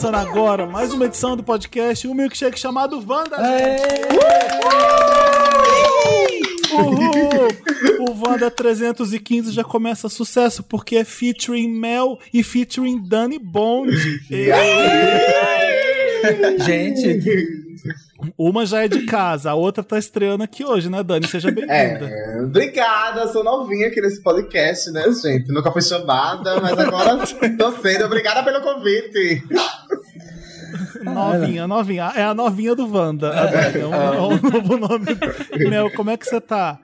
Começando agora mais uma edição do podcast, um milkshake chamado Wanda. Uhul! O Wanda 315 já começa sucesso porque é featuring Mel e featuring Dani Bond. Gente, Uma já é de casa, a outra tá estreando aqui hoje, né, Dani? Seja bem-vinda. É, obrigada, sou novinha aqui nesse podcast, né, gente? Nunca fui chamada, mas agora tô sendo. Obrigada pelo convite. Novinha, novinha. É a novinha do Wanda. Dani, é, um, é um novo nome. Mel, como é que você tá?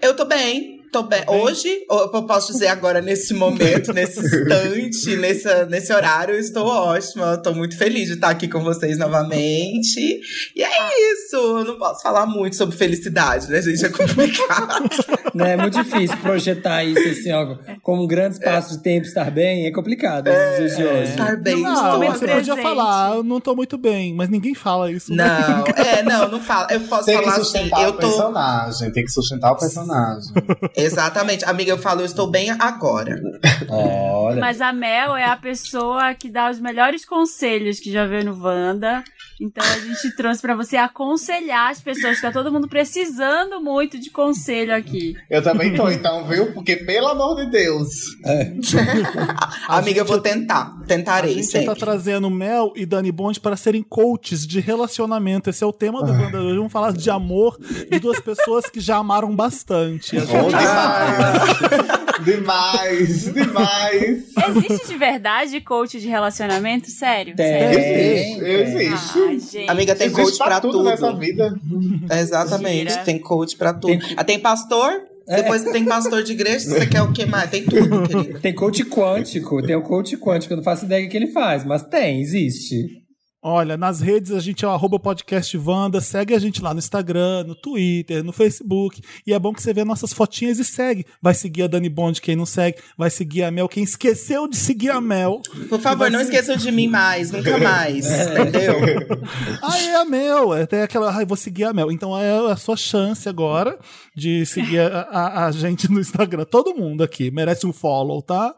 Eu tô bem, tô bem. Hoje, ou eu posso dizer agora, nesse momento, nesse instante, nesse, nesse horário, eu estou ótima. Eu tô muito feliz de estar aqui com vocês novamente. E é isso. Eu não posso falar muito sobre felicidade, né, gente? É complicado. né, é muito difícil projetar isso assim, ó, com um grande espaço de tempo estar bem, é complicado nos dias de hoje. Estar bem, Não, estou você podia presente. falar, eu não tô muito bem, mas ninguém fala isso. né? Não, é, não, não fala. Eu posso Tem que falar assim, sustentar eu o tô. personagem, tem que sustentar o personagem. Exatamente. Amiga, eu falo, eu estou bem agora. Olha. Mas a Mel é a pessoa que dá os melhores conselhos que já veio no Wanda. Então a gente trouxe pra você aconselhar as pessoas, que tá todo mundo precisando muito de conselho aqui. Eu também tô, então, viu? Porque, pelo amor de Deus. Amiga, eu vou tentar. A Tentarei gente sempre. tá trazendo Mel e Dani Bond para serem coaches de relacionamento. Esse é o tema do Wanda hoje. Vamos falar de amor de duas pessoas que já amaram bastante. A gente- Bom demais. demais, demais. Existe de verdade coach de relacionamento? Sério? Tem. Sério? Existe, existe. Ai, gente. Amiga, tem Existe coach pra tudo. nessa vida. Exatamente, Mentira. tem coach pra tudo. Tem- Ah, tem pastor, depois tem pastor de igreja, se você quer o que mais? Tem tudo, querida. Tem coach quântico, tem o coach quântico, eu não faço ideia do que ele faz, mas tem, existe. Olha, nas redes a gente é o arroba podcast Wanda, segue a gente lá no Instagram, no Twitter, no Facebook. E é bom que você vê nossas fotinhas e segue. Vai seguir a Dani Bond, quem não segue. Vai seguir a Mel, quem esqueceu de seguir a Mel. Por favor, não esqueçam de mim mais, nunca mais, entendeu? Ah, é a Mel. É, Tem aquela, ai, vou seguir a Mel. Então é a sua chance agora de seguir a, a- a gente no Instagram. Todo mundo aqui merece um follow, tá?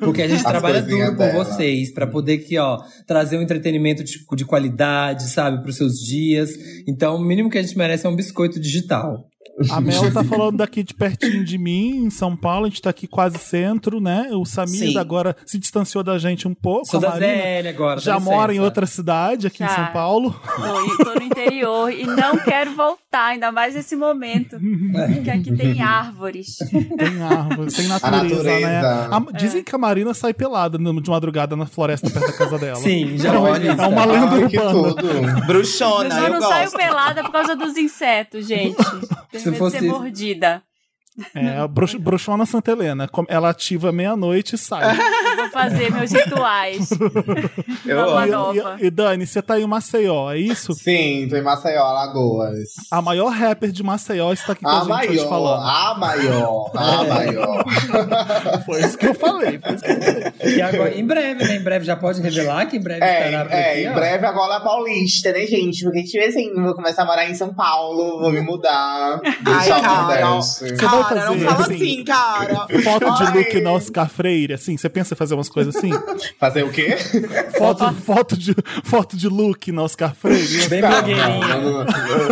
Porque a gente A trabalha duro dela. vocês, pra poder aqui, ó, trazer um entretenimento de, de qualidade, sabe, pros seus dias. Então, o mínimo que a gente merece é um biscoito digital. A Mel tá falando daqui de pertinho de mim, em São Paulo. A gente tá aqui quase centro, né? O Samir Sim. agora se distanciou da gente um pouco. Sou da Marina agora, já mora em outra cidade, aqui em Já. São Paulo. Tô, tô no interior e não quero voltar, ainda mais nesse momento. Porque aqui tem árvores. Tem árvore, tem natureza, natureza. né? A- dizem que a Marina sai pelada de madrugada na floresta perto da casa dela. Sim, já É uma- olha É uma lenda Ai, que urbana. tudo. Eu Bruxona, só eu, não saio gosto. pelada por causa dos insetos, gente. Se medo de fosse- ser mordida. É, a brux- bruxona Santa Helena. Ela ativa meia-noite e sai. Eu vou fazer meus rituais. Eu nova. E, e Dani, você tá em Maceió, é isso? Sim, tô em Maceió, Alagoas. A maior rapper de Maceió está aqui com A a, gente hoje maior, falando. a maior, a maior. Foi isso que eu falei. Foi isso que eu falei. E agora, em breve, né? Em breve já pode revelar que em breve É, estará por é, aqui, em ó. breve agora é paulista, né, gente? Porque, tipo assim, vou começar a morar em São Paulo, vou me mudar. Ai, vai cara, fazer não fala assim? assim, cara. Foto de look na Oscar Freire, assim, você pensa em fazer umas coisas assim? Fazer o quê? Foto, foto, de, foto de look na Oscar Freire. Bem Não, blogueirinha. não, não.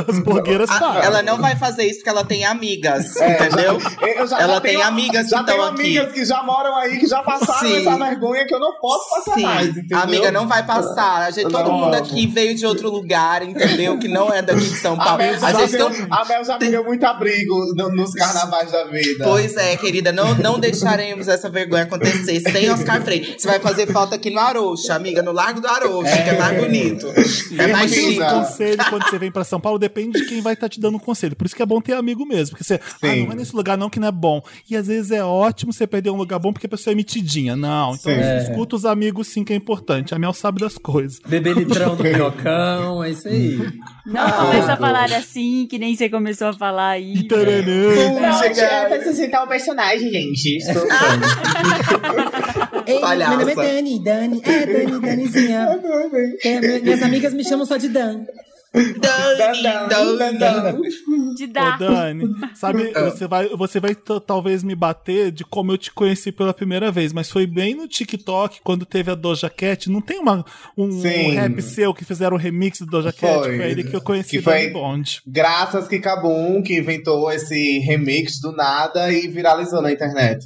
As blogueiras fazem. ela não vai fazer isso porque ela tem amigas, É, entendeu? já- eu já- Ela já tem tenho- amigas Já que estão aqui. amigas que já moram aí, que já passaram Sim. essa vergonha que eu não posso passar Sim, mais, entendeu? amiga, não vai passar. A gente, todo Não. mundo aqui veio de outro lugar, entendeu? Que não é daqui de São A Paulo. Mel, A já gente deu, não- a Mel já deu muito abrigo no- nos carnavais da vida. Pois é, querida, não, não deixaremos essa vergonha acontecer sem Oscar Freire. Você vai fazer falta aqui no Arouxa, amiga, no Largo do Arouxa, que é mais bonito. É mais chique. conselho, quando você vem pra São Paulo, depende de quem vai estar te dando um conselho. Por isso que é bom ter amigo mesmo. Porque você, ah, Sim. não vai nesse lugar não que não é bom. E às vezes é ótimo você perder um lugar bom porque a pessoa é metidinha. Não, então. É. escuta os amigos sim que é importante. A Mel sabe das coisas. Bebê litrão do minhocão, é isso aí. Não começa a falar assim, que nem você começou a falar aí. Taranã. Não, Pra sustentar o personagem, gente. Estou Ei, Palhaça. meu nome é Dani, Dani, é Dani, Danizinha. É, mi- minhas amigas me chamam só de Dan. Dani. De Ô, dar. Dani, sabe, Ah. você vai, você vai talvez me bater de como eu te conheci pela primeira vez, mas foi bem no TikTok, quando teve a Doja Cat. Não tem uma, um, Sim. rap seu que fizeram o remix do Doja Cat? Foi. Foi ele que eu conheci Que foi- Bond. Graças que Kabum, que inventou esse remix do nada e viralizou na internet.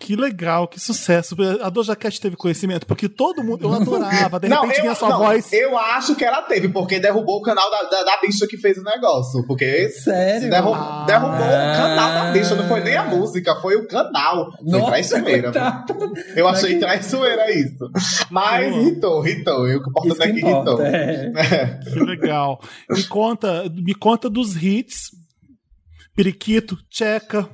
Que legal, que sucesso. A Doja Cat teve conhecimento, porque todo mundo, eu adorava. De repente vinha sua não, voz. eu acho que ela teve, porque derrubou o canal da, da, da bicha que fez o negócio. Porque Sério? derru- Ah. derrubou o canal da bicha, não foi nem a música, foi o canal. Foi traiçoeira. coitada. Eu achei traiçoeira isso. Mas Boa. irritou, irritou. Eu que Isso importante é que que irritou. importa. é. Que legal. Me conta, me conta dos hits. Periquito, Tcheca.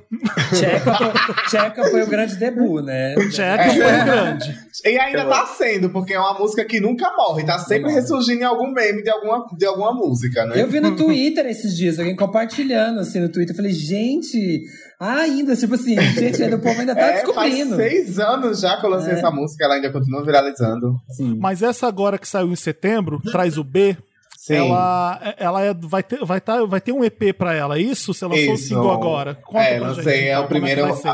Tcheca, foi, Tcheca foi o grande debut, né? Tcheca foi grande. E ainda tá sendo, porque é uma música que nunca morre, tá sempre ressurgindo em algum meme de alguma, de alguma música, né? Eu vi no Twitter esses dias, alguém compartilhando assim no Twitter. Eu falei, gente, ainda, tipo assim, gente, ainda o povo ainda tá É, faz descobrindo. seis anos já que eu lancei É. essa música, ela ainda continua viralizando. Sim. Mas essa agora que saiu em setembro, traz o B. Sim. Ela, ela é, vai, ter, vai, tá, vai ter um EP pra ela, é isso? Se ela for o Isso. single agora. Conta é, lancei, gente, é então, o como primeiro. vai ser.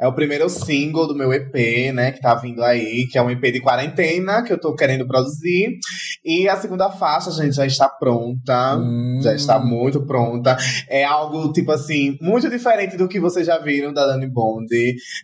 É o primeiro single do meu EP, né, que tá vindo aí, que é um EP de quarentena, que eu tô querendo produzir. E a segunda faixa, gente, já está pronta. Hum. Já está muito pronta. É algo, tipo assim, muito diferente do que vocês já viram da Dani Bond.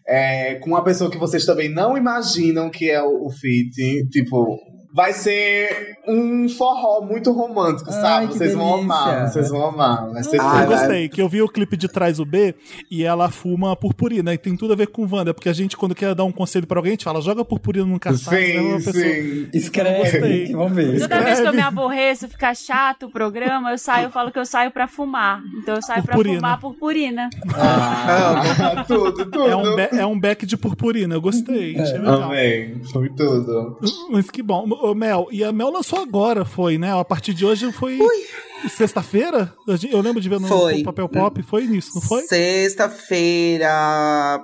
É, com uma pessoa que vocês também não imaginam que é o, o Fit. Tipo, vai ser um forró muito romântico, Ai, sabe? Vocês vão delícia. amar, vocês vão amar. Vai ser Eu tudo. gostei, que eu vi o clipe de Trás o B e ela fuma purpurina. E tem tudo a ver com Wanda, porque a gente, quando quer dar um conselho pra alguém, a gente fala, joga purpurina num cartaz. né, uma Sim, pessoa- sim. Escreve, Gostei. vamos ver. Toda vez que eu me aborreço, fica chato o programa, eu saio, eu falo que eu saio pra fumar. Então eu saio Purpurina. pra fumar purpurina. Ah, tudo, tudo. É um, é um back de purpurina, eu gostei. Amém. Foi tudo. Mas que bom. Mel, e a Mel lançou agora, foi, né? A partir de hoje foi sexta-feira? Eu lembro de ver no Foi. Papel Pop, foi nisso, não foi? Sexta-feira,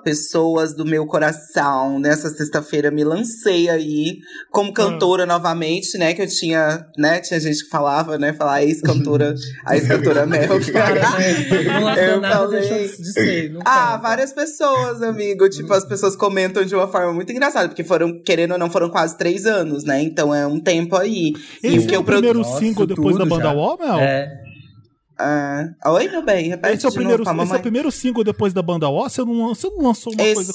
pessoas do meu coração. Nessa sexta-feira me lancei aí como cantora novamente, né? Que eu tinha, né? Tinha gente que falava, né? Falar ex-cantora, a ex-cantora Mel. Cara, né? Não lançou Eu nada, falei. de ser. Ah, várias pessoas, amigo. Tipo, as pessoas comentam de uma forma muito engraçada, porque foram, querendo ou não, foram quase três anos, né? Então é um tempo aí. Esse o que é o eu produ- primeiro Nossa, single depois da banda já. Wall, Mel? É. Ah, oi, meu bem, repete Esse é, o primeiro, novo esse é o primeiro single depois da banda Wall? Você não, você não lançou uma Esse, coisa...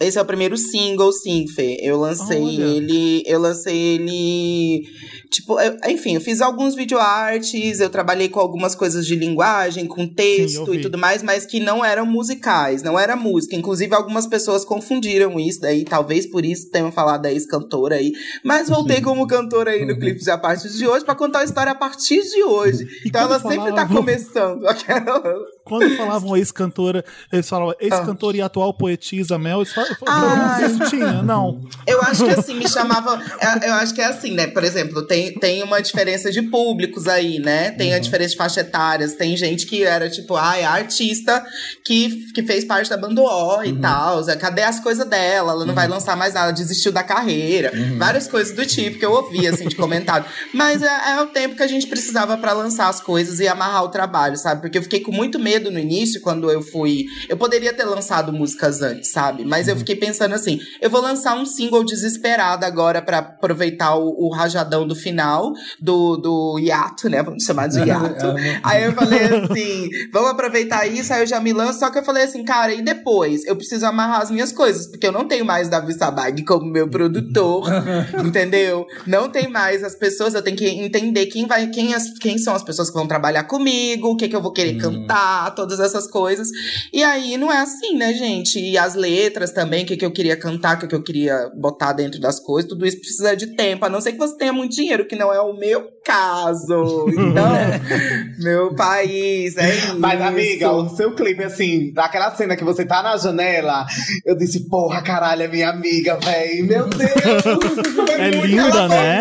esse é o primeiro single, sim, Fê. Eu lancei Olha. ele. Eu lancei ele. Tipo, eu- enfim, eu fiz alguns videoarts, eu trabalhei com algumas coisas de linguagem, com texto vi. e tudo mais, mas que não eram musicais, não era música. Inclusive, algumas pessoas confundiram isso daí, talvez por isso tenham falado da ex-cantora aí. Mas voltei como cantora aí no clipe de a partir de hoje pra contar a história a partir de hoje. E então ela sempre tá começando. Aquela- Quando falavam ex-cantora, eles falavam ex-cantora e atual poetisa Mel, eles falavam, Ah. isso tinha? Não. Eu acho que assim, me chamava. eu- Eu acho que é assim, né? Por exemplo, tem, tem uma diferença de públicos aí, né? Tem a diferença de faixa etárias. Tem gente que era tipo, ah, é artista que, que fez parte da banda O e tal. Zé, Cadê as coisas dela? Ela não vai lançar mais nada, desistiu da carreira. Várias coisas do tipo que eu ouvi, assim, de comentário. Mas é, é o tempo que a gente precisava pra lançar as coisas e amarrar o trabalho, sabe? Porque eu fiquei com muito medo no início, quando eu fui. Eu poderia ter lançado músicas antes, sabe? Mas eu fiquei pensando assim: eu vou lançar um single desesperado agora pra aproveitar o, o rajadão do final do, do hiato, né? Vamos chamar de hiato. Aí eu falei assim: vamos aproveitar isso, aí eu já me lanço. Só que eu falei assim, cara, e depois? Eu preciso amarrar as minhas coisas, porque eu não tenho mais Davi Sabag como meu produtor, entendeu? Não tem mais as pessoas, eu tenho que entender quem vai, quem, as, quem são as pessoas que vão trabalhar comigo, o que, que eu vou querer cantar, todas essas coisas. E aí não é assim, né, gente? E as letras também, o que, que eu queria cantar, o que, que eu queria botar dentro das coisas, tudo isso precisa de tempo, a não ser que você tenha muito dinheiro, que não é o meu caso. Então, meu país, é isso. Mas, amiga, o seu clipe, assim, daquela cena que você tá na janela, eu disse, porra, caralho, é minha amiga, véi. Meu Deus! É muito- linda, ela né?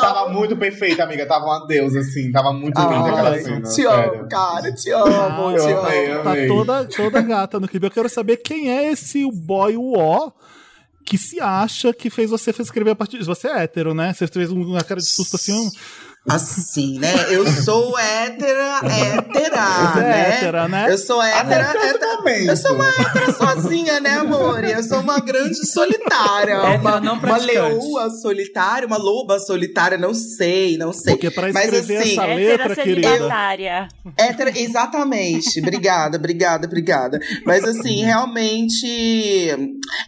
Tava muito perfeita, amiga. Tava uma deusa, assim. Tava muito linda aquela cena. te sério. amo, cara, te amo, Ah, te eu amei, amo. eu Tá amei. toda, toda gata no clipe. Eu quero saber quem é esse boy o que se acha que fez você escrever a partir disso. Você é hétero, né? Você fez uma cara de susto assim. Assim, né? Eu sou hétera, hétera, Você é né? hétera, né? Eu sou hétera, hétera. Eu sou uma hétera sozinha, né, amor? Eu sou uma grande solitária. Hétera uma, não uma leoa solitária, uma loba solitária, não sei, não sei. Porque pra Mas assim, essa Hétera letra, querida. Hétera, exatamente. Obrigada, obrigada, obrigada. Mas assim, realmente.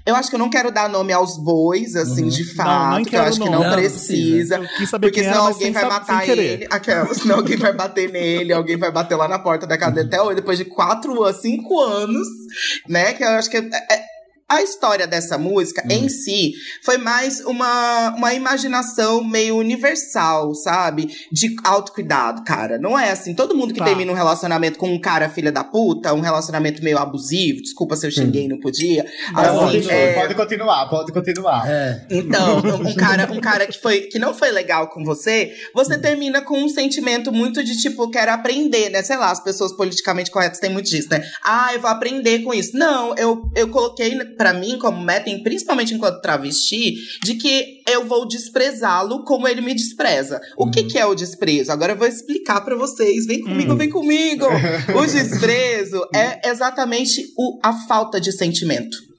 Eu acho que eu não quero dar nome aos bois, assim, de fato. Não, nem que eu acho que não. não, Não, precisa. Eu quis saber Porque senão alguém vai matar querer. ele. Aquela, senão alguém vai bater nele, alguém vai bater lá na porta da casa dele até hoje, depois de quatro cinco anos, né? Que eu acho que é- é- a história dessa música Hum. em si foi mais uma, uma imaginação meio universal, sabe? De autocuidado, cara. Não é assim. Todo mundo que Tá. termina um relacionamento com um cara filha da puta, um relacionamento meio abusivo, desculpa se eu xinguei e não podia. Não, assim, pode, é, pode continuar, pode continuar. É. então, um cara, um cara que, foi, que não foi legal com você, você Hum. termina com um sentimento muito de tipo, quero aprender, né? Sei lá, as pessoas politicamente corretas têm muito disso, né? Ah, eu vou aprender com isso. Não, eu, eu coloquei pra mim como meta, principalmente enquanto travesti, de que eu vou desprezá-lo como ele me despreza. O que, que é o desprezo? Agora eu vou explicar pra vocês. Vem comigo, vem comigo! O desprezo é exatamente o, a falta de sentimento.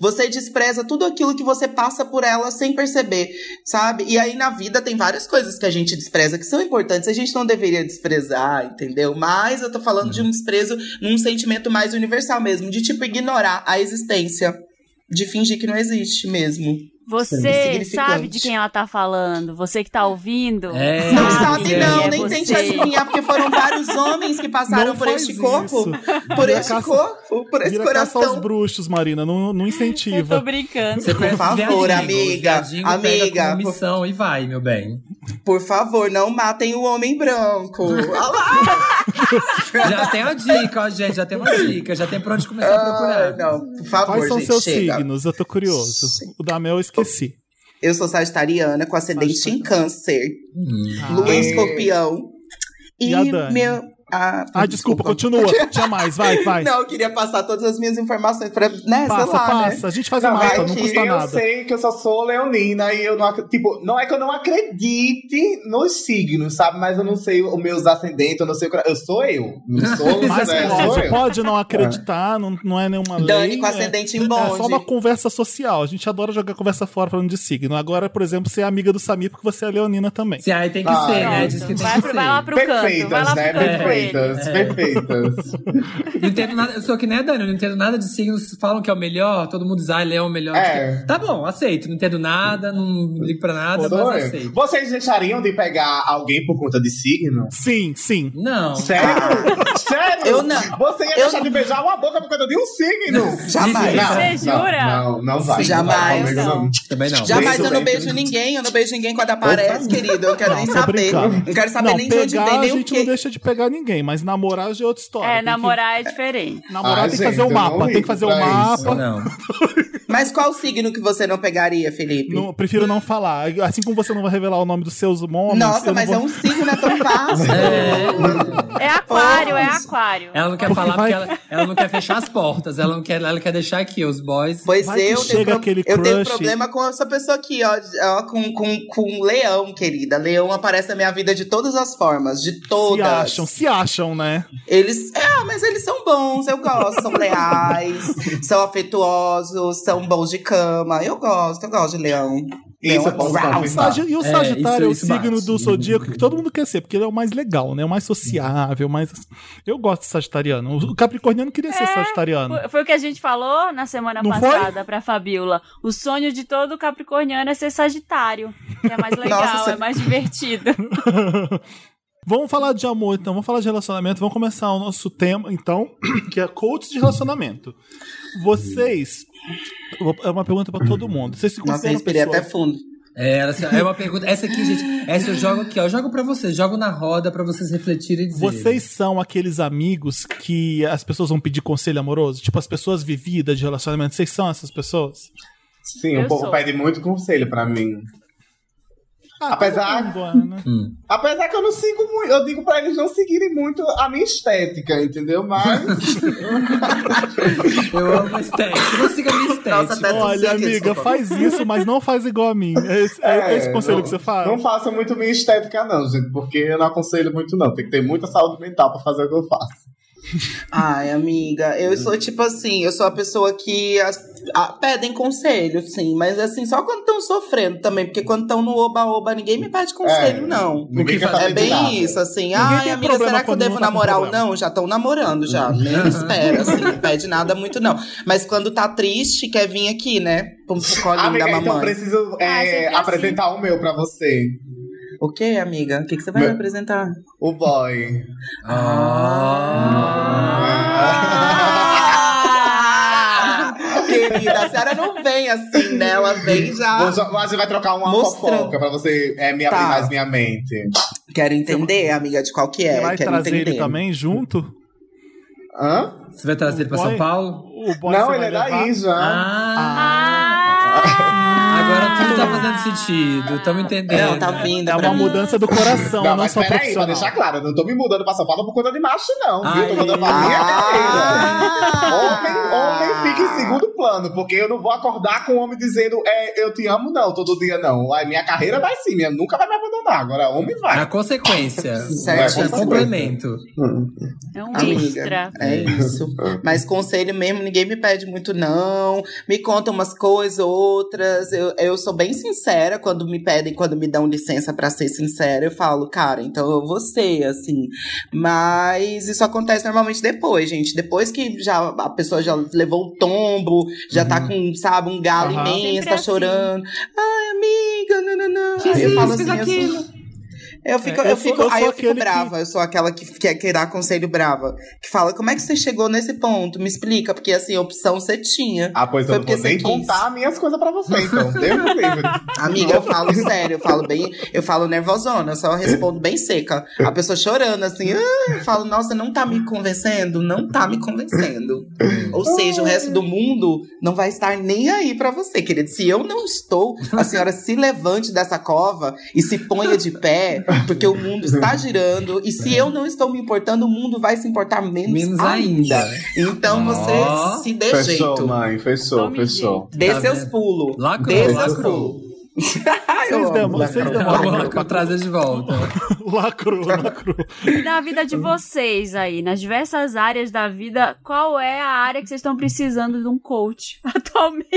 Você despreza tudo aquilo que você passa por ela sem perceber, sabe? E aí na vida tem várias coisas que a gente despreza que são importantes, a gente não deveria desprezar, entendeu? Mas eu tô falando de um desprezo num sentimento mais universal mesmo, de tipo ignorar a existência, de fingir que não existe mesmo. Você sabe de quem ela tá falando? Você que tá ouvindo? É. Não sabe não, é nem você. tente adivinhar, porque foram vários homens que passaram Não por este corpo, isso. por este caça- corpo, por esse Vira caça aos coração. bruxos, Marina. Não, não Eu tô incentiva. brincando. Você conhece favor, viadinho, amiga, amiga, como missão e vai, meu bem. Por favor, não matem o homem branco. Já tem uma dica, ó, gente. Já tem uma dica. Já tem pra onde começar a procurar. não, por favor, Quais são gente, seus chega. signos? Eu tô curioso. O da Mel eu esqueci. Eu sou sagitariana com ascendente em câncer, Hum. lua em É. escorpião. E, E meu. Ah, Ah, desculpa, continua. Tinha mais, vai, vai. Não, eu queria passar todas as minhas informações pra. Né, passa, sei lá, passa. né? A gente faz Não, um mapa, é não custa eu nada. sei que eu só sou leonina e eu não tipo, não é que eu não acredite nos signos, sabe? Mas eu não sei os meus ascendentes, eu não sei o que. Eu sou eu. Não sou, Mas né? Sou pode, eu. pode não acreditar, não, não é nenhuma lei. Dani com é- ascendente em É bonde. só uma conversa social. A gente adora jogar conversa fora falando de signo. Agora, por exemplo, você é amiga do Samir porque você é leonina também. Se aí tem que Ah, ser, né? Diz que tem Vai, que pro- ser. vai lá pro canto. Vai lá né? pro canto com ele. Perfeitas, perfeitas. Não entendo nada, eu sou que nem a Dani, eu não entendo nada de signos. Falam que é o melhor, todo mundo diz, ah, leão é o melhor. É. Tá bom, aceito. Não entendo nada, não ligo pra nada, Adoro. mas aceito. Vocês deixariam de pegar alguém por conta de signo? Sim, sim. Não. Sério? Sério? Eu não. Você ia Eu- deixar de beijar uma boca por conta de um signo? Jamais. Não, Você jura? Não, não, não vai. Jamais. Não vai não. Também não. Jamais Beijo, eu não beijo. beijo ninguém, eu não beijo ninguém quando aparece, querido. Eu quero nem saber. brincando. Não quero saber não, nem de onde vem, a nem o gente não deixa de pegar ninguém, mas namorar já é outra história. É, Tem que- namorar é diferente. Namorar Ah, tem que gente, fazer o não mapa, tem que fazer o mapa. Mas qual signo que você não pegaria, Felipe? Não, prefiro não falar. Assim como você não vai revelar o nome dos seus homens. Nossa, mas vou... é um signo, é tão fácil. É. É aquário, é aquário. Ela não quer Porque falar vai- porque ela, ela não quer fechar as portas. Ela não quer, ela quer deixar aqui os boys. Pois Vai que eu, chega tenho, pro- aquele eu tenho problema com essa pessoa aqui, ó, ó, com, com, com leão, querida. Leão aparece na minha vida de todas as formas, de Se todas. acham, se acham, né? Eles, é, mas eles são bons, eu gosto, são leais, são afetuosos, são bons de cama. Eu gosto, eu gosto de leão. Isso leão posso bravo. confirmar. Sagi- E o É, Sagitário é o signo bate. do zodíaco que todo mundo quer ser, porque ele é o mais legal, né? O mais sociável, mais. Eu gosto de Sagitariano. O Capricorniano queria ser Sagitariano. Foi- Foi o que a gente falou na semana Não passada pra Fabiola. O sonho de todo capricorniano é ser sagitário. Que é mais legal, Nossa, é mais divertido. Vamos falar de amor, então. Vamos falar de relacionamento. Vamos começar o nosso tema, então, que é coaches de relacionamento. Vocês. É uma pergunta pra todo mundo. Vocês se Nossa, eu até fundo. É, é uma pergunta. Essa aqui, gente, essa eu jogo aqui, ó. Eu jogo pra vocês, jogo na roda pra vocês refletirem e dizerem. Vocês são aqueles amigos que as pessoas vão pedir conselho amoroso? Tipo, as pessoas vividas de relacionamento. Vocês são essas pessoas? Sim, o Eu povo sou. pede muito conselho pra mim. Ah, Apesar- mundo né? Hum. Apesar que eu não sigo muito, eu digo pra eles não seguirem muito a minha estética, entendeu? Mas. Eu amo a estética. Não siga a minha estética. Nossa, Olha, amiga, desculpa. faz isso, mas não faz igual a mim. É esse, é É, esse conselho não- que você faz? Não faça muito minha estética, não, gente, porque eu não aconselho muito, não. Tem que ter muita saúde mental pra fazer o que eu faço. Ai, amiga, eu sou tipo assim, eu sou a pessoa que as- a- pedem conselho, sim, mas assim, só quando estão sofrendo também, porque quando estão no oba-oba, ninguém me pede conselho, É, não. Ninguém que É de nada. bem isso, assim. Ai, amiga, será que eu devo não tá com namorar ou não? Já estão namorando já. Nem espera, assim, não pede nada muito, não. Mas quando tá triste, quer vir aqui, né? Pro, pro colinho Amiga, da então eu mamãe. preciso é, Ah, sempre assim. apresentar o meu pra você. O que, amiga? O que, que você vai Meu- me apresentar? O boy. Ah! Querida, a senhora não vem assim, né? Ela vem já. A gente vai trocar uma Mostrando. fofoca pra você é, me abrir Tá. mais minha mente. Quero entender, amiga, de qual que é. Você vai Quero trazer entender. ele também junto? Hã? Você vai trazer ele pra O boy- São Paulo? O boy não, você ele é levar? daí já. Ah, Ah! Agora tudo tá fazendo sentido. Estamos entendendo. Não, tá vindo. É pra uma mim. mudança do coração, não, Não, mas só peraí, pra profissional. deixar claro, eu não tô me mudando pra São Paulo por conta de macho, não, viu? Ai. Tô mudando pra minha carreira. Ah! Homem, homem fica em segundo plano, porque eu não vou acordar com o homem dizendo é, eu te amo, não, todo dia não. A minha carreira vai sim, minha nunca vai me abandonar. Agora, homem É vai. a consequência. Certo. É um complemento. É um Amiga, extra. é isso. Mas conselho mesmo, ninguém me pede muito, não. Me conta umas coisas, outras. Eu, eu sou bem sincera quando me pedem, quando me dão licença pra ser sincera. Eu falo, cara, então eu vou ser, assim. Mas isso acontece normalmente depois, gente. Depois que já a pessoa já levou o tombo, já tá com, sabe, um galo Aham. imenso, Sempre tá assim. chorando. Ai, amiga, não, não, não. Fiz eu isso, falo fiz assim, eu sou- aquilo. Eu fico, É, eu, eu sou- fico, eu sou aí eu fico aquele que- brava. Eu sou aquela que quer que dá conselho brava. Que fala, como é que você chegou nesse ponto? Me explica, porque assim, opção você tinha. Ah, pois Foi eu não vou porque nem você quis. contar minhas coisas pra você, então. Deus me livre. Amiga, eu falo sério, eu falo bem, eu falo nervosona, eu só respondo bem seca. A pessoa chorando, assim, ah, eu falo, nossa, não tá me convencendo? Não tá me convencendo. Ou seja, o resto do mundo não vai estar nem aí pra você, querido. Se eu não estou, a senhora se levante dessa cova e se ponha de pé, porque o mundo está girando. E se eu não estou me importando, o mundo vai se importar menos, Menos ainda. ainda. Então Ó. você se dê Fechou, jeito. mãe, fechou, Tome fechou. Dê Tá seus pulos. Lacrou, Dê seus pulos. Eu Vocês demam- vocês. Vamos lá, trazer de volta. Lacrou, lacrou. E na vida de vocês aí, nas diversas áreas da vida, qual é a área que vocês estão precisando de um coach atualmente?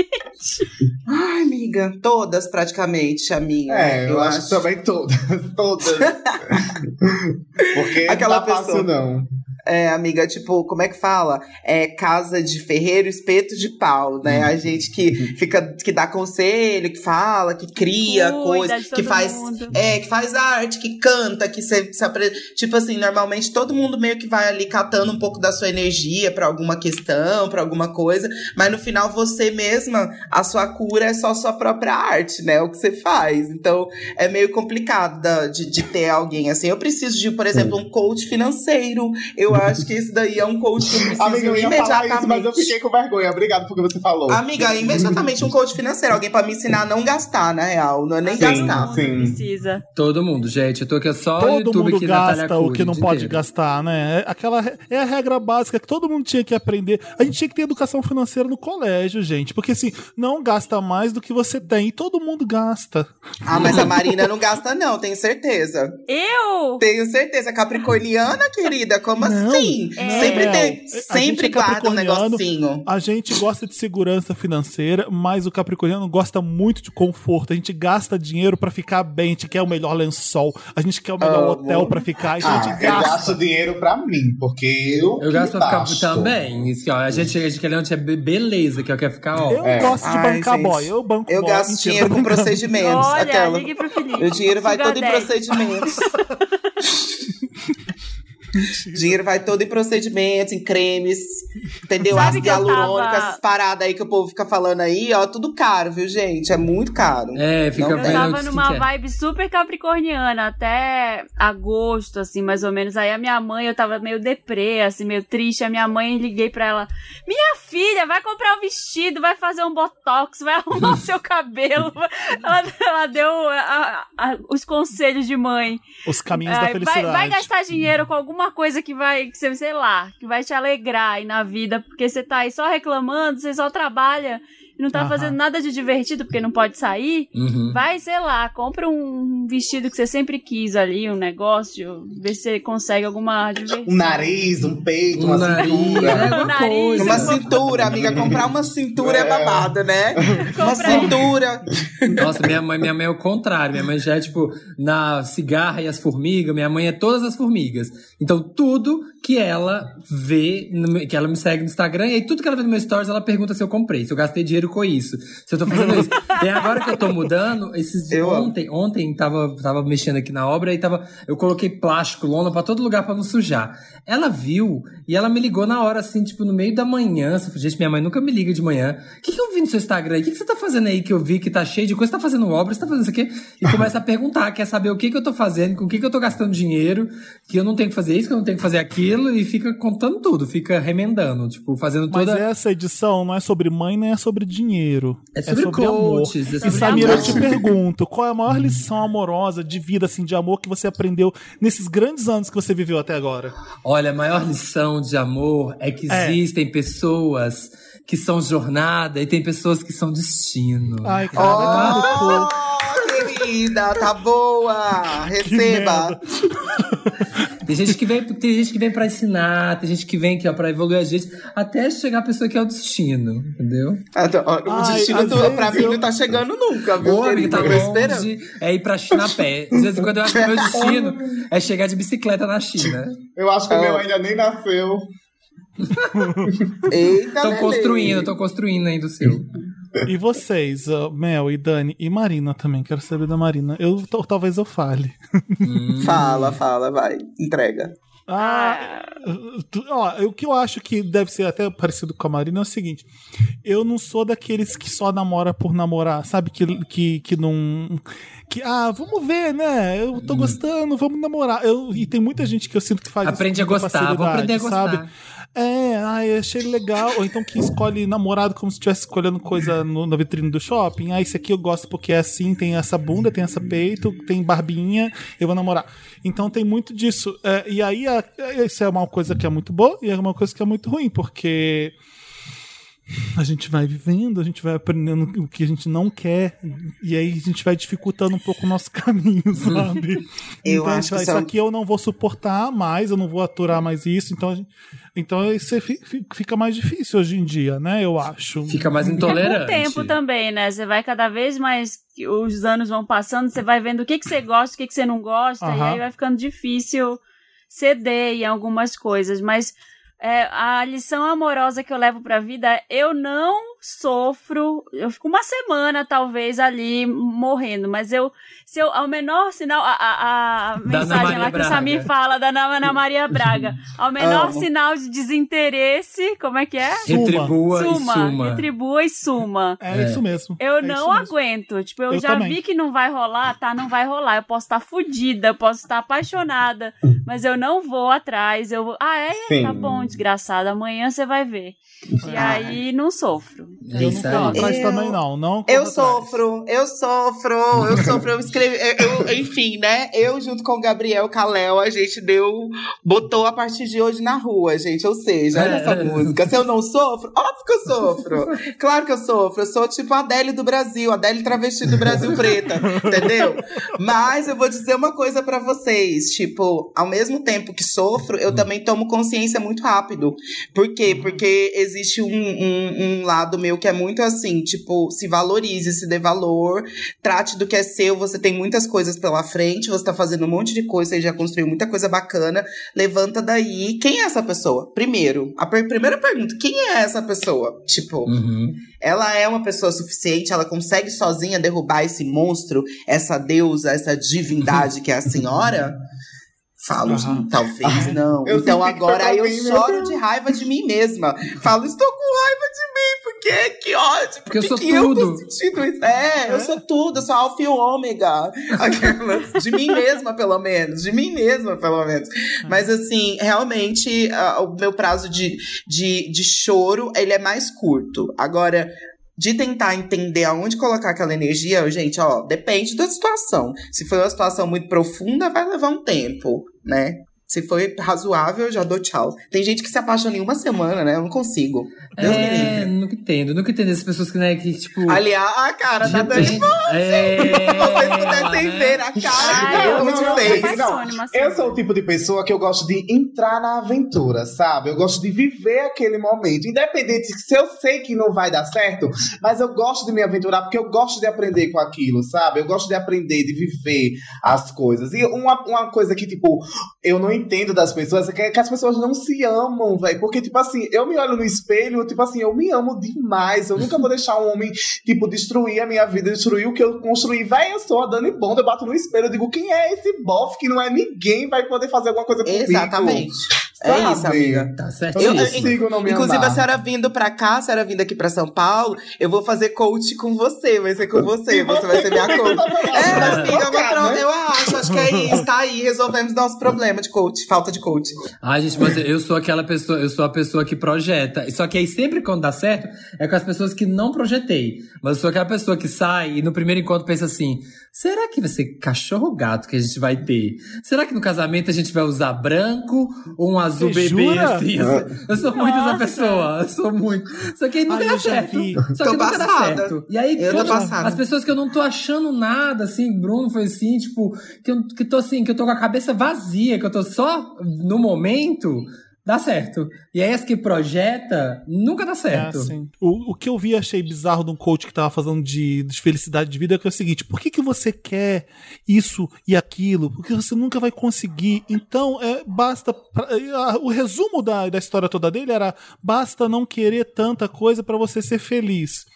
Ai, amiga, todas praticamente, amiga. É, eu, acho, que também todas. Todas. Porque Aquela não tá fácil, pessoa. não. É, amiga, tipo, como é que fala? É casa de ferreiro, espeto de pau, né? Hum. A gente que fica, que dá conselho, que fala, que cria Cuida coisa, de que faz, mundo. é, que faz arte, que canta, que se, se apre... tipo assim, normalmente todo mundo meio que vai ali catando um pouco da sua energia pra alguma questão, pra alguma coisa, mas no final você mesma, a sua cura é só sua própria arte, né? O que você faz. Então, é meio complicado de, de ter alguém assim. Eu preciso de, por exemplo, um coach financeiro. Eu acho que esse daí é um coach que eu preciso Amiga, eu imediatamente. isso, mas eu fiquei com vergonha. Obrigado porque você falou. Amiga, imediatamente um coach financeiro. Alguém pra me ensinar a não gastar, na real. Não é nem Sim, gastar. sim. Precisa. Todo mundo, gente. Eu tô aqui só Todo YouTube mundo Natália gasta o que não pode inteiro. gastar, né? É Aquela é a regra básica que todo mundo tinha que aprender. A gente tinha que ter educação financeira no colégio, gente. Porque assim, não gasta mais do que você tem. E todo mundo gasta. Ah, mas a Marina não gasta, não, tenho certeza. Eu? Tenho certeza. Capricorniana, querida, como assim? Não. Sempre É, tem. a gente Sempre é guarda um negocinho. A gente gosta de segurança financeira, mas o capricorniano gosta muito de conforto. A gente gasta dinheiro pra ficar bem, a gente quer o melhor lençol, a gente quer o melhor Amo. hotel pra ficar, então a Ah, gente eu gasta. gasto dinheiro pra mim, porque eu. Eu gasto pra ficar gasto. também. Isso, ó, a gente, a gente quer é be- beleza, que ó, quer ficar, ó. Eu É. gosto de Ai, bancar gente. boy, eu banco Eu boy. gasto Mentira, dinheiro com procedimentos. Olha, aquela. ligue pro Felipe. O dinheiro vai Sugar todo em daddy. procedimentos. Dinheiro vai todo em procedimentos, em cremes, entendeu? Sabe eu hialurônico, tava- essas paradas aí que o povo fica falando aí, ó, tudo caro, viu, gente? É muito caro. É, fica Não Eu tava numa vibe super capricorniana até agosto, assim, mais ou menos. Aí a minha mãe, eu tava meio deprê, assim, meio triste. A minha mãe, liguei pra ela: Minha filha, vai comprar um vestido, vai fazer um botox, vai arrumar o seu cabelo. Ela, ela deu a- a- os conselhos de mãe. Os caminhos da Ai, vai, felicidade. vai gastar dinheiro com alguma coisa que vai, que você, sei lá, que vai te alegrar aí na vida, porque você tá aí só reclamando, você só trabalha não tá Aham. fazendo nada de divertido porque não pode sair. Uhum. Vai, sei lá, compra um vestido que você sempre quis ali, um negócio, vê se você consegue alguma diversão. Um nariz, um peito, Um uma nariz, cintura. é alguma Nariz. coisa. Uma cintura, amiga. Comprar uma cintura é, É. babado, né? Uma cintura. Nossa, minha mãe, minha mãe é o contrário. Minha mãe já é tipo, na cigarra e as formigas, minha mãe é todas as formigas. Então, tudo que ela vê, que ela me segue no Instagram, e aí tudo que ela vê no meu stories, ela pergunta se eu comprei, se eu gastei dinheiro com isso, se eu tô fazendo isso. e agora que eu tô mudando, esses Eu ontem, ontem tava, tava mexendo aqui na obra e tava, eu coloquei plástico, lona pra todo lugar pra não sujar. Ela viu e ela me ligou na hora, assim, tipo, no meio da manhã. Eu Gente, minha mãe nunca me liga de manhã. O que, que eu vi no seu Instagram? aí? O que, que você tá fazendo aí que eu vi que tá cheio de coisa? Você tá fazendo obra? Você tá fazendo isso aqui? E começa a perguntar, quer saber o que, que eu tô fazendo, com o que, que eu tô gastando dinheiro, que eu não tenho que fazer isso, que eu não tenho que fazer aquilo, e fica contando tudo, fica remendando, tipo, fazendo Mas toda. essa edição não é sobre mãe, nem é sobre dinheiro. É sobre amor. coaches, é E sobre Samira, eu amor. te pergunto, qual é a maior lição amorosa, de vida, assim, de amor que você aprendeu nesses grandes anos que você viveu até agora? Olha, a maior lição de amor é que É. existem pessoas que são jornada e tem pessoas que são destino. Ai, cara. Oh, querida, tá boa. Receba. Tem gente que vem, tem gente que vem para ensinar, tem gente que vem aqui, ó, pra evoluir a gente, até chegar a pessoa que é o destino, entendeu? Ah, então, ó, O Ai, destino do, pra mim eu- não tá chegando nunca, viu, Ô, querida? tá esperando. longe, é ir pra China a pé. Às vezes, quando eu acho que o meu destino é chegar de bicicleta na China. Eu acho que o Ah. meu ainda nem nasceu. Eita, Estão construindo, estão construindo ainda o seu. E vocês, Mel e Dani, e Marina também, quero saber da Marina. Eu, talvez eu fale. Fala, fala, vai. Entrega. Ah, tu- ó, o que eu acho que deve ser até parecido com a Marina é o seguinte: eu não sou daqueles que só namora por namorar, sabe? Que, que, que não. Que, ah, vamos ver, né? Eu tô gostando, vamos namorar. Eu, e tem muita gente que eu sinto que faz isso Aprende a gostar, vou aprender a gostar. Sabe? É, ai, achei legal. Ou então que escolhe namorado como se estivesse escolhendo coisa no- na vitrine do shopping. Ah, esse aqui eu gosto porque é assim, tem essa bunda, tem essa peito, tem barbinha, eu vou namorar. Então tem muito disso. É, e aí, a- isso é uma coisa que é muito boa e é uma coisa que é muito ruim, porque a gente vai vivendo, a gente vai aprendendo o que a gente não quer, e aí a gente vai dificultando um pouco o nosso caminho, sabe? Eu então acho que isso aqui eu não vou suportar mais, eu não vou aturar mais isso, então, a gente- então isso fi- fi- fica mais difícil hoje em dia, né? Eu acho. Fica mais É com intolerante. o tempo também, né? Você vai cada vez mais. Os anos vão passando, você vai vendo o que, que você gosta, o que, que você não gosta, e Aham. aí vai ficando difícil ceder em algumas coisas. Mas é, a lição amorosa que eu levo pra vida é eu não sofro. Eu fico uma semana, talvez, ali morrendo, mas eu. Se eu, ao menor sinal, a, a, a mensagem lá que o Braga. Samir fala da Ana Ana Maria Braga. Ao menor Amo. sinal de desinteresse, como é que é? Retribua e Suma, suma. retribua e suma. É, É. isso mesmo. Eu É não isso mesmo. aguento. Tipo, eu, Eu já também. vi que não vai rolar, tá? Não vai rolar. Eu posso estar fudida, eu posso estar apaixonada, mas eu não vou atrás. Eu vou. Ah, é? Sim. Tá bom, desgraçada. Amanhã você vai ver. E aí não sofro. É Eu isso não corro atrás também, não. não Eu sofro, eu sofro, eu sofro, eu escrevi, eu- eu- enfim, né? Eu junto com o Gabriel Caléu, a gente deu, botou a partir de hoje na rua, gente. Ou seja, olha É. essa música. Se eu não sofro, óbvio que eu sofro. Claro que eu sofro. Eu sou tipo a Adele do Brasil, a Adele travesti do Brasil preta, entendeu? Mas eu vou dizer uma coisa pra vocês, tipo, ao mesmo tempo que sofro, eu também tomo consciência muito rápido. Por quê? Porque existe um, um, um lado meu que é muito assim, tipo, se valorize, se dê valor, trate do que é seu, você tem muitas coisas pela frente, você tá fazendo um monte de coisa, você já construiu muita coisa bacana, levanta daí. Quem é essa pessoa? Primeiro, a per- primeira pergunta, quem é essa pessoa? Tipo, Uhum. ela é uma pessoa suficiente, ela consegue sozinha derrubar esse monstro, essa deusa, essa divindade que é a senhora? Falo, Aham. talvez não. eu então agora foi eu meu choro de raiva de mim mesma. Falo, estou com raiva porque que ódio. Por Porque eu sou que eu tô tudo. sentindo isso? É, eu sou tudo, eu sou alfa e ômega. Aquelas, de mim mesma, pelo menos. De mim mesma, pelo menos. Mas assim, realmente, ah, o meu prazo de, de, de choro, ele é mais curto. Agora, de tentar entender aonde colocar aquela energia, gente, ó, depende da situação. Se for uma situação muito profunda, vai levar um tempo, né? Se foi razoável, eu já dou tchau. Tem gente que se apaixona em uma semana, né? Eu não consigo. Deus É, nunca entendo. Nunca entendo essas pessoas que, né, que tipo. Aliás, a cara da Dani depende- é, Se vocês pudessem né? ver a cara Ai, eu não fez. apaixone uma Eu sou o tipo de pessoa que eu gosto de entrar na aventura, sabe? Eu gosto de viver aquele momento. Independente se eu sei que não vai dar certo, mas eu gosto de me aventurar porque eu gosto de aprender com aquilo, sabe? Eu gosto de aprender, de viver as coisas. E uma, uma coisa que, tipo, eu não entendo das pessoas é que, que as pessoas não se amam, velho. Porque, tipo assim, eu me olho no espelho, tipo assim, eu me amo demais. Eu nunca vou deixar um homem, tipo, destruir a minha vida, destruir o que eu construí. Véi, eu sou a Dani Bond, eu bato no espelho, eu digo, quem é esse bofe que não é ninguém vai poder fazer alguma coisa comigo? Exatamente. É isso, Sabe? amiga. Tá certo. Eu, Eu- não eu- consigo não me Inclusive, amar. a senhora vindo pra cá, a senhora vindo aqui pra São Paulo, eu vou fazer coach com você. Vai ser com você. Você vai ser minha coach. É, amiga, eu, vou tro- né? eu acho, acho que é isso. Tá aí, resolvemos nosso problema de coach, falta de coach. Ai, gente, mas eu sou aquela pessoa, eu sou a pessoa que projeta. Só que aí sempre quando dá certo, é com as pessoas que não projetei. Mas eu sou aquela pessoa que sai e no primeiro encontro pensa assim: será que vai ser cachorro ou gato que a gente vai ter? Será que no casamento a gente vai usar branco ou um azul Você bebê jura? assim? Eu sou, eu sou muito essa pessoa. Eu sou muito. Só que aí nunca Ai, dá certo. vi. Só Tô que nunca dá certo. E aí, Eu quando as pessoas que eu não tô achando nada, assim, Bruno foi assim, tipo, que eu que tô assim, que eu tô com a cabeça vazia, que eu tô só no momento, dá certo. E aí as que projeta, nunca dá É certo. assim. o, o que eu vi achei bizarro de um coach que tava falando de, de felicidade de vida é é o seguinte: por que, que você quer isso e aquilo? Porque você nunca vai conseguir. Então, é, basta. pra- o resumo da, da história toda dele era: basta não querer tanta coisa pra você ser feliz.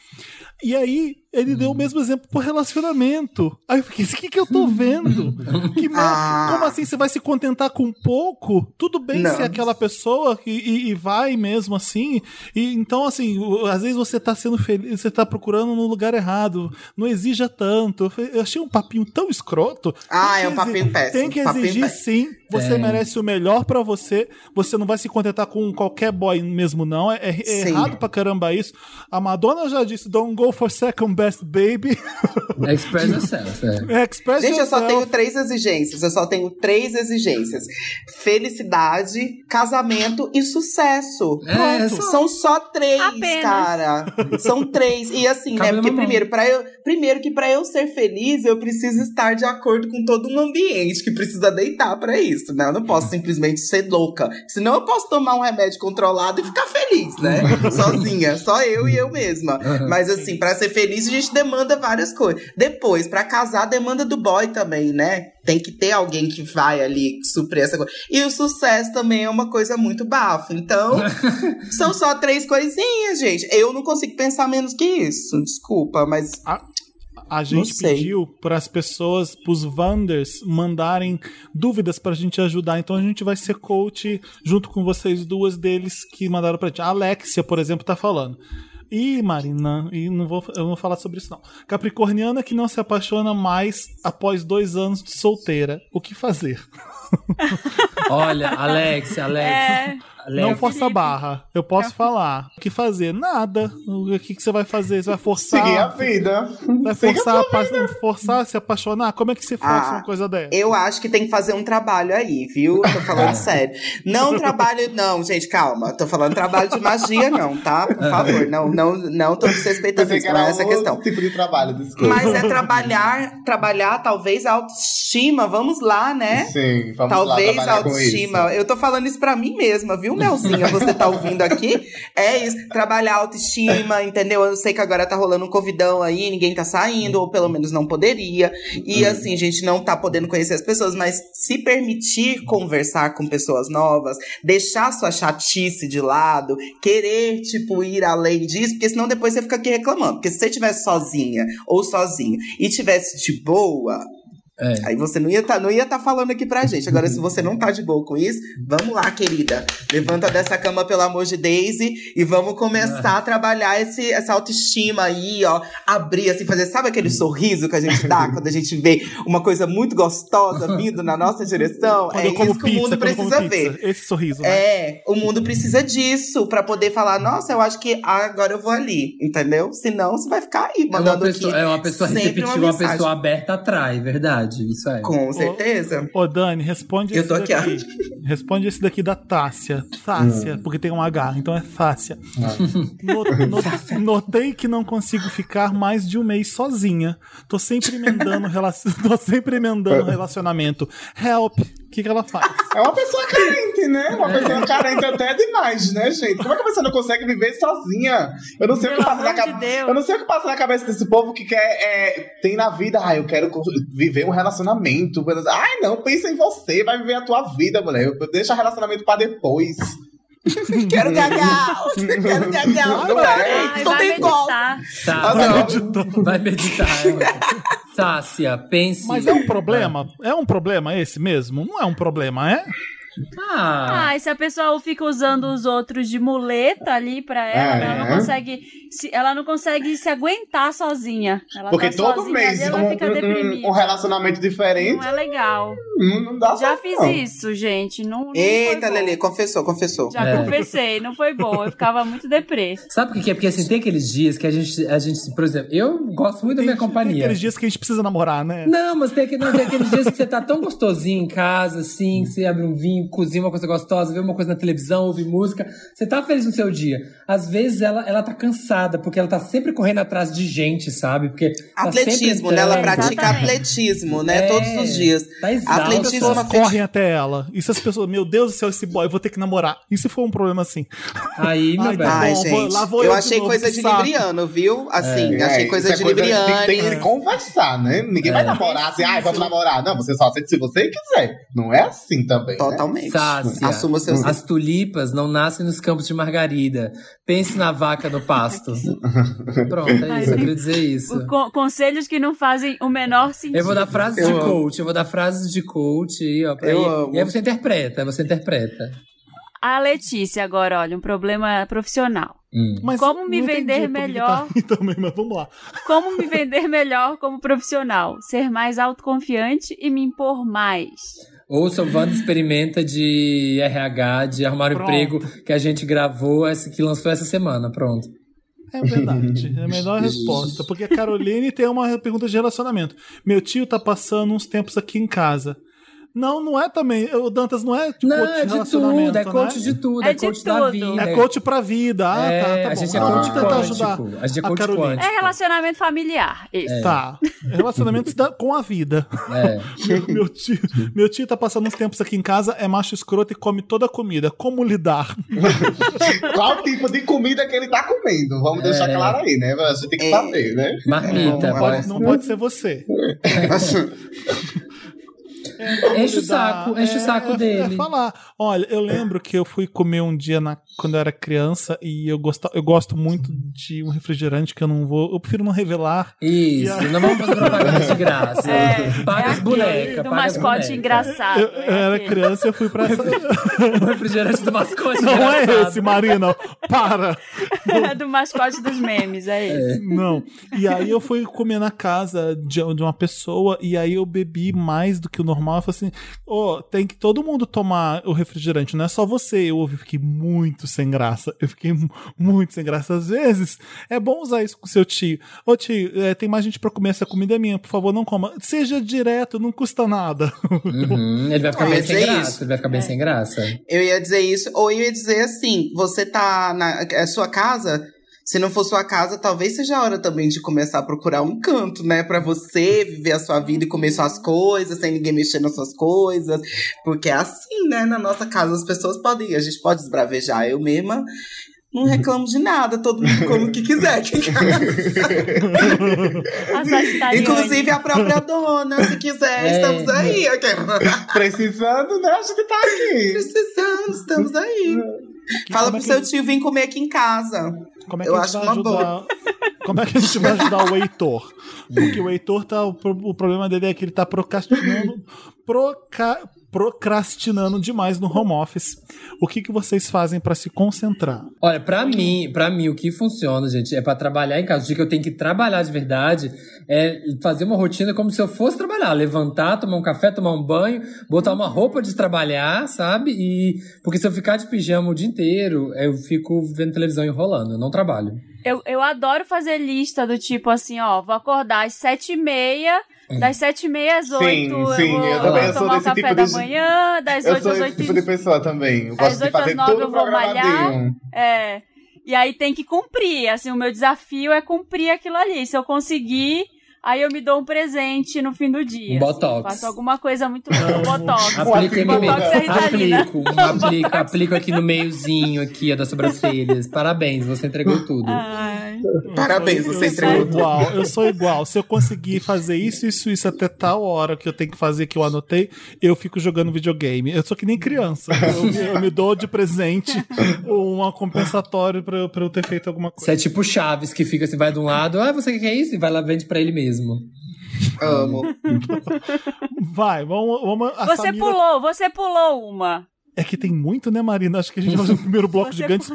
E aí, ele deu o mesmo exemplo pro relacionamento. Aí eu fiquei, o que, que eu tô vendo? Que Ah. Como assim? Você vai se contentar com pouco? Tudo bem Não. ser aquela pessoa que, e, e vai mesmo assim. E, então, assim, às vezes você tá sendo feliz, você tá procurando no lugar errado. Não exija tanto. Eu achei um papinho tão escroto. Ah, é um papinho exi- péssimo, Tem que exigir péssimo. sim. Você Tem. merece o melhor pra você. Você não vai se contentar com qualquer boy mesmo, não. É, é- é errado pra caramba isso. A Madonna já disse: don't go for second best baby. Express yourself, é. Express Gente, eu só yourself. tenho três exigências. Eu só tenho três exigências: felicidade, casamento e sucesso. É, Pronto. só- São só três, Apenas. cara. São três. E assim, Cabe né? Porque mão. primeiro, para eu, primeiro que pra eu ser feliz, eu preciso estar de acordo com todo um ambiente que precisa deitar pra isso, né? Eu não posso simplesmente ser louca. Senão eu posso tomar um remédio controlado e ficar feliz, né? Sozinha, só eu e eu mesma. Mas assim, pra ser feliz a gente demanda várias coisas. Depois, pra casar, demanda do boy também, né? Tem que ter alguém que vai ali suprir essa coisa. E o sucesso também é uma coisa muito bafo. Então, são só três coisinhas, gente. Eu não consigo pensar menos que isso. Desculpa, mas. A gente pediu para as pessoas, para os Wanders, mandarem dúvidas para a gente ajudar. Então a gente vai ser coach junto com vocês duas deles que mandaram para gente. A Alexia, por exemplo, tá falando. Ih, Marina, e não vou, eu não vou falar sobre isso não. Capricorniana que não se apaixona mais após dois anos de solteira. O que fazer? Olha, Alex, Alex. É. Alex. Não força a barra. Eu posso falar. O que fazer? Nada. O que, que você vai fazer? Você vai forçar? Seguir a vida. Vai forçar a, apa- forçar a se apaixonar? Como é que você força Ah, uma coisa dessa? Eu acho que tem que fazer um trabalho aí, viu? Tô falando sério. Não trabalho, não, gente, calma. Tô falando trabalho de magia, não, tá? Por favor, não, não, não tô desrespeitando isso, não é essa a questão. tipo de trabalho, desculpa. Mas é trabalhar, trabalhar talvez a autoestima, vamos lá, né? Sim, vamos Talvez lá a trabalhar com autoestima. isso. Eu tô falando isso pra mim mesma, viu, Melzinha? Você tá ouvindo aqui? É isso. Trabalhar a autoestima, entendeu? Eu sei que agora tá rolando um covidão aí, ninguém tá saindo, ou pelo menos não poderia. E assim, a gente não tá podendo conhecer as pessoas, mas se permitir conversar com pessoas novas, deixar sua chatice de lado, querer, tipo, ir além disso, porque senão depois você fica aqui reclamando. Porque se você estivesse sozinha ou sozinho e tivesse de boa, É. Aí você não ia tá, não ia tá falando aqui pra gente. Agora, se você não tá de boa com isso, vamos lá, querida. Levanta dessa cama, pelo amor de Daisy, e vamos começar a trabalhar esse, essa autoestima aí, ó. Abrir, assim, fazer. Sabe aquele sorriso que a gente dá quando a gente vê uma coisa muito gostosa vindo na nossa direção? Quando é isso que o pizza, mundo precisa pizza. ver. Esse sorriso, né? É, o mundo precisa disso pra poder falar, nossa, eu acho que agora eu vou ali, entendeu? Senão você vai ficar aí É uma mandando pessoa, aqui é uma pessoa receptiva, uma, mensagem. pessoa aberta atrai, verdade. Isso é. Com certeza. Ô, Dani, responde Eu esse tô aqui, daqui. Responde esse daqui da Tássia. Tássia, Hum. porque tem um H, então é Tássia. Ah. No- no- notei que não consigo ficar mais de um mês sozinha. Tô sempre emendando, relacion... Tô sempre emendando relacionamento. Help! O que, que ela faz? É uma pessoa carente, né? Uma pessoa carente até demais, né, gente? Como é que a pessoa não consegue viver sozinha? Eu não sei o que passa na cabeça. Eu não sei o que passa na cabeça desse povo que quer. é, tem na vida, ah, eu quero viver um relacionamento. Ai, não, pensa em você, vai viver a tua vida, mulher. Deixa relacionamento pra depois. Quero gagal! Quero gagal! Não, Ai, tem, não vai tem como! meditar. Tá, não. vai meditar. é. Sácia, pense. Mas é um problema? É um problema esse mesmo? Não é um problema, é? Ah, Ah, e se a pessoa fica usando os outros de muleta ali pra ela, É. né, ela não consegue se, ela não consegue se aguentar sozinha. Ela Porque tá todo sozinha mês ali, ela um, fica um- deprimida. um relacionamento diferente Não é legal. não, não dá Já certo, fiz não. isso, gente. Não, não Eita. Lelê, confessou, confessou. Já É. confessei, não foi bom. Eu ficava muito deprê. sabe o que que é? Porque assim, tem aqueles dias que a gente, a gente, por exemplo, eu gosto muito da minha Tem companhia. aqueles dias que a gente precisa namorar, né? Não, mas tem, não, tem aqueles dias que você tá tão gostosinho em casa, assim, que você abre um vinho, cozinha uma coisa gostosa, vê uma coisa na televisão, ouve música. Você tá feliz no seu dia. Às vezes ela, ela tá cansada, porque ela tá sempre correndo atrás de gente, sabe? Porque tá Atletismo, né? Ela pratica Exatamente. atletismo, né? É, Todos os dias. Tá exausta. As Atletismo pessoas é coisa- correm até ela. E se as pessoas, meu Deus do céu, esse boy, eu vou ter que namorar. E se for um problema assim? Aí, meu Ai, bem. tá Ai, bom, gente, vou- lá vou eu eu de achei novo, coisa de saco. libriano, viu? Assim, É, achei coisa isso de é Tem, libriano. tem que conversar, né? Ninguém vai É. namorar assim, ai, vamos namorar. Não, você só aceita se você quiser. Não é assim também. né? Totalmente. Sácia, Assuma seus as tulipas não nascem nos campos de margarida. Pense na vaca no pasto. Pronto, é isso. Eu queria dizer isso. Co- conselhos que não fazem o menor sentido. Eu vou dar frases Eu de amo. coach, eu vou dar frases de coach aí, ó. Eu aí, amo. E aí você interpreta, você interpreta. A Letícia agora, olha, um problema profissional. Hum. Mas Como me vender melhor? Tá também, mas vamos lá. Como me vender melhor como profissional? Ser mais autoconfiante e me impor mais. Ouça o Wanda Experimenta de RH, de Arrumar um Pronto. Emprego, que a gente gravou, que lançou essa semana. Pronto. É verdade. É a melhor resposta. Porque a Caroline tem uma pergunta de relacionamento. Meu tio tá passando uns tempos aqui em casa. Não, não é também. O Dantas não é de Não, coach é de de relacionamento. tudo, é coach né? de tudo, É é, de coach da tudo. vida. É coach pra vida. Ah, É, tá, tá a bom. gente é Ah, coach vamos tentar ajudar. A gente é coach quântico. É relacionamento familiar. Esse. Tá. Relacionamentos da- com a vida. É. Meu, meu tio, meu tio tá passando uns tempos aqui em casa, é macho escroto e come toda a comida. Como lidar? Qual tipo de comida que ele tá comendo? Vamos deixar É. claro aí, né? Gente tem que É. saber, né? Marmita. Lá. pode- Não pode ser você. Enche o saco, enche o saco é, dele. É falar. Olha, eu lembro que eu fui comer um dia na, quando eu era criança e eu, gosto, eu gosto muito de um refrigerante que eu não vou. Eu prefiro não revelar. Isso, não vamos fazer propaganda de graça. É, paga é as aquele bonecas, Do mascote engraçado. Eu, é eu era criança e eu fui pra essa. O refrigerante do mascote Não é engraçado. esse, Marina. Para! do mascote dos memes, é esse. Não. E aí eu fui comer na casa de, de uma pessoa e aí eu bebi mais do que o normal. Eu falei assim: Ô, tem que todo mundo tomar o refrigerante, não é só você. Eu ouvi, fiquei muito sem graça. Eu fiquei mu- muito sem graça. Às vezes é bom usar isso com seu tio. Ô tio, é, tem mais gente pra comer, essa comida é minha, por favor, não coma. Seja direto, não custa nada. Uhum, ele vai ficar bem sem dizer graça. isso. Ele vai ficar bem sem graça. Eu ia dizer isso, ou eu ia dizer assim: você tá na é sua casa. Se não for sua casa, talvez seja a hora também de começar a procurar um canto, né? Pra você viver a sua vida e comer suas coisas, sem ninguém mexer nas suas coisas. Porque é assim, né? Na nossa casa as pessoas podem, a gente pode esbravejar. Eu mesma não reclamo de nada, todo mundo come o que quiser aqui em casa. Inclusive a própria dona, se quiser, É. estamos aí. Precisando, né? A gente tá aqui. Precisando, estamos aí. Fala como pro é seu que- tio vir comer aqui em casa. Como é que Eu a gente vai ajudar? como é que a gente vai ajudar o Heitor? Porque o Heitor tá. O, o problema dele é que ele tá procrastinando. Proca, procrastinando demais no home office. O que, que vocês fazem pra se concentrar? Olha, pra mim, para mim o que funciona, gente, é pra trabalhar em casa. O dia que eu tenho que trabalhar de verdade é fazer uma rotina como se eu fosse trabalhar, levantar, tomar um café, tomar um banho, botar uma roupa de trabalhar, sabe? E porque se eu ficar de pijama o dia inteiro, eu fico vendo televisão enrolando, eu não trabalho. Eu, eu adoro fazer lista do tipo assim, ó, vou acordar às sete e meia, das sete e meia às oito sim, eu vou, eu também sou tomar o desse café tipo da de- manhã, das Eu oito sou às esse oito tipo de pessoa também. Eu Às gosto de às nove eu vou malhar. É. E aí tem que cumprir. Assim, o meu desafio é cumprir aquilo ali. Se eu conseguir, aí eu me dou um presente no fim do dia. Um botox. Faço alguma coisa muito boa. Botox. Aplico, em mim botox é Ritalina. aplico, aplico, aplico aqui no meiozinho aqui, ó, das sobrancelhas. Parabéns, você entregou tudo. Ai. Parabéns, Eu você sou entregou tudo. igual, eu sou igual. Se eu conseguir fazer isso, isso, isso até tal hora que eu tenho que fazer, que eu anotei, eu fico jogando videogame. Eu sou que nem criança. Eu, me- eu me dou de presente um compensatório pra, eu- pra eu ter feito alguma Você coisa. é tipo Chaves, que fica assim, vai de um lado, ah, você quer isso? E vai lá, vende pra ele mesmo. Amo. Vai, vamos. vamos a Você Samira- pulou, você pulou uma. É que tem muito, né, Marina? Acho que a gente vai fazer o primeiro bloco Você gigante.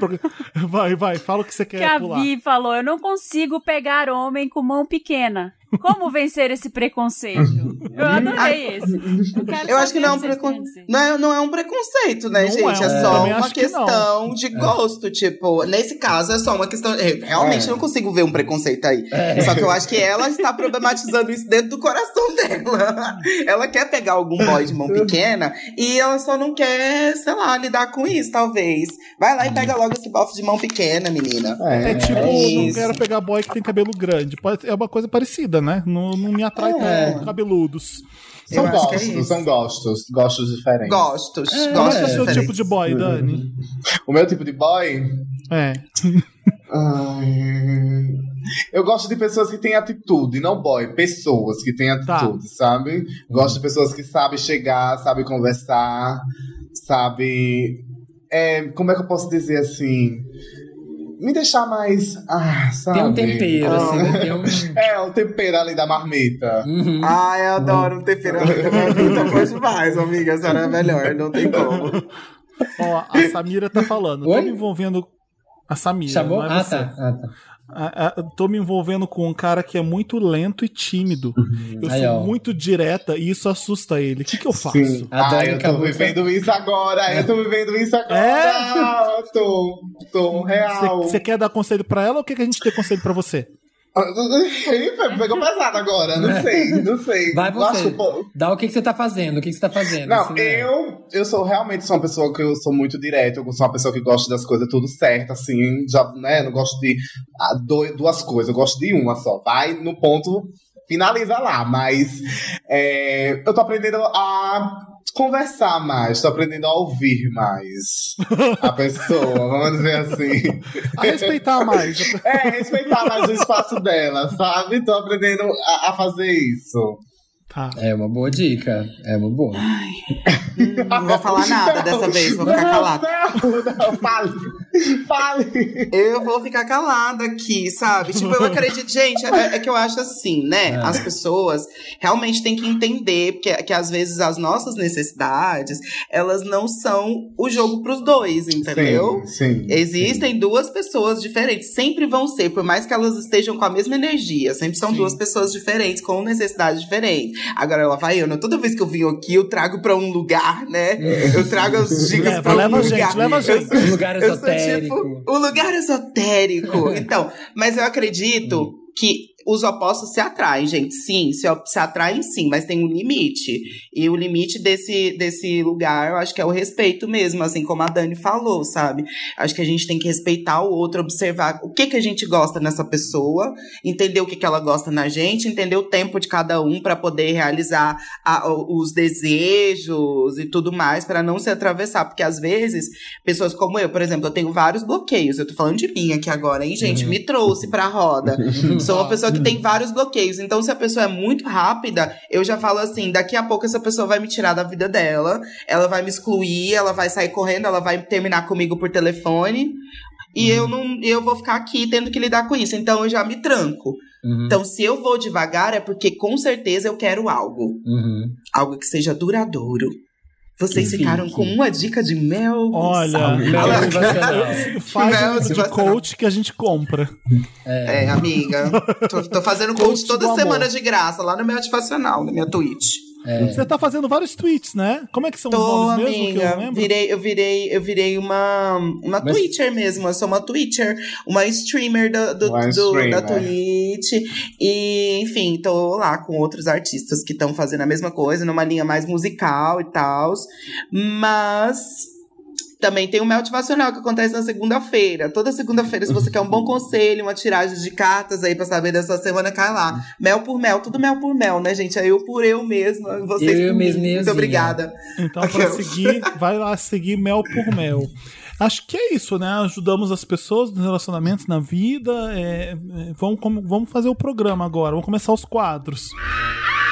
Vai, vai, fala o que você quer que a pular. Vi falou: Eu não consigo pegar homem com mão pequena. Como vencer esse preconceito? Eu adorei esse. quero Eu acho que não é um preconceito. Não é, não é um preconceito, né, Não gente? é, É, só uma acho que questão de gosto. Tipo, nesse caso é só uma questão. eu Realmente É. não consigo ver um preconceito aí. Só que eu acho que ela está problematizando isso dentro do coração dela. Ela quer pegar algum boy de mão pequena e ela só não quer, sei lá, lidar com isso, talvez. Vai lá e pega logo esse bofe de mão pequena, menina. É, É tipo, É não isso. quero pegar boy que tem cabelo grande. Pode- É uma coisa parecida, né? Não, não me atrai É. tanto cabeludos. São é gostos, isso. são gostos. Gostos diferentes. Gostos. Qual gostos é o seu tipo de boy, Dani? O meu tipo de boy. É. Ai, Eu gosto de pessoas que têm atitude, não boy, pessoas que têm Tá. atitude, sabe? Gosto de pessoas que sabem chegar, sabem conversar, sabem. É, como é que eu posso dizer assim? Me deixar mais. Ah, sabe? Tem um tempero, Ah. assim, né? Tem um. É, o tempero ali da marmita. Uhum. Ai, eu adoro um tempero Tá bom demais, amiga. A senhora é melhor, não tem como. Ó, a Samira tá falando. Tô Oi? me envolvendo. A Samira. Chamou? não é Ah, você. tá. Ah, tá. A- a- tô me envolvendo com um cara que é muito lento e tímido. Eu Aí, sou ó. muito direta e isso assusta ele. O que, que eu faço? Sim. A Ah, eu tô vivendo isso agora. Eu tô vivendo isso agora. É? Eu tô, tô real. Você quer dar conselho pra ela ou quer que a gente dê conselho pra você? Pegou pesado agora. Não sei, não sei. Vai você. Dá o que, que você tá fazendo? O que, que você tá fazendo? Não, né? eu, eu sou realmente sou uma pessoa que eu sou muito direto, eu sou uma pessoa que gosta das coisas tudo certo, assim, já, né, não gosto de ah, duas coisas, eu gosto de uma só, vai no ponto, finaliza lá, mas é, eu tô aprendendo a conversar mais, tô aprendendo a ouvir mais a pessoa, vamos dizer assim. A respeitar mais. É, respeitar mais o espaço dela, sabe? Tô aprendendo a, a fazer isso. Tá. É uma boa dica. É uma boa. Não vou falar nada dessa vez, vou ficar calada. Não, não, fale, fale. Eu vou ficar calada aqui, sabe? Tipo, eu acredito. Gente, é, é que eu acho assim, né? É. As pessoas realmente têm que entender que, que às vezes as nossas necessidades, elas não são o jogo pros dois, entendeu? Sim, sim. Existem duas pessoas diferentes, sempre vão ser, por mais que elas estejam com a mesma energia, sempre são Sim. duas pessoas diferentes, com necessidades diferentes. Agora, ela vai, Ana, toda vez que eu vim aqui, eu trago pra um lugar, né? Eu trago as dicas Leva, pra um leva lugar. gente, leva a gente. lugar eu sou esotérico. tipo o lugar esotérico. Então, mas eu acredito que os opostos se atraem, gente. Sim, se, se atraem sim, mas tem um limite. E o limite desse, desse lugar, eu acho que é o respeito mesmo, assim como a Dani falou, sabe? Acho que a gente tem que respeitar o outro, observar o que que a gente gosta nessa pessoa, entender o que que ela gosta na gente, entender o tempo de cada um para poder realizar a- os desejos e tudo mais, para não se atravessar. Porque às vezes, pessoas como eu, por exemplo, eu tenho vários bloqueios. Eu tô falando de mim aqui agora, hein, gente? Me trouxe pra roda. Sou uma pessoa que tem vários bloqueios. Então, se a pessoa é muito rápida, eu já falo assim: daqui a pouco essa pessoa vai me tirar da vida dela, ela vai me excluir, ela vai sair correndo, ela vai terminar comigo por telefone. E eu não, eu vou ficar aqui tendo que lidar com isso. Então eu já me tranco. Uhum. Então, se eu vou devagar, é porque com certeza eu quero algo. Uhum. Algo que seja duradouro. Vocês ficaram com uma dica de mel. Olha. Mel. Faz Mel um de motivacional. coach que a gente compra. É, amiga. Tô, tô fazendo Coach coach toda semana amor. de graça, lá no meu ativacional, na minha Twitch. É. Você tá fazendo vários tweets, né? Como é que são os Tô, nomes mesmo que eu amiga. Virei, eu virei, eu virei uma, uma Mas- Twitcher mesmo. Eu sou uma Twitcher, uma streamer do, do, Uma do- streamer. da Twitch. E, enfim, tô lá com outros artistas que estão fazendo a mesma coisa, numa linha mais musical e tal. Mas. Também tem o Mel Motivacional que acontece na segunda-feira. Toda segunda-feira, se você quer um bom conselho, uma tiragem de cartas aí pra saber da sua semana, cai lá. Mel por mel, tudo mel por mel, né, gente? É eu por eu mesma. Vocês Eu por mim. mesma, Muito obrigada. Então, pra seguir, vai lá seguir mel por mel. Acho que é isso, né? Ajudamos as pessoas nos relacionamentos, na vida. é, é, vamos, como- vamos fazer o programa agora. Vamos começar os quadros. Me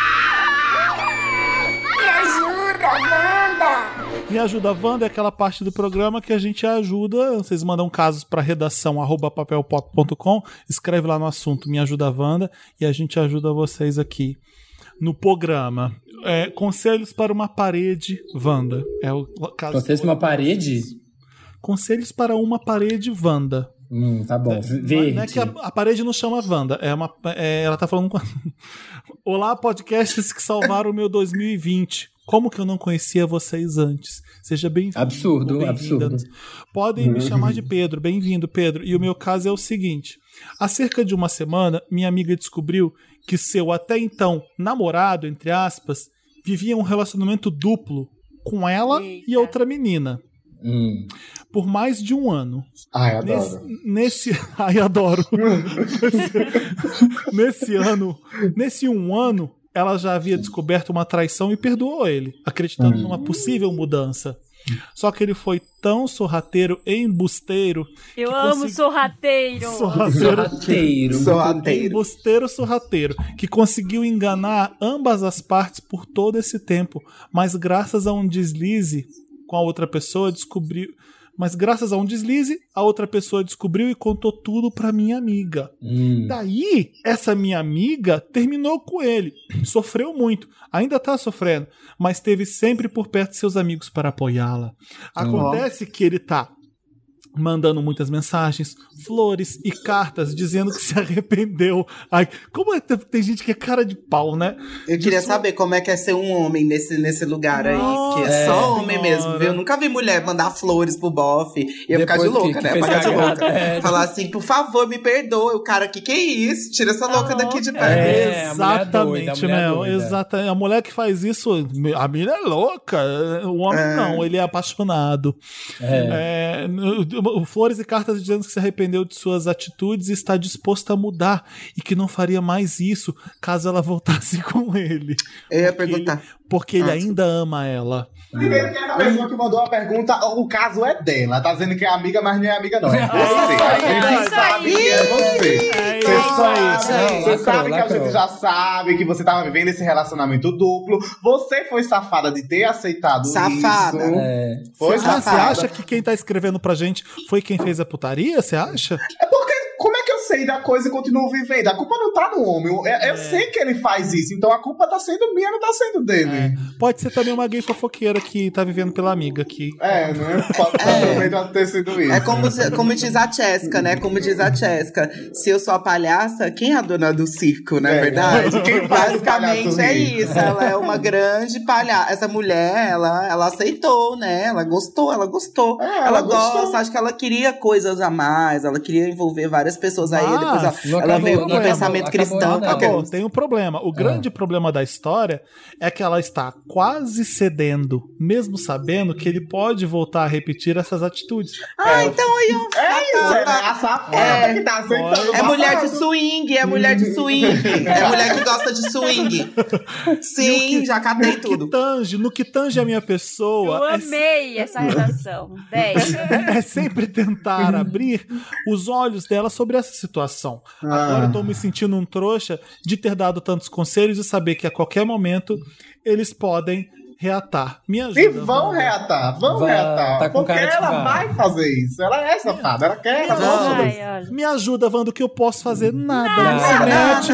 Me ajuda Wanda é aquela parte do programa que a gente ajuda. Vocês mandam casos para redação arroba papelpop.com, escreve lá no assunto Me ajuda Wanda e a gente ajuda vocês aqui no programa. É, conselhos para uma parede Wanda. É o caso. Conselhos pra uma parede? Conselhos para uma parede Wanda. Hum, tá bom. É- Verde. Não é que a, a parede não chama Wanda, é uma, é, ela tá falando com. Olá, podcasts que salvaram o meu 2020. Como que eu não conhecia vocês antes? Seja bem-vindo. Absurdo, bem-vinda. absurdo. Podem me chamar de Pedro. Bem-vindo, Pedro. E o meu caso é o seguinte: há cerca de uma semana, minha amiga descobriu que seu até então namorado, entre aspas, vivia um relacionamento duplo com ela e Eita. outra menina Hum. por mais de um ano. Ai, Nesse, adoro. nesse. Ai, adoro. nesse, nesse ano. Nesse um ano, ela já havia descoberto uma traição e perdoou ele, acreditando numa possível mudança. Só que ele foi tão sorrateiro e embusteiro. Eu que amo consegui- sorrateiro. Sorrateiro. Sorrateiro. Sorrateiro. Embusteiro sorrateiro, que conseguiu enganar ambas as partes por todo esse tempo, mas graças a um deslize com a outra pessoa descobriu. Mas graças a um deslize, a outra pessoa descobriu e contou tudo pra minha amiga. Hum. Daí, essa minha amiga terminou com ele. Sofreu muito. Ainda tá sofrendo. Mas teve sempre por perto seus amigos para apoiá-la. Acontece que ele tá mandando muitas mensagens, flores e cartas dizendo que se arrependeu. Ai, como é, tem gente que é cara de pau, né? Eu queria saber como é que é ser um homem nesse, nesse lugar aí. Que é Nossa só homem Senhora. mesmo, viu? Eu nunca vi mulher mandar flores pro bofe. Ia ficar de Depois que- louca, que né? fez Ficar de louca. é. Falar assim, por favor, me perdoe. O cara, que que é isso? Tira essa louca daqui de perto. É, a mulher doida, a Exatamente, mulher Mel. doida. Exata. A mulher que faz isso, a mina é louca. O homem É. não, ele é apaixonado. É. Flores e cartas dizendo que se arrependeu de suas atitudes e está disposta a mudar e que não faria mais isso caso ela voltasse com ele. Eu ia perguntar. ele- porque ele Ah, ainda ama ela. Primeiro que essa pessoa que mandou a pergunta, o caso é dela. Tá dizendo que é amiga, mas não é amiga, não. É você. isso aí, A é isso sabe aí. é você. É Você isso sabe, você que a lacrou. gente já sabe que você tava vivendo esse relacionamento duplo. Você foi safada de ter aceitado Safada. isso. É. Foi Ah, você safada. acha que quem tá escrevendo pra gente foi quem fez a putaria? Você acha? É porque como é que eu sei da coisa e continuo vivendo? A culpa não tá no homem. Eu, É. eu sei que ele faz isso, então a culpa tá sendo minha, não tá sendo dele. Pode ser também uma gay fofoqueira que tá vivendo pela amiga aqui. É, né? Pode também ter sido isso. É como, como diz a Chesca, né? Como diz a Chesca. Se eu sou a palhaça, quem é a dona do circo, não é, É, verdade? quem Basicamente é isso. Ela é uma grande palhaça. Essa mulher, ela, ela aceitou, né? Ela gostou, ela gostou. É, ela ela gosta, gostou. acho que ela queria coisas a mais. Ela queria envolver várias pessoas aí. Mas Depois ela, não ela acabou, veio com o acabou, pensamento acabou cristão. Ok. Acabou, tem um problema. O grande problema da história é que ela está quase cedendo, mesmo sabendo que ele pode voltar a repetir essas atitudes. Ah, então aí, ó. É isso, é É. que tá aceitando. É o mulher de swing, é mulher de swing. É mulher que gosta de swing. Sim, já catei No que tudo. tange, no que tange a minha Eu pessoa, é, amei essa redação. 10. é sempre tentar abrir os olhos dela sobre essa situação. Agora eu tô me sentindo um trouxa de ter dado tantos conselhos e saber que a qualquer momento eles podem reatar. Me ajuda. E vão reatar, vão Vai, reatar. tá com porque ela vai. vai fazer isso. Ela é safada, ela quer, disso. olha. Me ajuda, Wanda, o que eu posso fazer? Nada. Não se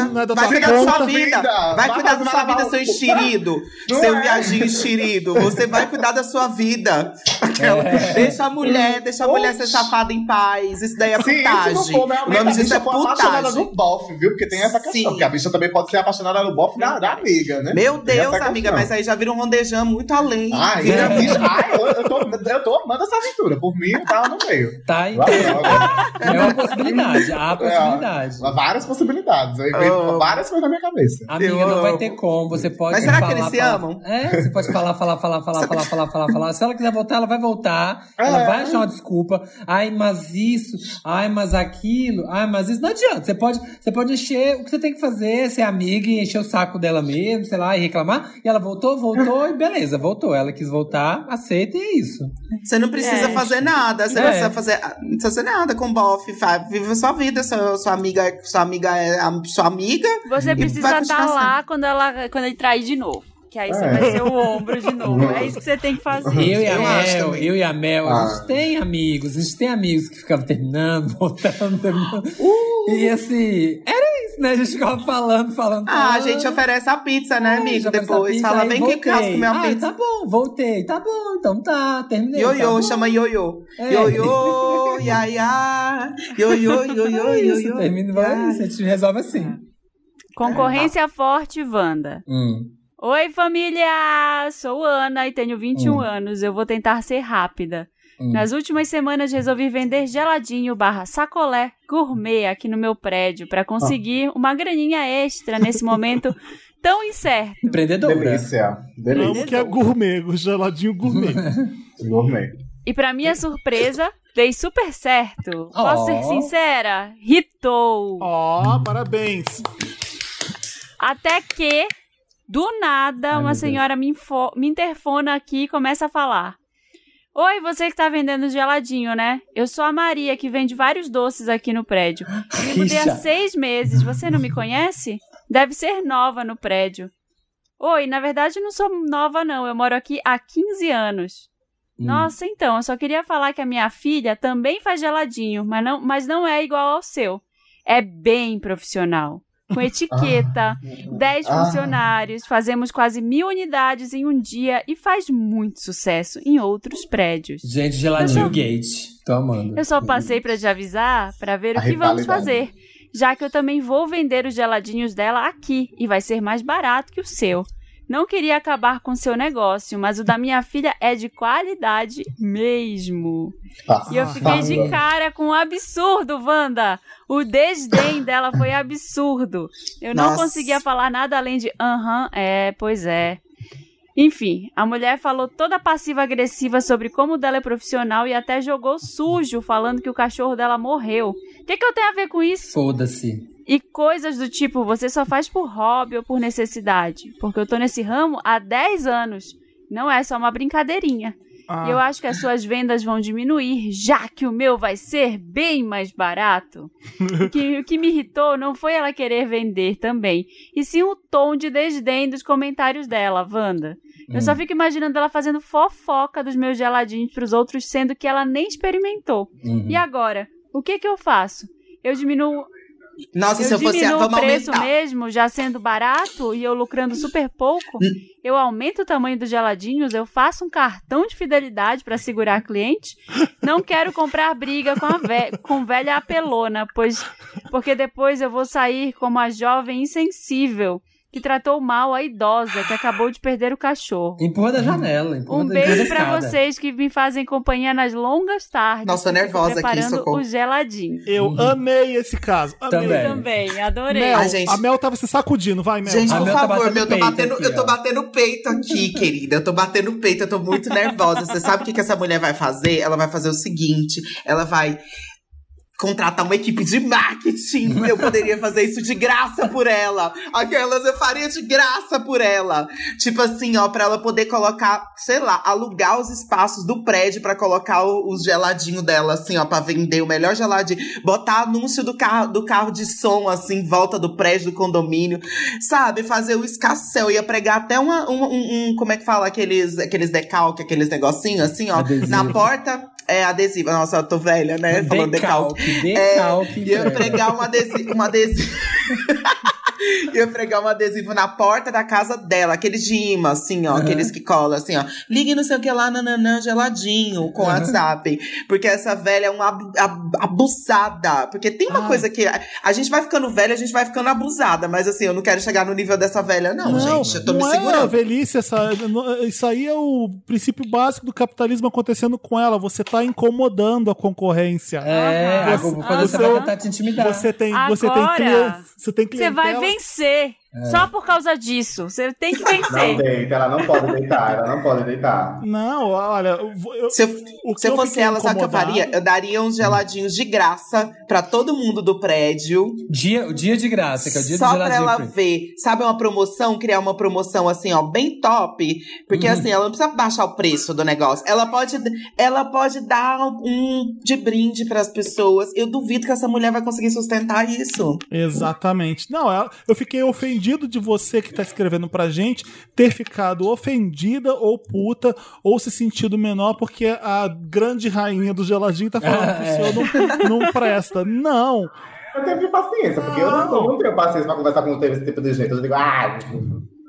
mete, não é da Vai tua cuidar da sua conta. vida. Vai Vai cuidar da fazer sua vida, o- seu enxerido. Não seu é. viadinho enxerido. Você vai cuidar da sua vida. Aquela- Deixa a mulher, deixa a mulher ser safada em paz. Isso daí é Se isso putagem. não for, o nome disso é foi apaixonada putagem. no bofe, viu? Porque tem essa questão. Sim. Porque a bicha também pode ser apaixonada no bofe da, da amiga, né? Meu Deus, amiga, mas aí já vira um rondejão muito além. Ai, Vira- bicha, ai, eu, eu, tô, eu tô amando essa aventura. Por mim, eu tava no meio. Tá, então. É uma possibilidade. Há possibilidade. É, várias possibilidades. Aí veio Oh. várias coisas na minha cabeça. Amiga, Eu não vai ter como. Você pode Mas será que falar, eles se falar- amam? É, você pode falar, falar, falar, falar, falar, falar, falar, falar. Se ela quiser voltar, ela vai voltar. Ela É. vai achar uma desculpa. Ai, mas isso. Ai, mas aquilo. Ai, mas isso. Não adianta. Você pode, você pode encher o que você tem que fazer, ser amiga e encher o saco dela mesmo, sei lá, e reclamar. E ela voltou, voltou e beleza, voltou. Ela quis voltar, aceita e é isso. Você não precisa É. fazer nada. Você É. não precisa fazer, não precisa fazer nada com o bofe. Vive a sua vida. Sua, sua amiga, sua amiga é sua amiga. Você precisa estar continuar lá quando, ela, quando ele trair de novo. Que aí você É. vai ser o ombro de novo. É isso que você tem que fazer. Eu e a Eu Mel, eu e a Mel, a Ah. gente tem amigos, a gente tem amigos que ficavam terminando, voltando, terminando. E assim, era isso, né? A gente ficava falando, falando. Uh! Ah, a falando. gente oferece a pizza, né, É, amigo? Depois a fala, pizza, vem aí aqui em casa comer uma Ai, pizza. tá bom, voltei. Tá bom, então tá, terminei. tá Ioiô, bom. chama ioiô. É. Ioiô, iaiá. Ioiô, ioiô, É isso, ioiô. termina, vai a gente resolve assim. Concorrência forte, Wanda. Hum. Oi, família! Sou Ana e tenho 21 anos. Eu vou tentar ser rápida. Hum. Nas últimas semanas resolvi vender geladinho barra sacolé gourmet aqui no meu prédio para conseguir uma graninha extra nesse momento tão incerto. Empreendedora. Delícia. Delícia. Amo que é gourmet, o geladinho gourmet. Gourmet. E para minha surpresa, dei super certo. Posso Oh. ser sincera? Ritou. Ó, parabéns. Até que, do nada, Ai, uma senhora me, info- me interfona aqui e começa a falar. Oi, você que tá vendendo geladinho, né? Eu sou a Maria, que vende vários doces aqui no prédio. Me mudei há seis meses. Você não me conhece? Deve ser nova no prédio. Oi, na verdade não sou nova, não. Eu moro aqui há 15 anos. Hum. Nossa, então, eu só queria falar que a minha filha também faz geladinho, mas não, mas não é igual ao seu. É bem profissional. Com etiqueta, 10 Ah. funcionários, fazemos quase mil unidades em um dia e faz muito sucesso em outros prédios. Gente, geladinho só- gate. Tô amando. Eu só passei pra te avisar para ver A o que vamos fazer, já que eu também vou vender os geladinhos dela aqui e vai ser mais barato que o seu. Não queria acabar com o seu negócio, mas o da minha filha é de qualidade mesmo. E eu fiquei de cara com um absurdo, Wanda. O desdém dela foi absurdo. Eu não Nossa. conseguia falar nada além de aham, é, pois é. Enfim, a mulher falou toda passiva-agressiva sobre como o dela é profissional e até jogou sujo, falando que o cachorro dela morreu. O que, que eu tenho a ver com isso? Foda-se. E coisas do tipo, você só faz por hobby ou por necessidade. Porque eu tô nesse ramo há 10 anos. Não é só uma brincadeirinha. Ah, E eu acho que as suas vendas vão diminuir, já que o meu vai ser bem mais barato. o, que, o que me irritou não foi ela querer vender também, e sim o tom de desdém dos comentários dela, Wanda. Eu Hum. só fico imaginando ela fazendo fofoca dos meus geladinhos pros outros, sendo que ela nem experimentou. Uhum. E agora? O que que eu faço? Eu diminuo Nossa, se eu eu fosse. Vamos o preço aumentar. mesmo, já sendo barato e eu lucrando super pouco. Eu aumento o tamanho dos geladinhos, eu faço um cartão de fidelidade para segurar cliente. Não quero comprar briga com a ve com velha apelona, pois porque depois eu vou sair como a jovem insensível que tratou mal a idosa que acabou de perder o cachorro. Empurra da janela. Empurra Um da, beijo pra escada. vocês que me fazem companhia nas longas tardes. Nossa, eu nervosa aqui, preparando socorro. o geladinho. eu amei esse caso. Amei. Também. Também, adorei. Mel, Ai, gente. a Mel tava se sacudindo, vai, Mel. Gente, A por Mel tá favor, batendo meu, eu tô peito batendo, aqui, eu tô batendo peito aqui, querida. Eu tô batendo peito, eu tô muito nervosa. Você sabe o que, que essa mulher vai fazer? Ela vai fazer o seguinte: ela vai contratar uma equipe de marketing. Eu poderia fazer isso de graça por ela. Aquelas eu faria de graça por ela. Tipo assim, ó, pra ela poder colocar, sei lá, alugar os espaços do prédio pra colocar o- os geladinhos dela, assim, ó, pra vender o melhor geladinho. Botar anúncio do carro, do carro de som, assim, em volta do prédio do condomínio. Sabe? Fazer o escassel. Ia pregar até uma, um, um- um- como é que fala? Aqueles, aqueles decalque, aqueles negocinhos, assim, ó. Adesivo. Na porta. É adesivo. Nossa, eu tô velha, né? Falando decalque. Decalque, decalque. Ia entrega. pregar um adesivo. Um adesivo. ia pregar um adesivo na porta da casa dela, aqueles de imã, assim, ó, aqueles que colam, assim, ó. Ligue não sei o que lá, nananã, geladinho, com WhatsApp. Porque essa velha é uma abu- ab- abusada. Porque tem uma Ah. coisa que. A, a gente vai ficando velha, a gente vai ficando abusada. Mas assim, eu não quero chegar no nível dessa velha, não, gente. Eu tô não me é a segurando. velhice, essa, isso aí é o princípio básico do capitalismo acontecendo com ela. Você tá incomodando a concorrência. É, a- você vai tentar te intimidar. Você tem, você tem Agora, cliente, você tem Você clientela. vai vencer. Só por causa disso. Você tem que Não vencer. deita, ela não pode deitar, ela não pode deitar. Não, olha, eu, Se eu, o se eu fosse ela, sabe o que eu faria? Eu daria uns geladinhos de graça pra todo mundo do prédio. Dia, o dia de graça, que é o dia Só do pra geladinho ela free. ver, sabe uma promoção, criar uma promoção assim, ó, bem top, porque Uhum. assim, ela não precisa baixar o preço do negócio. Ela pode, ela pode dar um de brinde pras pessoas. Eu duvido que essa mulher vai conseguir sustentar isso. Exatamente. Não, ela- eu fiquei ofendido de você que tá escrevendo pra gente ter ficado ofendida ou puta ou se sentido menor porque a grande rainha do geladinho tá falando que o senhor não, não presta. Não. Eu tenho paciência, porque eu não, eu não tenho paciência pra conversar com esse tipo de gente. Eu digo, ah,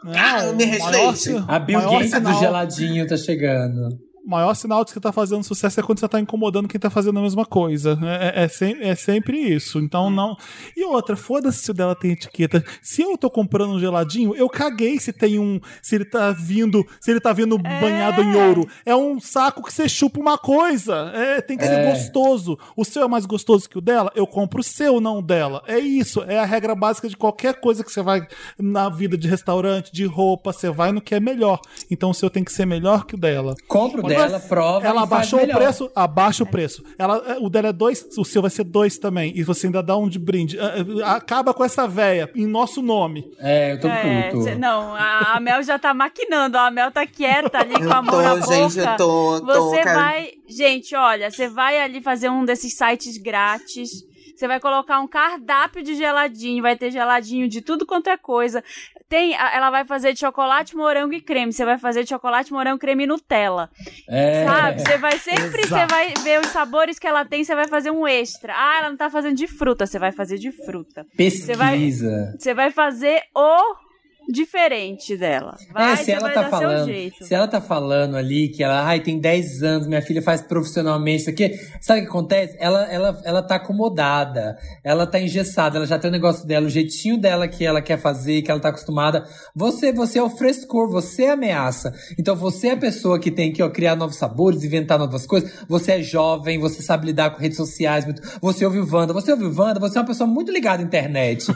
Ah, me o respeite. A Bill Gates do geladinho tá chegando. O maior sinal de que você tá fazendo sucesso é quando você tá incomodando quem tá fazendo a mesma coisa. É, é, é sem- é sempre isso. Então não. E outra, foda-se se o dela tem etiqueta. Se eu tô comprando um geladinho, eu caguei se tem um. Se ele tá vindo. Se ele tá vindo banhado em ouro. É um saco que você chupa uma coisa. É, tem que ser É. gostoso. O seu é mais gostoso que o dela? Eu compro o seu, não o dela. É isso. É a regra básica de qualquer coisa que você vai na vida de restaurante, de roupa. Você vai no que é melhor. Então o seu tem que ser melhor que o dela. Compra o dela, prova Ela e faz abaixou o preço, abaixa o preço. Ela, é, o dela é dois, o seu vai ser dois também. E você ainda dá um de brinde. É, é, Acaba com essa véia, em nosso nome. É, eu tô É, puto. não, a, a Mel já tá maquinando, a Mel tá quieta ali com a mão na boca. gente, eu tô, tô, Você cara. vai. Gente, olha, você vai ali fazer um desses sites grátis. Você vai colocar um cardápio de geladinho, vai ter geladinho de tudo quanto é coisa. Tem, ela vai fazer de chocolate, morango e creme. Você vai fazer de chocolate, morango, creme e Nutella. É. Sabe? Você vai sempre, você vai ver os sabores que ela tem, você vai fazer um extra. Ah, ela não tá fazendo de fruta, você vai fazer de fruta. Pesquisa. Você vai fazer o diferente dela. Vai, é, se ela tá falando, jeito. se ela tá falando ali que ela, ai, tem 10 anos, minha filha faz profissionalmente isso aqui, sabe o que acontece? Ela, ela, ela tá acomodada, ela tá engessada, ela já tem o negócio dela, o jeitinho dela que ela quer fazer, que ela tá acostumada. Você, você é o frescor, você é a ameaça. Então você é a pessoa que tem que ó, criar novos sabores, inventar novas coisas. Você é jovem, você sabe lidar com redes sociais, muito- você ouve o Wanda, você ouve o Wanda, você é uma pessoa muito ligada à internet.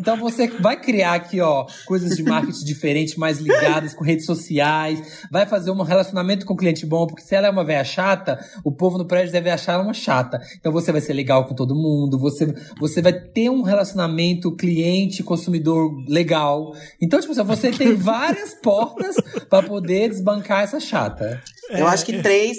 Então você vai criar aqui, ó, coisas de marketing diferentes, mais ligadas com redes sociais, vai fazer um relacionamento com o cliente bom, porque se ela é uma velha chata, o povo no prédio deve achar ela uma chata. Então você vai ser legal com todo mundo, você, você vai ter um relacionamento cliente-consumidor legal. Então, tipo você tem várias portas pra poder desbancar essa chata. Eu acho que três,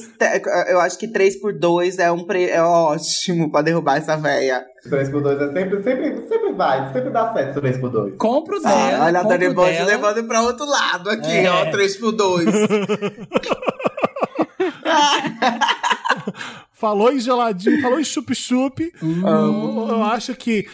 eu acho que três por dois é um pre, é ótimo pra derrubar essa véia. 3 por 2 é sempre, sempre, sempre vai, sempre dá certo 3 por 2. Compra o Ah, dela, olha a Dani Bond levando pra outro lado aqui, É. ó, três por dois. Falou em geladinho, falou em chup-chup. Hum. Eu, eu acho que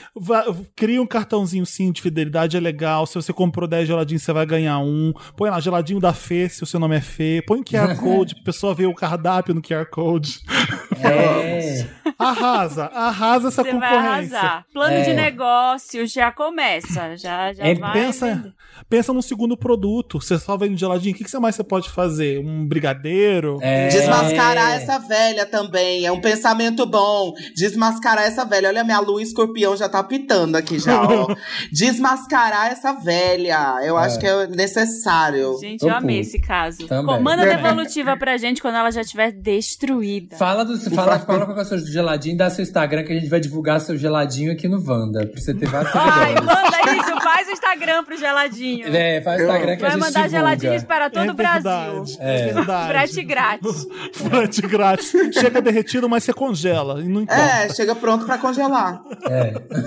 cria um cartãozinho sim de fidelidade, é legal. Se você comprou 10 geladinhos, você vai ganhar um. Põe lá, geladinho da Fê, se o seu nome é Fê. Põe QR Code, pra pessoa ver o cardápio no QR Code. É. Arrasa, arrasa essa Você vai concorrência. arrasar. Plano É. de negócios já começa. Já, já É, vai. Pensa, vender. pensa num segundo produto. Você só vende geladinho. O que, que você mais você pode fazer? Um brigadeiro? É. Desmascarar essa velha também. É um pensamento bom. Desmascarar essa velha. Olha, minha lua escorpião já tá pitando aqui já, ó. Desmascarar essa velha. Eu acho que é necessário. Gente, Tô eu amei esse caso. Também. Manda É. devolutiva pra gente quando ela já estiver destruída. Fala do fala, fala é o seu geladinho, dá seu Instagram que a gente vai divulgar seu geladinho aqui no Wanda. Pra você ter vários Ai, seguidores. manda isso, faz o Instagram pro geladinho. É, faz o Instagram que a Vai gente mandar divulga. geladinhos para todo é o Brasil. é. Frete grátis. Frete grátis. Chega derretido, mas você congela. E não importa. É, chega pronto pra congelar.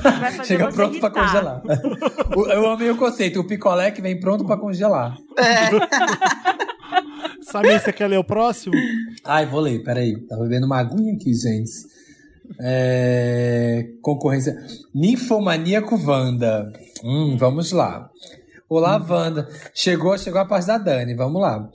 Fazer Chega pronto pra irritar. congelar. O- Eu amei o conceito, o picolé que vem pronto pra congelar. Samir, você quer ler o próximo? Ai, vou ler, peraí. Tá bebendo uma aguinha aqui, gente. É... Concorrência. Ninfomaníaco Wanda. Hum, vamos lá. Olá, Wanda. Chegou, chegou a parte da Dani, vamos lá.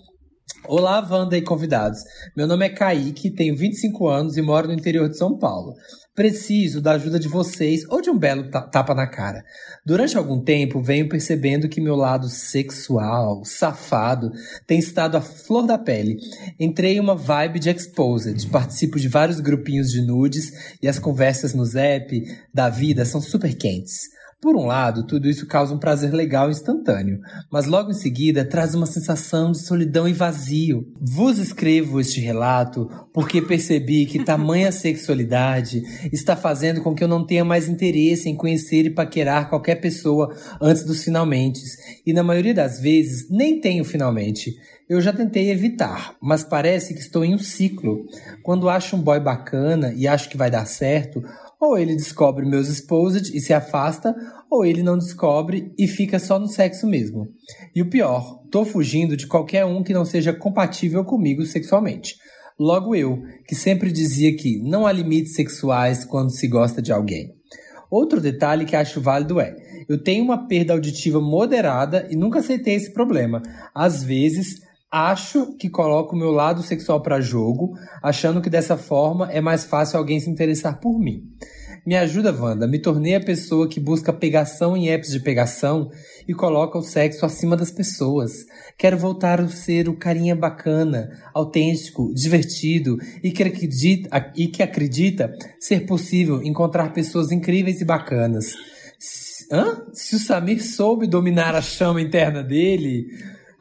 Olá, Wanda e convidados. Meu nome é Kaique, tenho 25 anos e moro no interior de São Paulo. Preciso da ajuda de vocês ou de um belo ta- tapa na cara. Durante algum tempo, venho percebendo que meu lado sexual, safado, tem estado à flor da pele. Entrei em uma vibe de exposed, participo de vários grupinhos de nudes e as conversas no Zap da vida são super quentes. Por um lado, tudo isso causa um prazer legal e instantâneo, mas logo em seguida traz uma sensação de solidão e vazio. Vos escrevo este relato porque percebi que tamanha sexualidade está fazendo com que eu não tenha mais interesse em conhecer e paquerar qualquer pessoa antes dos finalmente, e na maioria das vezes nem tenho finalmente. Eu já tentei evitar, mas parece que estou em um ciclo. Quando acho um boy bacana e acho que vai dar certo, ou ele descobre meus exposed e se afasta, ou ele não descobre e fica só no sexo mesmo. E o pior, tô fugindo de qualquer um que não seja compatível comigo sexualmente. Logo eu, que sempre dizia que não há limites sexuais quando se gosta de alguém. Outro detalhe que acho válido é: eu tenho uma perda auditiva moderada e nunca aceitei esse problema. Às vezes, acho que coloco o meu lado sexual para jogo, achando que dessa forma é mais fácil alguém se interessar por mim. Me ajuda, Wanda. Me tornei a pessoa que busca pegação em apps de pegação e coloca o sexo acima das pessoas. Quero voltar a ser o carinha bacana, autêntico, divertido e que acredita, e que acredita ser possível encontrar pessoas incríveis e bacanas. Hã? Se o Samir soube dominar a chama interna dele,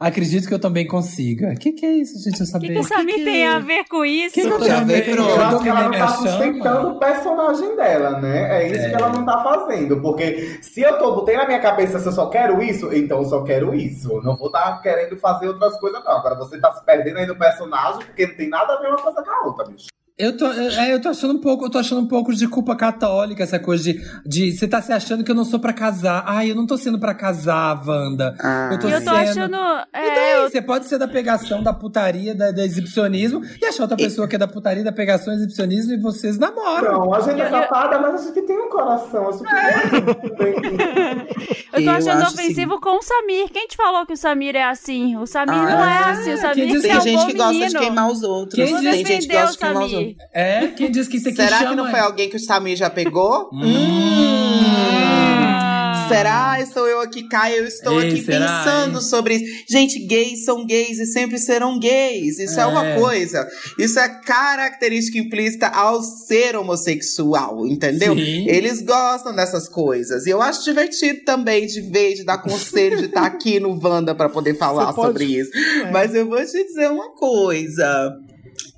acredito que eu também consiga. O que, que é isso, gente? Eu O que, saber. que o Samir tem a ver com isso? Que que eu Já dominei- veio pronto. eu Eu acho que ela não tá sustentando o personagem dela, né? É isso que ela não tá fazendo. Porque se eu tô botei na minha cabeça se eu só quero isso, então eu só quero isso. Eu não vou estar querendo fazer outras coisas, não. Agora você tá se perdendo aí no personagem, porque não tem nada a ver uma coisa com a outra, bicho. Eu tô, é, eu tô achando um pouco, eu tô achando um pouco de culpa católica, essa coisa de, de você tá se achando que eu não sou pra casar. Ai, eu não tô sendo pra casar, Wanda. Ah. Eu tô E eu tô sendo. achando. E É, daí? eu- Você pode ser da pegação, da putaria, da, da exibicionismo, e achar outra pessoa que é da putaria, da pegação, exibicionismo, e vocês namoram. Não, a gente é safada, mas a gente tem um coração. Gente Eu tô achando ofensivo com o Samir. Quem te falou que o Samir é assim? O Samir Ah, não é assim. O quem Samir que é Tem um gente que gosta de queimar os outros. Quem Tem gente que gosta o de queimar os Samir. É, quem disse que isso aqui Será chama... que não foi alguém que o Samir já pegou? Ah. Será? Estou eu aqui, Caio, eu estou Ei, aqui será, pensando hein? sobre isso. Gente, gays são gays e sempre serão gays. Isso é, É. uma coisa. Isso é característica implícita ao ser homossexual, entendeu? Sim. Eles gostam dessas coisas. E eu acho divertido também de ver, de dar conselho, de estar aqui no Wanda para poder falar Você pode- sobre isso. Mas eu vou te dizer uma coisa.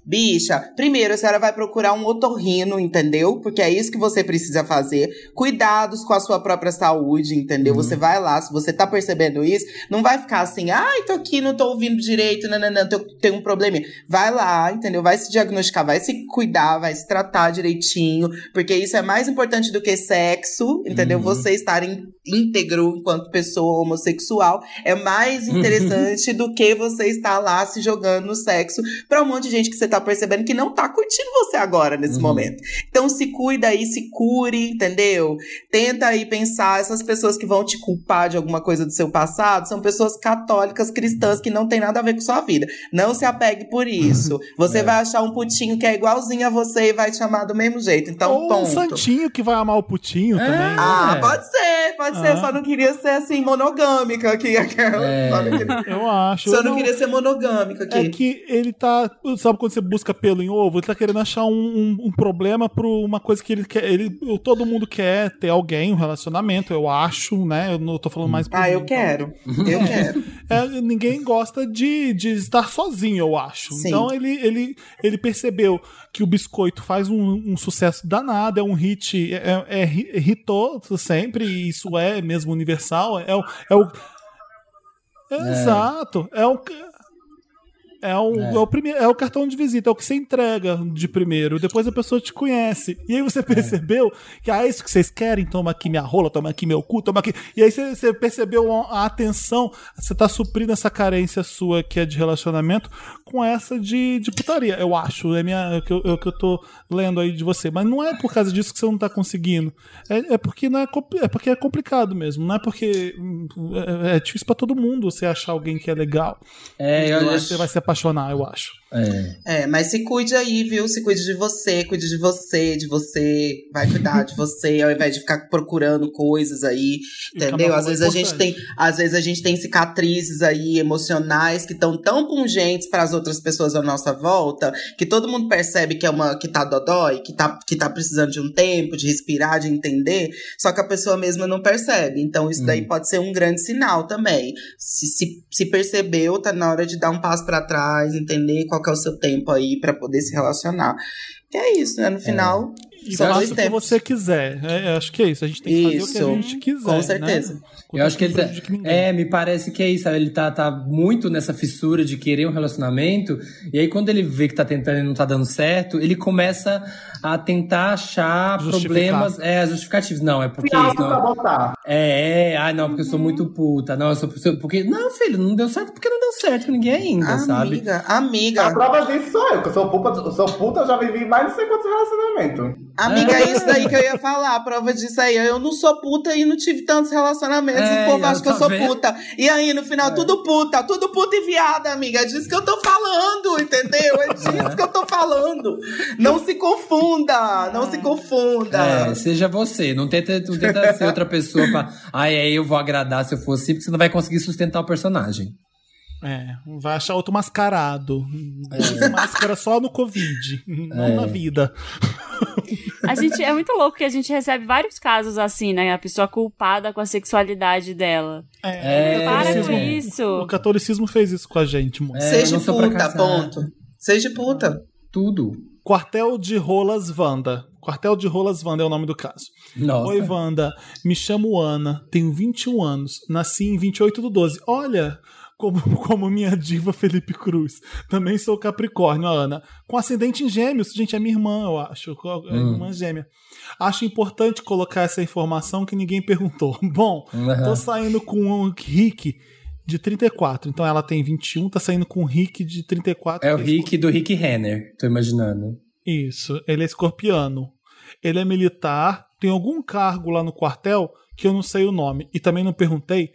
Bicha, primeiro a senhora vai procurar um otorrino, entendeu? Porque é isso que você precisa fazer. Cuidados com a sua própria saúde, entendeu? Você vai lá, se você tá percebendo isso, não vai ficar assim, ai, tô aqui, não tô ouvindo direito, não, não, não, tô- tem um probleminha. Vai lá, entendeu? Vai se diagnosticar, vai se cuidar, vai se tratar direitinho, porque isso é mais importante do que sexo, entendeu? Uhum. Você estar íntegro enquanto pessoa homossexual é mais interessante do que você estar lá se jogando no sexo pra um monte de gente que você tá percebendo que não tá curtindo você agora nesse Uhum. momento. Então se cuida aí, se cure, entendeu? Tenta aí pensar, essas pessoas que vão te culpar de alguma coisa do seu passado são pessoas católicas, cristãs, que não tem nada a ver com sua vida. Não se apegue por isso. Você É. vai achar um putinho que é igualzinho a você e vai te chamar do mesmo jeito. Então, Ou um ponto. santinho que vai amar o putinho É. também. Ah, É. pode ser, pode ser. Ah. Só não queria ser assim, monogâmica aqui. aquela- É. Eu acho. só Eu não não- queria ser monogâmica aqui. É que ele tá. Sabe quando você busca pelo em ovo? Ele tá querendo achar um, um, um problema pra uma coisa que ele quer. Ele, todo mundo quer ter alguém, um relacionamento, eu acho, né? Eu não tô falando mais Ah, mim, eu então. quero. Eu quero. é, ninguém gosta de, de estar sozinho, eu acho. Sim. Então ele, ele, ele percebeu que o biscoito faz um, um sucesso danado, é um hit, é, é, é hitou sempre, e isso é mesmo universal. É, o. É o Exato. É o. É o, é. o primeiro, é o cartão de visita, é o que você entrega de primeiro, depois a pessoa te conhece. E aí você percebeu que, ah, é isso que vocês querem? Toma aqui minha rola, toma aqui meu cu, toma aqui. E aí você, você percebeu a, a atenção, você tá suprindo essa carência sua que é de relacionamento com essa de, de putaria, eu acho. É, minha, é, o que eu, é o que eu tô lendo aí de você. Mas não é por causa disso que você não tá conseguindo. É, é porque não é, é porque é complicado mesmo. Não é porque é, é difícil pra todo mundo você achar alguém que é legal. É, eu acho. você vai se apaixonar, eu acho. É. É, mas se cuide aí, viu? Se cuide de você, cuide de você, de você, vai cuidar de você, ao invés de ficar procurando coisas aí, entendeu? Às vezes a gente tem, às vezes a gente tem cicatrizes aí emocionais que estão tão pungentes para as outras pessoas à nossa volta, que todo mundo percebe que é uma que tá dodói, que tá que tá precisando de um tempo, de respirar, de entender, só que a pessoa mesma não percebe. Então isso daí pode ser um grande sinal também. Se, se, se percebeu, tá na hora de dar um passo para trás, entender qual é o seu tempo aí para poder se relacionar. E é isso, né? No final, E são faça dois o que tempos. você quiser. É, eu acho que é isso. A gente tem que fazer o que a Isso, gente quiser. com né? certeza. Eu acho que ele tá, é, me parece que é isso. Ele tá, tá muito nessa fissura de querer um relacionamento. E aí, quando ele vê que tá tentando e não tá dando certo, ele começa a tentar achar problemas, é, justificativos. Não, é porque isso não. É, é, ah, não, porque eu sou muito puta. Não, eu sou porque não, filho, não deu certo porque não deu certo com ninguém ainda, sabe? Amiga, A amiga, prova disso sou eu, que eu sou puta, eu sou puta, eu já vivi mais de não sei quantos relacionamentos. amiga, é isso daí que eu ia falar. A prova disso aí, eu não sou puta e não tive tantos relacionamentos. É, o povo acha que eu sou vendo. puta. E aí, no final, tudo puta, tudo puta e viada, amiga. É disso que eu tô falando, entendeu? É disso que eu tô falando. Não se confunda, não se confunda. É, seja você, não tenta, não tenta ser outra pessoa pra. Ai, aí eu vou agradar se eu for assim, porque você não vai conseguir sustentar o personagem. É, vai achar outro mascarado. Usa Máscara só no Covid, não É. na vida. A gente é muito louco que a gente recebe vários casos assim, né? A pessoa culpada com a sexualidade dela. É, o Para com isso. O catolicismo fez isso com a gente, moço. É, Seja não puta, ponto. Seja puta. Tudo. Quartel de Rolas Wanda. Quartel de Rolas Wanda é o nome do caso. Nossa. Oi, Wanda. Me chamo Ana, tenho 21 anos. Nasci em 28 do 12. Olha, como, como minha diva Felipe Cruz. Também sou Capricórnio, a Ana. Com ascendente em gêmeos. Gente, é minha irmã, eu acho. É Hum. irmã gêmea. Acho importante colocar essa informação que ninguém perguntou. Bom, Aham. tô saindo com um Rick de 34. Então ela tem 21, tá saindo com um Rick de 34. É o Rick do Rick Renner, tô imaginando. isso, ele é escorpiano. Ele é militar, tem algum cargo lá no quartel que eu não sei o nome. E também não perguntei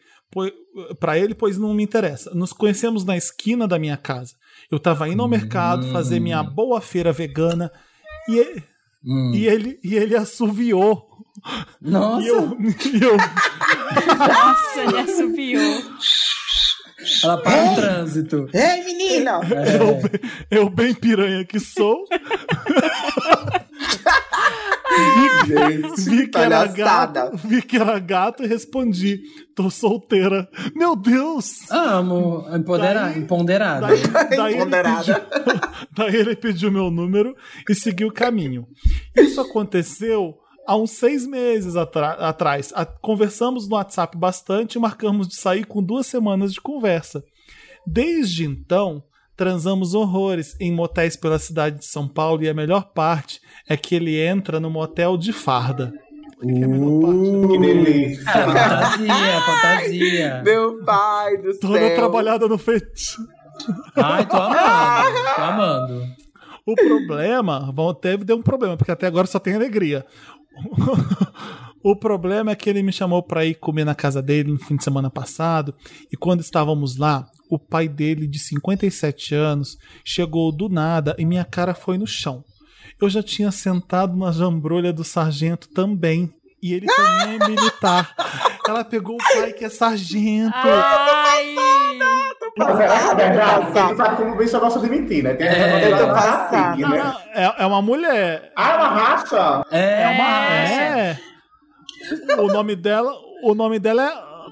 pra ele, pois não me interessa. Nos conhecemos na esquina da minha casa. Eu tava indo ao mercado fazer minha boa feira vegana e ele, Hum. e ele, e ele assoviou. Nossa, E eu, e eu- Nossa, ele assobiou. Ela para o trânsito. Ei, menina! É. eu bem piranha que sou, vi que era gato, vi que era gato e respondi: tô solteira. Meu Deus! Amo, empodera, Daí- empoderada. Daí, daí, ele Empoderada. pediu, daí ele pediu meu número e seguiu o caminho. Isso aconteceu há uns seis meses atrás. A- conversamos no WhatsApp bastante e marcamos de sair com duas semanas de conversa. Desde então, transamos horrores em motéis pela cidade de São Paulo e a melhor parte é que ele entra no motel de farda. Que é a melhor parte? Que delícia. Fantasia, fantasia. Meu pai do Toda céu. trabalhada no feitiço. Ai, tô amando, tô amando. O problema, bom, teve deu um problema, porque até agora só tem alegria. O problema é que ele me chamou pra ir comer na casa dele no fim de semana passado, e quando estávamos lá, o pai dele, de 57 anos, chegou do nada e minha cara foi no chão. Eu já tinha sentado na jambrolha do sargento também, e ele também é militar. Ela pegou o pai que é sargento. Ai! Mas é, é verdade, porque tu sabe como o bicho gosta de mentir, né? Tem É, eu tô da passada. Não, né? é, é uma mulher. Ah, ela racha? É, É uma. É. É. O nome dela. O nome dela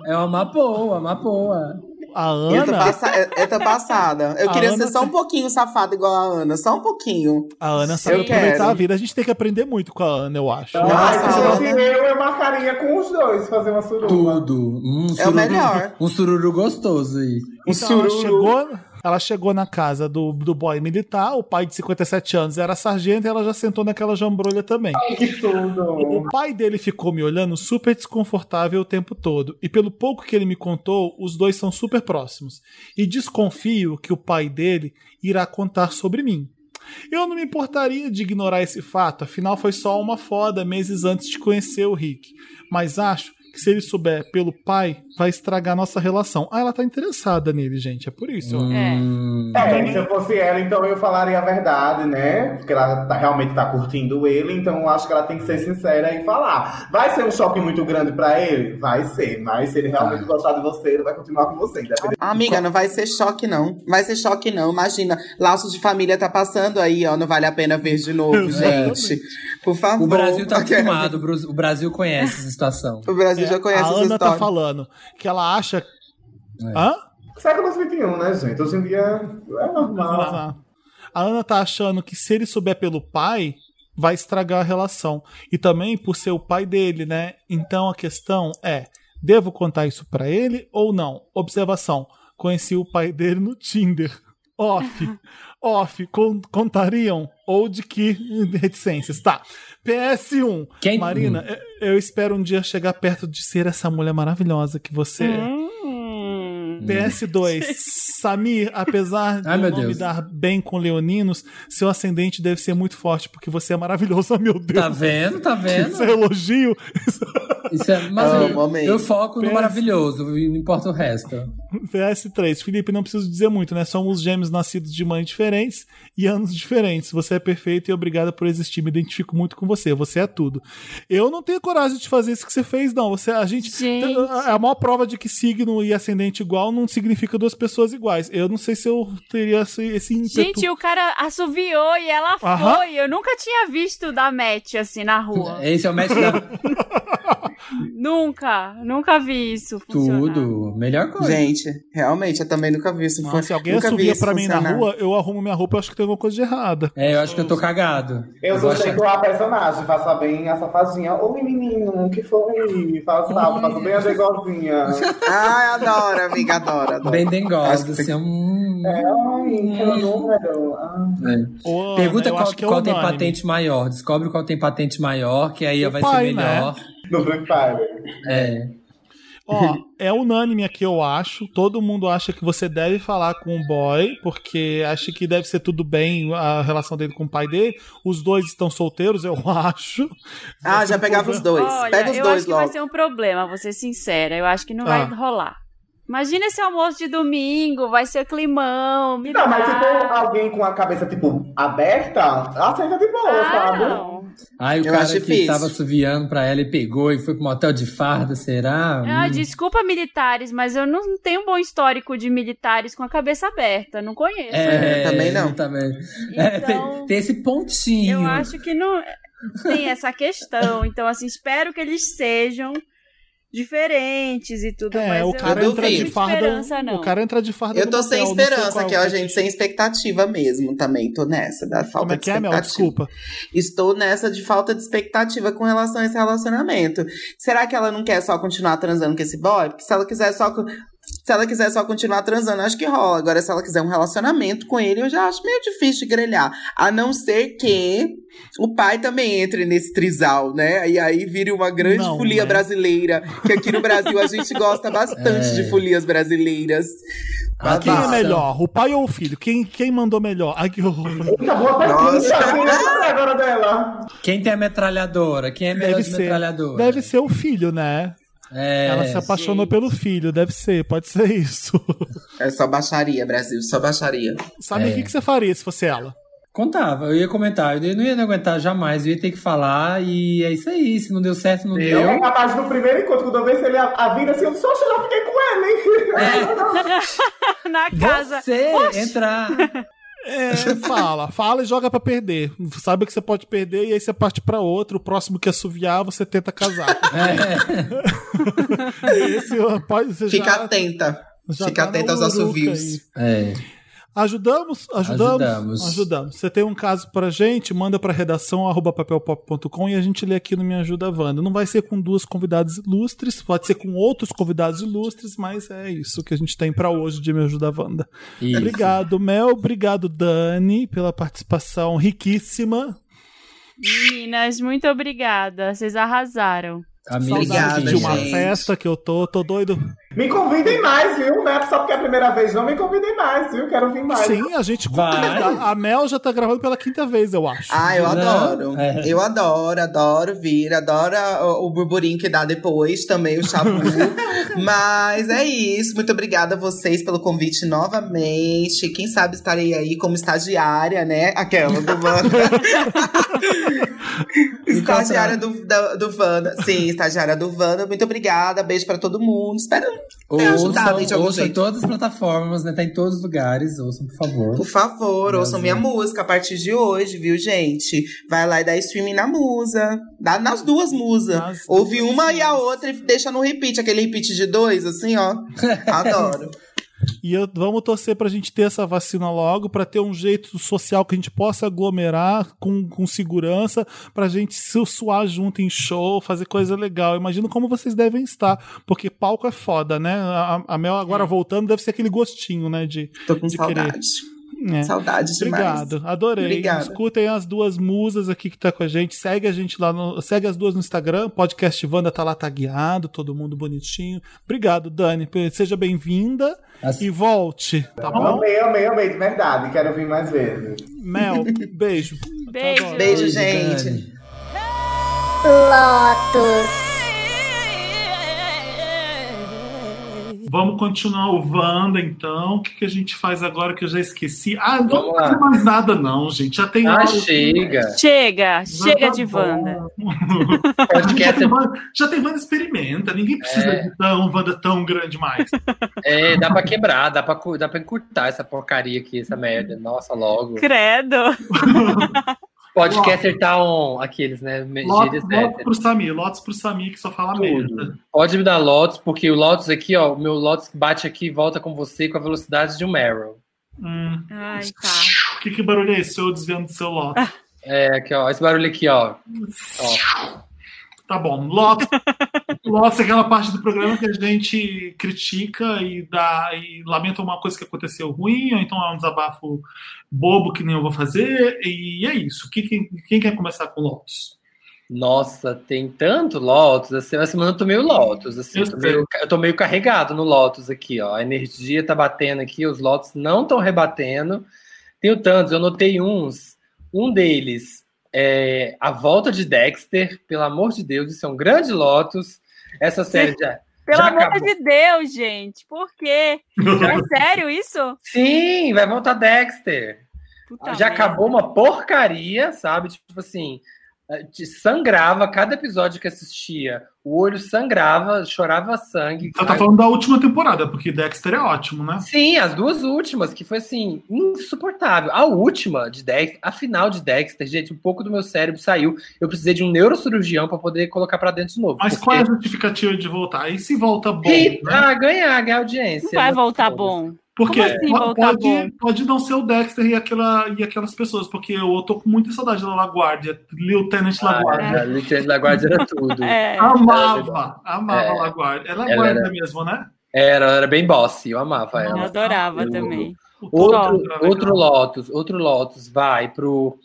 é. é uma boa, uma boa. A Eu tô, Ana, passa- eu- eu tô passada. Eu A queria Ana ser só um pouquinho safada igual a Ana, só um pouquinho. a Ana sabe Eu aproveitar quero. a vida. A gente tem que aprender muito com a Ana, eu acho. Então, Nossa, ai, se Ana. eu, eu marcaria com os dois, fazer uma suruba. Tudo. Um É o sururu- melhor. Um sururu gostoso aí. Então ela sururu. chegou, ela chegou na casa do, do boy militar, o pai de 57 anos era sargento e ela já sentou naquela jambrolha também. Que tudo. O pai dele ficou me olhando super desconfortável o tempo todo. E pelo pouco que ele me contou, os dois são super próximos. E desconfio que o pai dele irá contar sobre mim. Eu não me importaria de ignorar esse fato, afinal foi só uma foda meses antes de conhecer o Rick. Mas acho se ele souber pelo pai, vai estragar nossa relação. Ah, ela tá interessada nele, gente, é por isso. ó. É. Hum, É, se eu fosse ela, então eu falaria a verdade, né? Porque ela tá- realmente tá curtindo ele, então eu acho que ela tem que ser sincera e falar. Vai ser um choque muito grande pra ele? Vai ser, mas se ele realmente gostar de você, ele vai continuar com você, independente. Amiga, não vai ser choque, não. Vai ser choque, não. Imagina, laços de família tá passando aí, ó. Não vale a pena ver de novo, gente. Por favor. o Brasil tá acostumado, o Brasil conhece essa situação. O Brasil já conhece a essa Ana tá história. falando que ela acha. É. Hã? Século XXI, né, gente? Hoje em dia é normal. Ah. A Ana tá achando que se ele souber pelo pai, vai estragar a relação. E também por ser o pai dele, né? Então a questão é: devo contar isso pra ele ou não? Observação: conheci o pai dele no Tinder. Off. Off. Con- contariam? Ou de que reticências? Tá. PS1. Quem- Marina, eu- eu espero um dia chegar perto de ser essa mulher maravilhosa que você é. Hum. PS2. Samir, apesar de Ai, meu não me dar bem com leoninos, seu ascendente deve ser muito forte, porque você é maravilhoso. Oh, meu Deus. Tá vendo? Tá vendo? Isso é elogio. Isso é, mas Amo, eu, eu foco no Pensa. maravilhoso, não importa o resto. PS3. Felipe, não preciso dizer muito, né? Somos gêmeos nascidos de mães diferentes e anos diferentes. Você é perfeito e obrigada por existir. Me identifico muito com você. Você é tudo. Eu não tenho coragem de fazer isso que você fez, não. Você, a gente. Gente. A maior prova de que signo e ascendente igual não significa duas pessoas iguais. Eu não sei se eu teria esse, esse ímpeto. Gente, o cara assoviou e ela Aham. foi. Eu nunca tinha visto da match assim na rua. Esse é o match da nunca, nunca vi isso funcionar. tudo. Melhor coisa. Gente, realmente, eu também nunca vi isso. Nossa, se alguém nunca isso pra mim na funcionar. rua, eu arrumo minha roupa, eu acho que tem alguma coisa de errada. É, eu acho que eu tô cagado. Eu vou sou sempre a personagem, faça bem a safadinha. Oi, menino, o que foi? Faça, faça bem a degozinha. Ai, adoro, amiga, adoro, adoro. Bem dengosa, que assim. hum, É, ai, que número. Ah. é. Ô, Pergunta eu qual, é qual tem patente maior. Descobre qual tem patente maior, que aí O vai pai, ser melhor. No Free Fire. É. Ó, é unânime aqui, eu acho. Todo mundo acha que você deve falar com o boy, porque acha que deve ser tudo bem a relação dele com o pai dele. Os dois estão solteiros, eu acho. Ah, já pegava os dois. Olha, Pega os eu dois acho que vai logo. ser um problema, vou ser sincera. Eu acho que não Ah. vai rolar. Imagina esse almoço de domingo, vai ser climão. Não, mas se for alguém com a cabeça, tipo, aberta, aceita de boa, Ah, sabe? não. Aí o Eu cara acho que difícil. tava assoviando pra ela e pegou e foi pro motel de farda, será? Ah, Hum. desculpa, militares, mas eu não tenho um bom histórico de militares com a cabeça aberta. Não conheço. É, também não. Também. É, Então, tem, tem esse pontinho. Eu acho que não tem essa questão. Então, assim, espero que eles sejam diferentes e tudo É, mas o eu cara não entra de farda. não. O cara entra de farda Eu tô sem esperança aqui, é o ó, fetiche. gente. Sem expectativa mesmo também. Tô nessa, da falta Como é de que é, Mel? Desculpa. Estou nessa de falta de expectativa com relação a esse relacionamento. Será que ela não quer só continuar transando com esse boy? Porque se ela quiser só. Se ela quiser só continuar transando, acho que rola. Agora, se ela quiser um relacionamento com ele, eu já acho meio difícil de grelhar. A não ser que o pai também entre nesse trisal, né? E aí vire uma grande Não, folia né? brasileira. Que aqui no Brasil a gente gosta bastante É. de folias brasileiras. Ah, Quem é melhor? O pai ou o filho? Quem, quem mandou melhor? Ai, que horror. Agora dela? Quem tem a metralhadora? Quem é melhor Deve de ser. metralhadora? Deve ser o filho, né? É, Ela se apaixonou pelo filho, deve ser, pode ser isso. É só baixaria, Brasil, só baixaria. Sabe o É. que, que você faria se fosse ela? Contava, eu ia comentar, eu não ia aguentar jamais, eu ia ter que falar e é isso aí, se não deu certo, não Eu, deu. capaz, no primeiro encontro, quando eu vi ele a, a vida assim, eu só já fiquei com ele, hein? Na casa. Você entrar. É, fala, fala e joga pra perder. Sabe que você pode perder e aí você parte pra outro. O próximo que assoviar, você tenta casar. É, Esse pode você Fica já, atenta. Já Fica tá na atento aos assovios. aí. É. Ajudamos? Ajudamos? Ajudamos. Ajudamos. Você tem um caso pra gente, manda pra redação arroba papelpop.com e a gente lê aqui no Me Ajuda Wanda. Não vai ser com duas convidadas ilustres, pode ser com outros convidados ilustres, mas é isso que a gente tem pra hoje de Me Ajuda Wanda. Isso. Obrigado, Mel. Obrigado, Dani, pela participação riquíssima. Meninas, muito obrigada. Vocês arrasaram. Amiga, Obrigada, de uma gente. festa que eu tô, tô doido. Me convidem mais, viu? Não é só porque é a primeira vez, não me convidem mais, viu? Quero vir mais. Sim, a gente Vai. A, a Mel já tá gravando pela quinta vez, eu acho. Ah, eu Não, adoro. é. Eu adoro, adoro vir, adoro o, o burburinho que dá depois, também o chabu. Mas é isso. Muito obrigada a vocês pelo convite novamente. Quem sabe estarei aí como estagiária, né? Aquela do Wanda. estagiária do, da- do Wanda. Sim, estagiária do Wanda. Muito obrigada. Beijo pra todo mundo. Espero ter ajudado aí de Ouçam, algum ouçam em jeito. todas as plataformas, né? Tá em todos os lugares. Ouçam, por favor. Por favor, ouçam minha Brasil. música a partir de hoje, viu, gente? Vai lá e dá streaming na musa. Dá nas duas musas. Ouve uma e a outra e deixa no repeat, aquele repeat de dois, assim, ó. Adoro. E eu- vamos torcer pra gente ter essa vacina logo, pra ter um jeito social que a gente possa aglomerar com, com segurança, pra gente se suar junto em show, fazer coisa legal. Imagino como vocês devem estar, porque palco é foda, né? A, a Mel agora voltando deve ser aquele gostinho, né? De, Tô com de querer. É. Saudade demais. Obrigado, adorei. Obrigada. Escutem as duas musas aqui que tá com a gente. Segue a gente lá no. Segue as duas no Instagram. Podcast Wanda tá lá tagueado, todo mundo bonitinho. Obrigado, Dani. Seja bem-vinda As- e volte, tá bom? Amei, amei, amei, de verdade. Quero vir mais vezes. Mel, beijo. Beijo. Beijo, Beijo, gente. Dani. Lotus. Vamos continuar o Wanda, então. O que, que a gente faz agora que eu já esqueci? Ah, não Vamos fazer mais nada, não, gente. Já tem Ah, hora- chega. Chega, chega tá de bom. Wanda. Já Podcast tem, Wanda, já tem Wanda experimenta. Ninguém precisa É. de tão Wanda tão grande mais. é, dá pra quebrar, dá pra, dá pra encurtar essa porcaria aqui, essa merda. Nossa, logo. Credo. Podcaster tá on. Aqueles, né? Lotus, Lotus pro Samir, Lotus pro Samir que só fala merda. Pode me dar Lotus, porque o Lotus aqui, ó, o meu Lotus bate aqui e volta com você com a velocidade de um Meryl. Hum. Ai, tá. Que, que barulho é esse? Eu desviando do seu Lotus. É, aqui, ó, esse barulho aqui, ó. ó. Tá bom. Lotus, é aquela parte do programa que a gente critica e dá e lamenta uma coisa que aconteceu ruim, ou então é um desabafo bobo que nem eu vou fazer. E é isso. Quem, quem, quer começar com Lotus? Nossa, tem tanto Lotus. Assim, essa semana eu tô meio Lotus. Assim, Eu eu, tô meio, eu tô meio carregado no Lotus aqui, ó. A energia tá batendo aqui, os Lotus não estão rebatendo. Tenho tantos, eu notei uns. Um deles é A Volta de Dexter, pelo amor de Deus, isso é um grande Lotus. Essa série já. Pelo já amor acabou. de Deus, gente. Por quê? É sério isso? Sim, vai voltar Dexter. Puta já merda. acabou uma porcaria, sabe? Tipo assim, sangrava cada episódio que assistia. O olho sangrava, chorava sangue. Você tá falando da última temporada, porque Dexter é ótimo, né? Sim, as duas últimas, que foi assim, insuportável. A última de Dexter, a final de Dexter, gente, um pouco do meu cérebro saiu. Eu precisei de um neurocirurgião para poder colocar para dentro de novo. Mas porque- qual é a justificativa de voltar? E se volta bom? E- né? Ah, ganhar, ganhar audiência. Não vai Mas voltar bom. Porque assim voltar pode, pode não ser o Dexter e, aquela, e aquelas pessoas, porque eu tô com muita saudade da LaGuardia, Lieutenant Ah, LaGuardia. a Lieutenant Laguardia era tudo. É. Amava, amava É. a LaGuardia. Ela é Ela guarda era- mesmo, né? Era, ela era bem bossy, eu amava Eu ela. adorava Eu- também. Outro, outro Lotus, outro Lotus vai pro,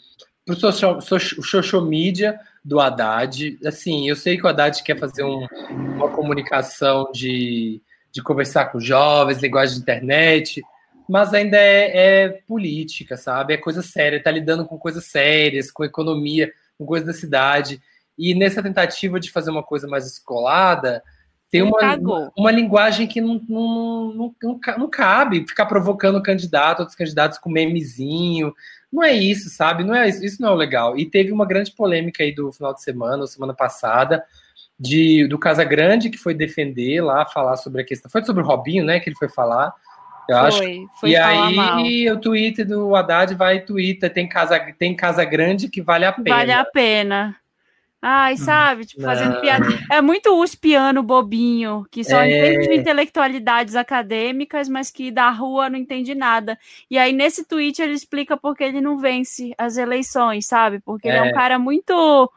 pro social, social, social media do Haddad. Assim, eu sei que o Haddad quer fazer um- uma comunicação de, de conversar com jovens, linguagem de internet, mas ainda é, é política, sabe? É coisa séria, tá lidando com coisas sérias, com economia, com coisa da cidade. E nessa tentativa de fazer uma coisa mais escolada, tem uma, uma linguagem que não, não, não, não, ca- não cabe ficar provocando candidato, outros candidatos com memezinho. Não é isso, sabe? Não é isso, isso não é o legal. E teve uma grande polêmica aí do final de semana, ou semana passada, de, do Casagrande, que foi defender lá, falar sobre a questão. Foi sobre o Robinho, né? Que ele foi falar. Eu acho. Foi, foi e aí mal. o Twitter do Haddad vai Twitter, tem casa, tem casa grande que vale a pena. Vale a pena. Ai, sabe? Tipo, fazendo Não. piada. É muito os piano bobinho, que só É. entende de intelectualidades acadêmicas, mas que da rua não entende nada. E aí, nesse tweet, ele explica por que ele não vence as eleições, sabe? Porque ele é um É. cara muito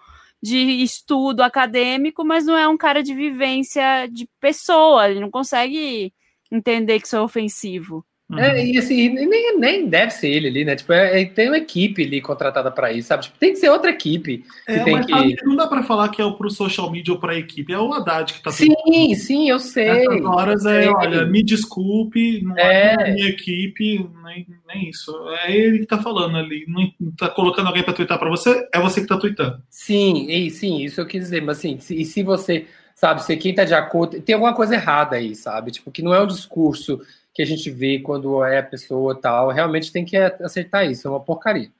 de estudo acadêmico, mas não é um cara de vivência de pessoa. Ele não consegue entender que isso é ofensivo. É, e assim, nem, nem deve ser ele ali, né? Tipo, é- é- tem uma equipe ali contratada pra isso, sabe? Tipo, tem que ser outra equipe. Que É, tem mas que... não dá pra falar que é pro social media ou pra equipe, é o Haddad que tá Sim, sim, eu sei. Essas horas é, sei. olha, me desculpe, não É. é, minha equipe, nem, nem isso. É ele que tá falando ali. Não tá colocando alguém pra twittar pra você, é você que tá tweetando. Sim, e, sim, isso eu quis dizer, mas assim, se, e se você, sabe, se quem tá de acordo, tem alguma coisa errada aí, sabe? Tipo, que não é o discurso que a gente vê quando é a pessoa tal, realmente tem que aceitar isso, é uma porcaria.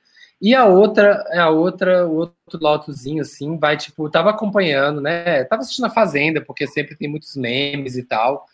E a outra, a outra, o outro lotozinho, assim, vai, tipo, tava acompanhando, né? Tava assistindo a Fazenda, porque sempre tem muitos memes e tal.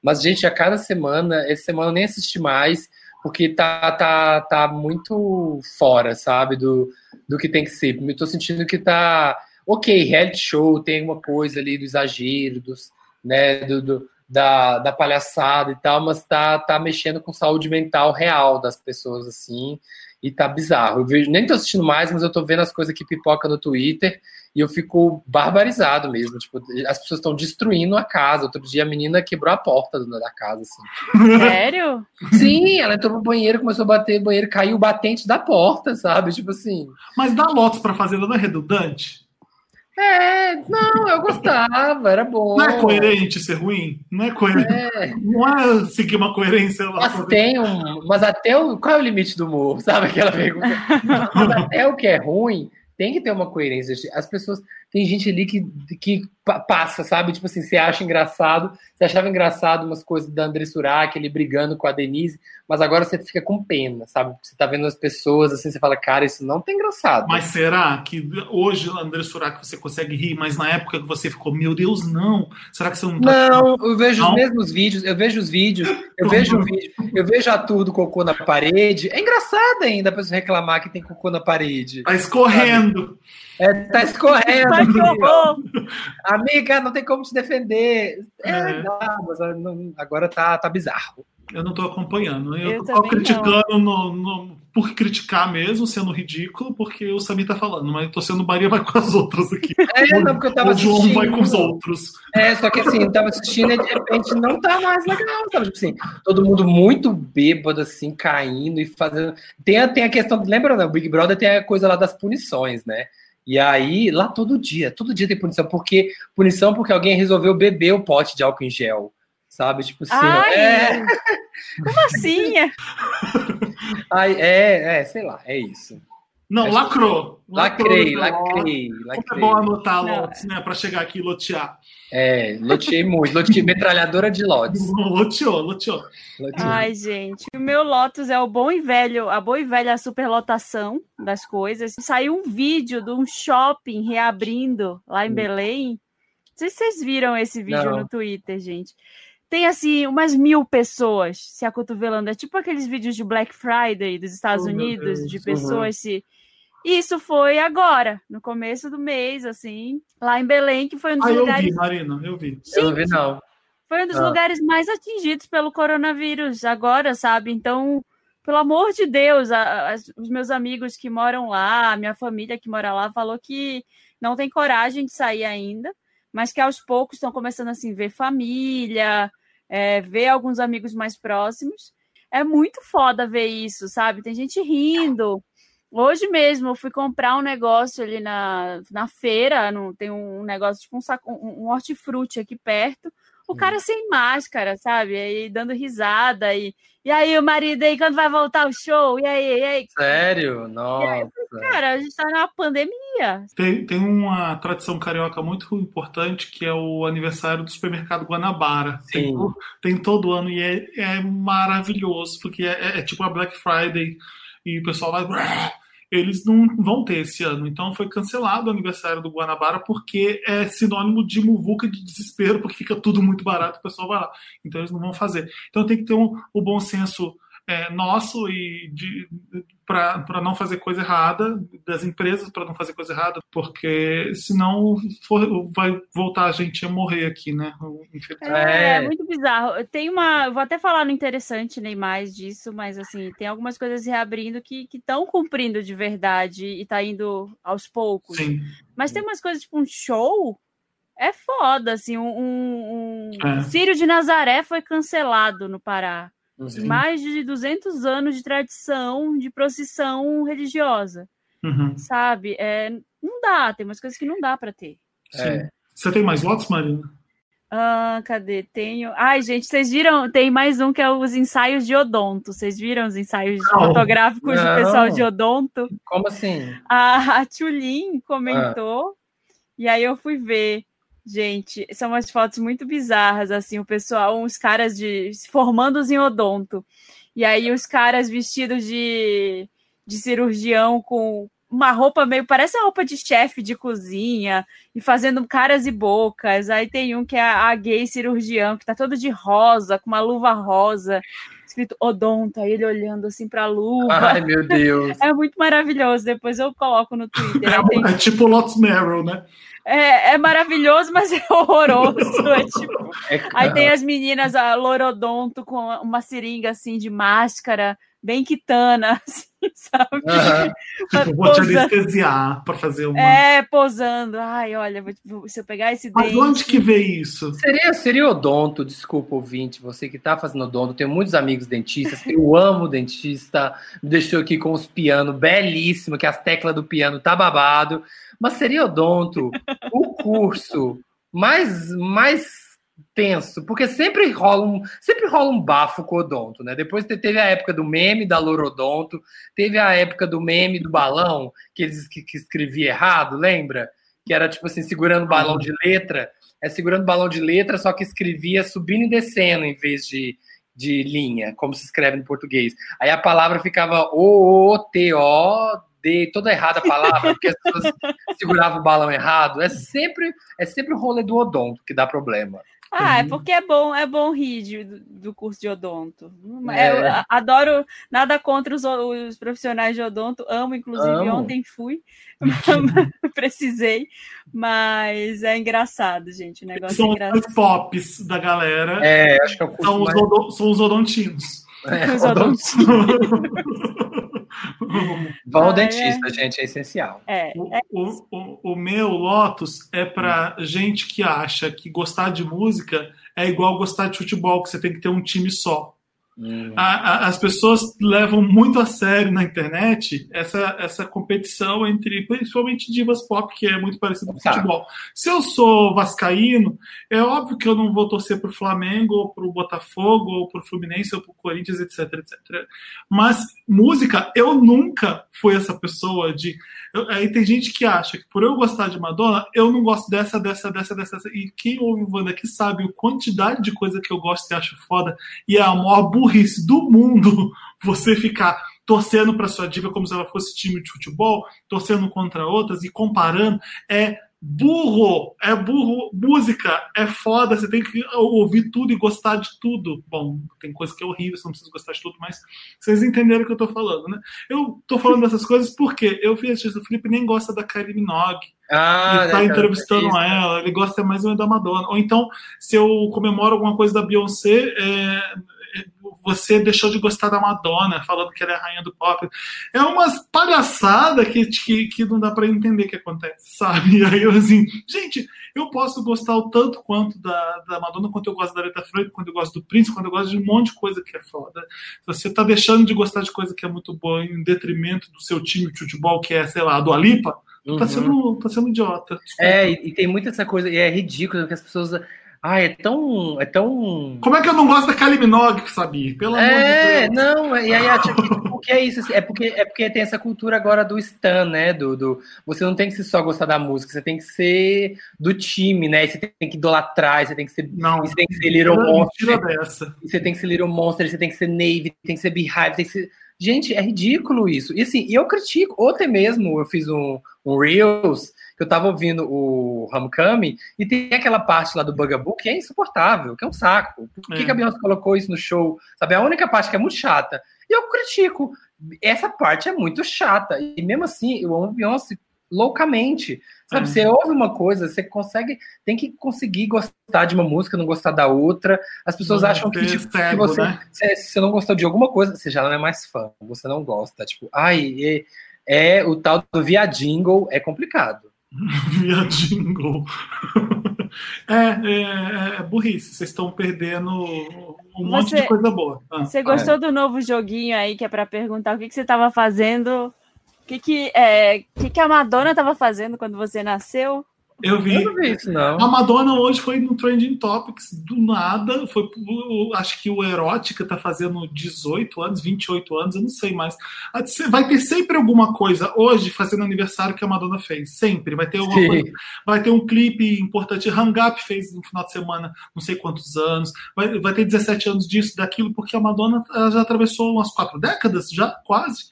Mas, gente, a cada semana, essa semana eu nem assisti mais, porque tá, tá, tá muito fora, sabe, do, do que tem que ser. Eu tô sentindo que tá. Ok, reality show, tem uma coisa ali do exagero, dos, né, do, do- da, da palhaçada e tal, mas tá, tá mexendo com saúde mental real das pessoas, assim, e tá bizarro. Eu vejo, nem tô assistindo mais, mas eu tô vendo as coisas que pipoca no Twitter e eu fico barbarizado mesmo. Tipo, as pessoas estão destruindo a casa. Outro dia a menina quebrou a porta da casa, assim. Sério? Sim, ela entrou no banheiro, começou a bater no banheiro, caiu o batente da porta, sabe? Tipo assim. Mas dar lotes pra fazenda não é redundante? É, não, eu gostava, era bom. Não é coerente ser ruim? Não é coerente. É, Não é seguir uma coerência lá. mas tem um. Mas até o. Qual é o limite do humor? Sabe aquela pergunta? Mas até o que é ruim tem que ter uma coerência. As pessoas. Tem gente ali que, que pa- passa, sabe? Tipo assim, você acha engraçado. Você achava engraçado umas coisas da André Surak, ele brigando com a Denise, mas agora você fica com pena, sabe? Você tá vendo as pessoas assim, você fala, cara, isso não tá engraçado. Mas será que hoje, André Surak, você consegue rir, mas na época que você ficou, meu Deus, não. Será que você não tá. Não, eu vejo Não? os mesmos vídeos, eu vejo os vídeos, eu vejo o vídeo, eu vejo a tour do cocô na parede. É engraçado ainda a pessoa reclamar que tem cocô na parede. Tá escorrendo. É, tá escorrendo. Ai, que horror! Amiga, não tem como te defender. É, É. dá, mas não- agora tá, tá bizarro. Eu não tô acompanhando. Eu, Eu tô criticando no, no- por criticar mesmo, sendo ridículo, porque o Samir tá falando, mas eu tô sendo Maria vai com as outras aqui. É, não, porque eu tava o João assistindo. vai com os outros. É, só que assim, eu tava assistindo e de repente não tá mais legal, sabe? Tipo assim, todo mundo muito bêbado, assim, caindo e fazendo. Tem a, tem a questão, lembra, né? O Big Brother tem a coisa lá das punições, né? E aí, lá todo dia, todo dia tem punição, porque punição porque alguém resolveu beber o pote de álcool em gel. Sabe? Tipo assim, Ai, é, como assim? Ai, é, é, sei lá, é isso. Não, Acho- lacrou. Lacrei, Lacrou, lacrei, Como é lacrei. bom anotar lotes, né? Pra chegar aqui e lotear. É, loteei muito, loteei metralhadora de lotes. Loteou, loteou. Ai, gente, o meu Lotus é o bom e velho, a boa e velha superlotação das coisas. Saiu um vídeo de um shopping reabrindo lá em Hum. Belém. Não sei se vocês viram esse vídeo Não. no Twitter, gente. Tem assim umas mil pessoas se acotovelando. É tipo aqueles vídeos de Black Friday dos Estados Oh, Unidos, Deus. de Uhum. pessoas se. Isso foi agora, no começo do mês, assim, lá em Belém, que foi um dos Ah, eu lugares vi, Marina, eu vi. Eu não vi, não. foi um dos Ah. lugares mais atingidos pelo coronavírus agora, sabe? Então, pelo amor de Deus, a- as- os meus amigos que moram lá, a minha família que mora lá, falou que não tem coragem de sair ainda, mas que aos poucos estão começando assim ver família, é, ver alguns amigos mais próximos. É muito foda ver isso, sabe? Tem gente rindo. Hoje mesmo eu fui comprar um negócio ali na, na feira, no, tem um negócio, tipo um, saco, um, um hortifruti aqui perto. O cara sem máscara, sabe? Aí dando risada. E, e aí, o marido aí, quando vai voltar o show? E aí, e aí? Sério? Nossa. Cara, a gente tá numa pandemia. Tem, tem uma tradição carioca muito importante que é o aniversário do supermercado Guanabara. Tem, tem todo ano e é, é maravilhoso, porque é, é tipo a Black Friday e o pessoal vai. Eles não vão ter esse ano. Então foi cancelado o aniversário do Guanabara porque é sinônimo de muvuca de desespero, porque fica tudo muito barato, o pessoal vai lá. Então eles não vão fazer. Então tem que ter um, o bom senso é, nosso e de para não fazer coisa errada, das empresas para não fazer coisa errada, porque senão for, vai voltar a gente a morrer aqui, né? É, é, muito bizarro. Tem uma. Vou até falar no interessante nem mais disso, mas assim, tem algumas coisas reabrindo que estão cumprindo de verdade e tá indo aos poucos. Sim. Mas tem umas coisas, tipo, um show. É foda, assim, um, um, um... É. Sírio de Nazaré foi cancelado no Pará. Sim. Mais de 200 anos de tradição de procissão religiosa, Uhum. sabe? É, não dá, tem umas coisas que não dá para ter. É. Você tem mais votos, Marina? Ah, cadê? Tenho. Ai, gente, vocês viram? Tem mais um que é os ensaios de odonto. Vocês viram os ensaios Não. fotográficos do Não. pessoal de odonto? Como assim? A, a Tulin comentou, e aí eu fui ver. Gente, são umas fotos muito bizarras, assim, o pessoal, uns caras de formando em odonto. E aí os caras vestidos de, de cirurgião com uma roupa meio, parece uma roupa de chefe de cozinha, e fazendo caras e bocas. Aí tem um que é a, a gay cirurgião, que tá todo de rosa, com uma luva rosa, escrito odonto, aí ele olhando assim pra luva. Ai, meu Deus. É muito maravilhoso, depois eu coloco no Twitter. Aí tem- É, é tipo Lotus Merrill, né? É, é maravilhoso, mas é horroroso. É tipo... É, Aí tem as meninas, a Lorodonto, com uma seringa assim de máscara, bem quitana, assim, sabe? Tipo, vou te anestesiar pra fazer uma. É, posando. Ai, olha, vou- se eu pegar esse Mas dente. onde que vê isso? Seria, seria odonto, desculpa, ouvinte, você que tá fazendo odonto, tenho muitos amigos dentistas, eu amo dentista, me deixou aqui com os pianos belíssimo, que as teclas do piano tá babado, mas seria odonto o curso mais, mais tenso, porque sempre rola um, sempre rola um bafo com o odonto, né? Depois te- teve a época do meme da Lorodonto, teve a época do meme do balão, que eles que, que escrevia errado, lembra? Que era tipo assim, segurando balão de letra, é segurando balão de letra, só que escrevia subindo e descendo em vez de, de linha, como se escreve no português. Aí a palavra ficava O-O-T-O-D, toda errada a palavra, porque as pessoas seguravam o balão errado. É sempre, é sempre o rolê do odonto que dá problema. Ah, é porque é bom, é bom rir de- do, curso de odonto. É. Eu a- adoro, nada contra os, os profissionais de odonto, amo, inclusive Amo. ontem fui, precisei, mas é engraçado, gente, o negócio São é os engraçado. mais pops da galera. É, acho que é o curso São os, mais... odo- são os odontinos. É, Os odonto. Vão ao Ah, dentista, gente, é essencial. É, O, o, o, o meu Lotus é pra gente que acha que gostar de música é igual gostar de futebol, que você tem que ter um time só. Hum. A- a- as pessoas levam muito a sério na internet essa, essa competição entre, principalmente divas pop, que é muito parecido com Tá. futebol. Se eu sou vascaíno, é óbvio que eu não vou torcer pro Flamengo, ou pro Botafogo, ou pro Fluminense, ou pro Corinthians, etc, etc. Mas música, eu nunca fui essa pessoa de... eu- aí tem gente que acha que por eu gostar de Madonna, eu não gosto dessa, dessa, dessa, dessa. dessa. E quem ouve o Wanda aqui sabe a quantidade de coisa que eu gosto e acho foda e é a maior burrice do mundo você ficar torcendo para sua diva como se ela fosse time de futebol, torcendo contra outras e comparando. É burro, é burro. Música é foda, você tem que ouvir tudo e gostar de tudo. Bom, tem coisa que é horrível, você não precisa gostar de tudo, mas vocês entenderam o que eu tô falando, né? Eu tô falando dessas coisas porque eu vi a o Felipe nem gosta da Kylie Minogue Ah, ele tá né, entrevistando ela, ele gosta mais ou menos da Madonna. Ou então, se eu comemoro alguma coisa da Beyoncé, é, você deixou de gostar da Madonna, falando que ela é a rainha do pop. É umas palhaçadas que, que, que não dá pra entender o que acontece, sabe? E aí eu assim, gente, eu posso gostar o tanto quanto da, da Madonna, quanto eu gosto da Aretha Franklin, quanto eu gosto do Prince, quanto eu gosto de um monte de coisa que é foda. Você tá deixando de gostar de coisa que é muito boa em detrimento do seu time de futebol, que é, sei lá, a do Alipa, Uhum. tá, sendo, tá sendo idiota. É, e, e tem muita essa coisa, e é ridículo que as pessoas. Ai, é tão. É tão. Como é que eu não gosto da Kylie Minogue, sabe? Pelo É, amor de Deus. não, e aí acha que o que é isso? assim, É porque, é porque tem essa cultura agora do stan, né? Do, do, você não tem que só gostar da música, você tem que ser do time, né? Você tem que idolatrar, você tem que ser. Não, Você tem que ser Little Monster, dessa. você tem que ser Little Monster, você tem que ser Navy, tem que ser Beehive, tem que ser. Gente, é ridículo isso. E assim, eu critico. Ontem mesmo eu fiz um, um Reels eu tava ouvindo o Homecoming e tem aquela parte lá do Bugaboo que é insuportável, que é um saco. Por que, É. que a Beyoncé colocou isso no show? Sabe, a única parte que é muito chata. E eu critico. Essa parte é muito chata. E mesmo assim, eu amo Beyoncé loucamente. Sabe, É. você ouve uma coisa, você consegue, tem que conseguir gostar de uma música, não gostar da outra. As pessoas Não acham que, tipo, se cego, você, né? se, se você não gostou de alguma coisa, você já não é mais fã, você não gosta. Tipo, ai, é, é o tal do via jingle é complicado. Via jingle. É, é, é burrice. Vocês estão perdendo um monte Você- de coisa boa. Ah. Você gostou do novo joguinho aí que é pra perguntar o que, que você tava fazendo? O que, que, é, que, que a Madonna tava fazendo quando você nasceu? Eu vi. Eu não vi isso, não. A Madonna hoje foi no Trending Topics, do nada. Foi, pro- acho que o Erótica tá fazendo 18 anos, 28 anos, eu não sei mais. Ah, Vai ter sempre alguma coisa hoje fazendo aniversário que a Madonna fez. Sempre. Vai ter alguma Sim. coisa. Vai ter um clipe importante. Hang Up fez no final de semana, não sei quantos anos. Vai, vai ter 17 anos disso, daquilo, porque a Madonna ela já atravessou umas quatro décadas, já quase.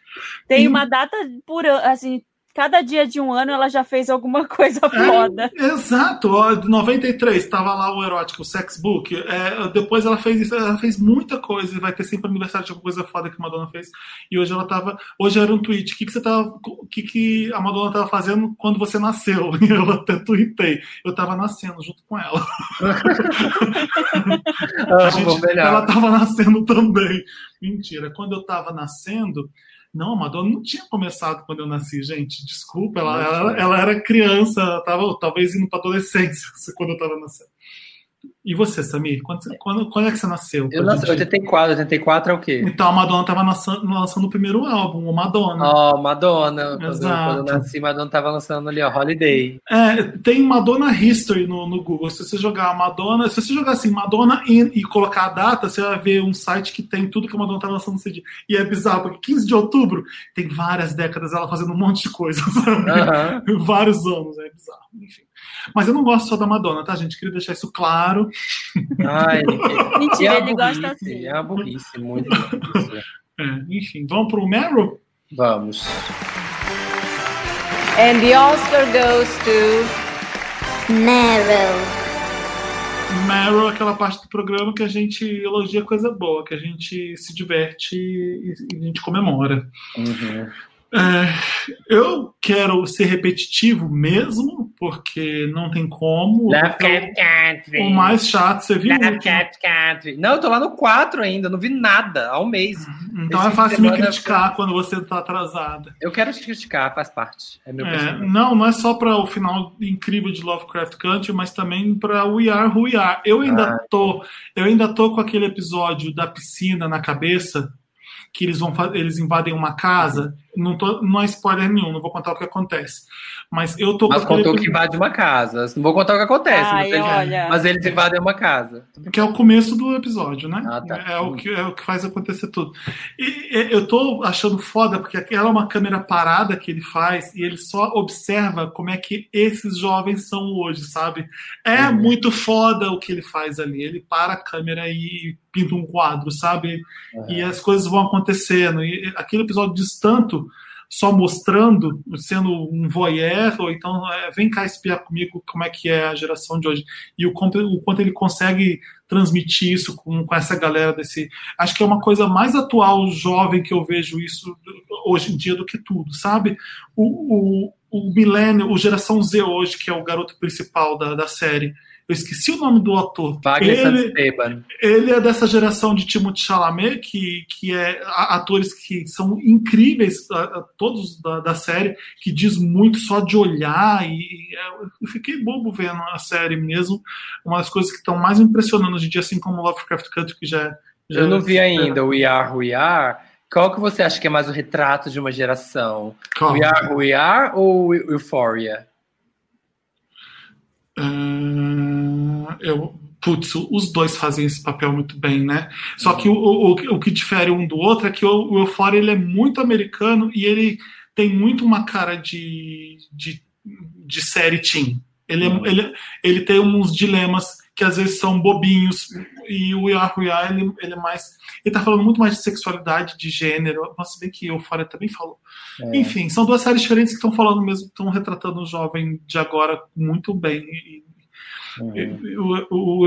Tem E- uma data por assim, cada dia de um ano ela já fez alguma coisa foda. É, exato, ó, 93 estava lá o erótico, o sexbook. É, depois ela fez isso, ela fez muita coisa, e vai ter sempre aniversário de alguma coisa foda que a Madonna fez. E hoje ela tava. Hoje era um tweet. O que, que você tava. O que, que a Madonna tava fazendo quando você nasceu? E eu até tuitei. Eu tava nascendo junto com ela. A gente- ela tava nascendo também. Mentira. Quando eu tava nascendo. Não, a Madonna não tinha começado quando eu nasci, gente. Desculpa, ela, ela, ela era criança, tava, talvez indo pra adolescência quando eu tava nascendo. E você, Samir? Quando, quando, quando é que você nasceu? Eu nasci gente- 84, 84 é o quê? Então a Madonna tava lançando, lançando o primeiro álbum, o Madonna. Ó, Madonna. Quando, Exato. quando eu nasci, Madonna tava lançando ali, ó, Holiday. É, tem Madonna History no, no Google. Se você jogar Madonna, se você jogar assim, Madonna in, e colocar a data, você vai ver um site que tem tudo que a Madonna tá lançando nesse dia. E é bizarro, porque 15 de outubro tem várias décadas ela fazendo um monte de coisa, sabe? Aham. Vários anos, é bizarro. Enfim. Mas eu não gosto só da Madonna, tá, gente? Queria deixar isso claro. Ai, Mentira, é ele uma gosta burrice, assim. É uma burrice, muito burrice. É, enfim, vamos pro Meryl? Vamos. And the Oscar goes to Meryl. Meryl é aquela parte do programa que a gente elogia coisa boa, que a gente se diverte e, e a gente comemora. Uhum. É, eu quero ser repetitivo mesmo, porque não tem como. Lovecraft Country. O mais chato, você viu? Lovecraft Country. Não, eu tô lá no 4 ainda, não vi nada há um mês. Então Esse é fácil me criticar quando você tá atrasada. Eu quero te criticar, faz parte. É meu É, não, não é só para o final incrível de Lovecraft Country, mas também para We Are Who We Are. Eu ainda Ah. tô, eu ainda tô com aquele episódio da piscina na cabeça que eles vão eles invadem uma casa. Não tô, não é spoiler nenhum, não vou contar o que acontece. Mas eu tô Mas contou que invade uma casa. Não vou contar o que acontece, Ai, mas, olha. mas eles invadem uma casa. que é o começo do episódio, né? Ah, tá. É o que é o que faz acontecer tudo. E, e, eu tô achando foda porque aquela é uma câmera parada que ele faz e ele só observa como é que esses jovens são hoje, sabe? É Uhum. muito foda o que ele faz ali. Ele para a câmera e pinta um quadro, sabe? E as coisas vão acontecendo. E aquele episódio diz tanto só mostrando, sendo um voyeur, ou então é, vem cá espiar comigo como é que é a geração de hoje. E o quanto, o quanto ele consegue transmitir isso com, com essa galera desse. Acho que é uma coisa mais atual, jovem, que eu vejo isso hoje em dia do que tudo, sabe? O, o, o milênio, o geração Z hoje, que é o garoto principal da, da série. Eu esqueci o nome do ator. Wagner Ele- ele é dessa geração de Timothée Chalamet, que, que é atores que são incríveis, todos da, da série, que diz muito só de olhar, e, é, eu fiquei bobo vendo a série mesmo. Uma das coisas que estão mais impressionando hoje em dia, assim como Lovecraft Country, que já, já Eu não vi ainda o We Are Who We Are. Qual que você acha que é mais o retrato de uma geração? Calma. We Are Who We Are ou Euphoria? Hum, eu, putz, os dois fazem esse papel muito bem, né? Só que o, o, o que difere um do outro é que o, o Euphoria ele é muito americano e ele tem muito uma cara de, de, de série teen. Ele, é- ele, ele tem uns dilemas que às vezes são bobinhos. E o Yah, ele, ele é mais. Ele tá falando muito mais de sexualidade, de gênero. Nossa, bem que Euphoria também falou. É. Enfim, são duas séries diferentes que estão falando mesmo, estão retratando o jovem de agora muito bem. E, Uhum. o, o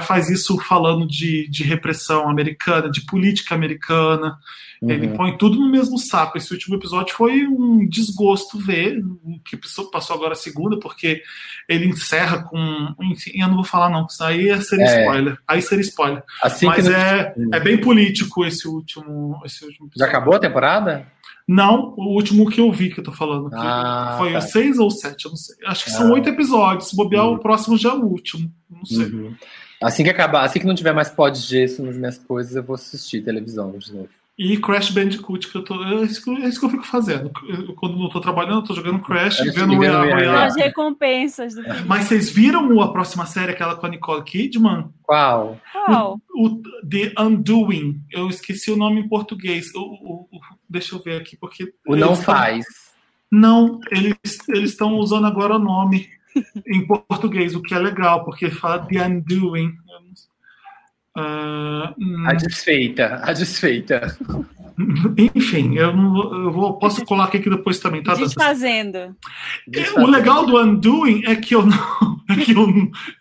faz isso falando de, de repressão americana, de política americana. Ele Uhum. põe tudo no mesmo saco. Esse último episódio foi um desgosto ver o que passou- agora a segunda, porque ele encerra com. Enfim, eu não vou falar, não, isso aí é ser É. spoiler. Aí seria spoiler. Assim Mas que não- é, é bem político esse último, esse último Já episódio. acabou a temporada? Não, o último que eu vi que eu tô falando. Ah, foi tá. o seis ou sete, eu não sei. Acho que Ah. são oito episódios. Se bobear, Uhum. o próximo já é o último. Não sei. Uhum. Assim que acabar, assim que não tiver mais pó de gesso nas minhas coisas, eu vou assistir televisão de novo. E Crash Bandicoot, que eu tô. É isso que, eu- é isso que eu fico fazendo. Eu, quando não tô trabalhando, eu tô jogando Crash, Crash vendo e o vendo Royale. Royale. As recompensas do filme. Mas vocês viram a próxima série, aquela com a Nicole Kidman? Qual? Qual? O The Undoing. Eu esqueci o nome em português. O, o- o- deixa eu ver aqui, porque. O Não tão- Faz. Não, eles eles estão usando agora o nome em português, o que é legal, porque fala The Undoing. Ah, hum, A desfeita, a desfeita. enfim, eu, não, eu vou, posso colocar aqui depois também, tá? Dantas? Desfazendo. É, O legal do Undoing é que eu não, é que eu,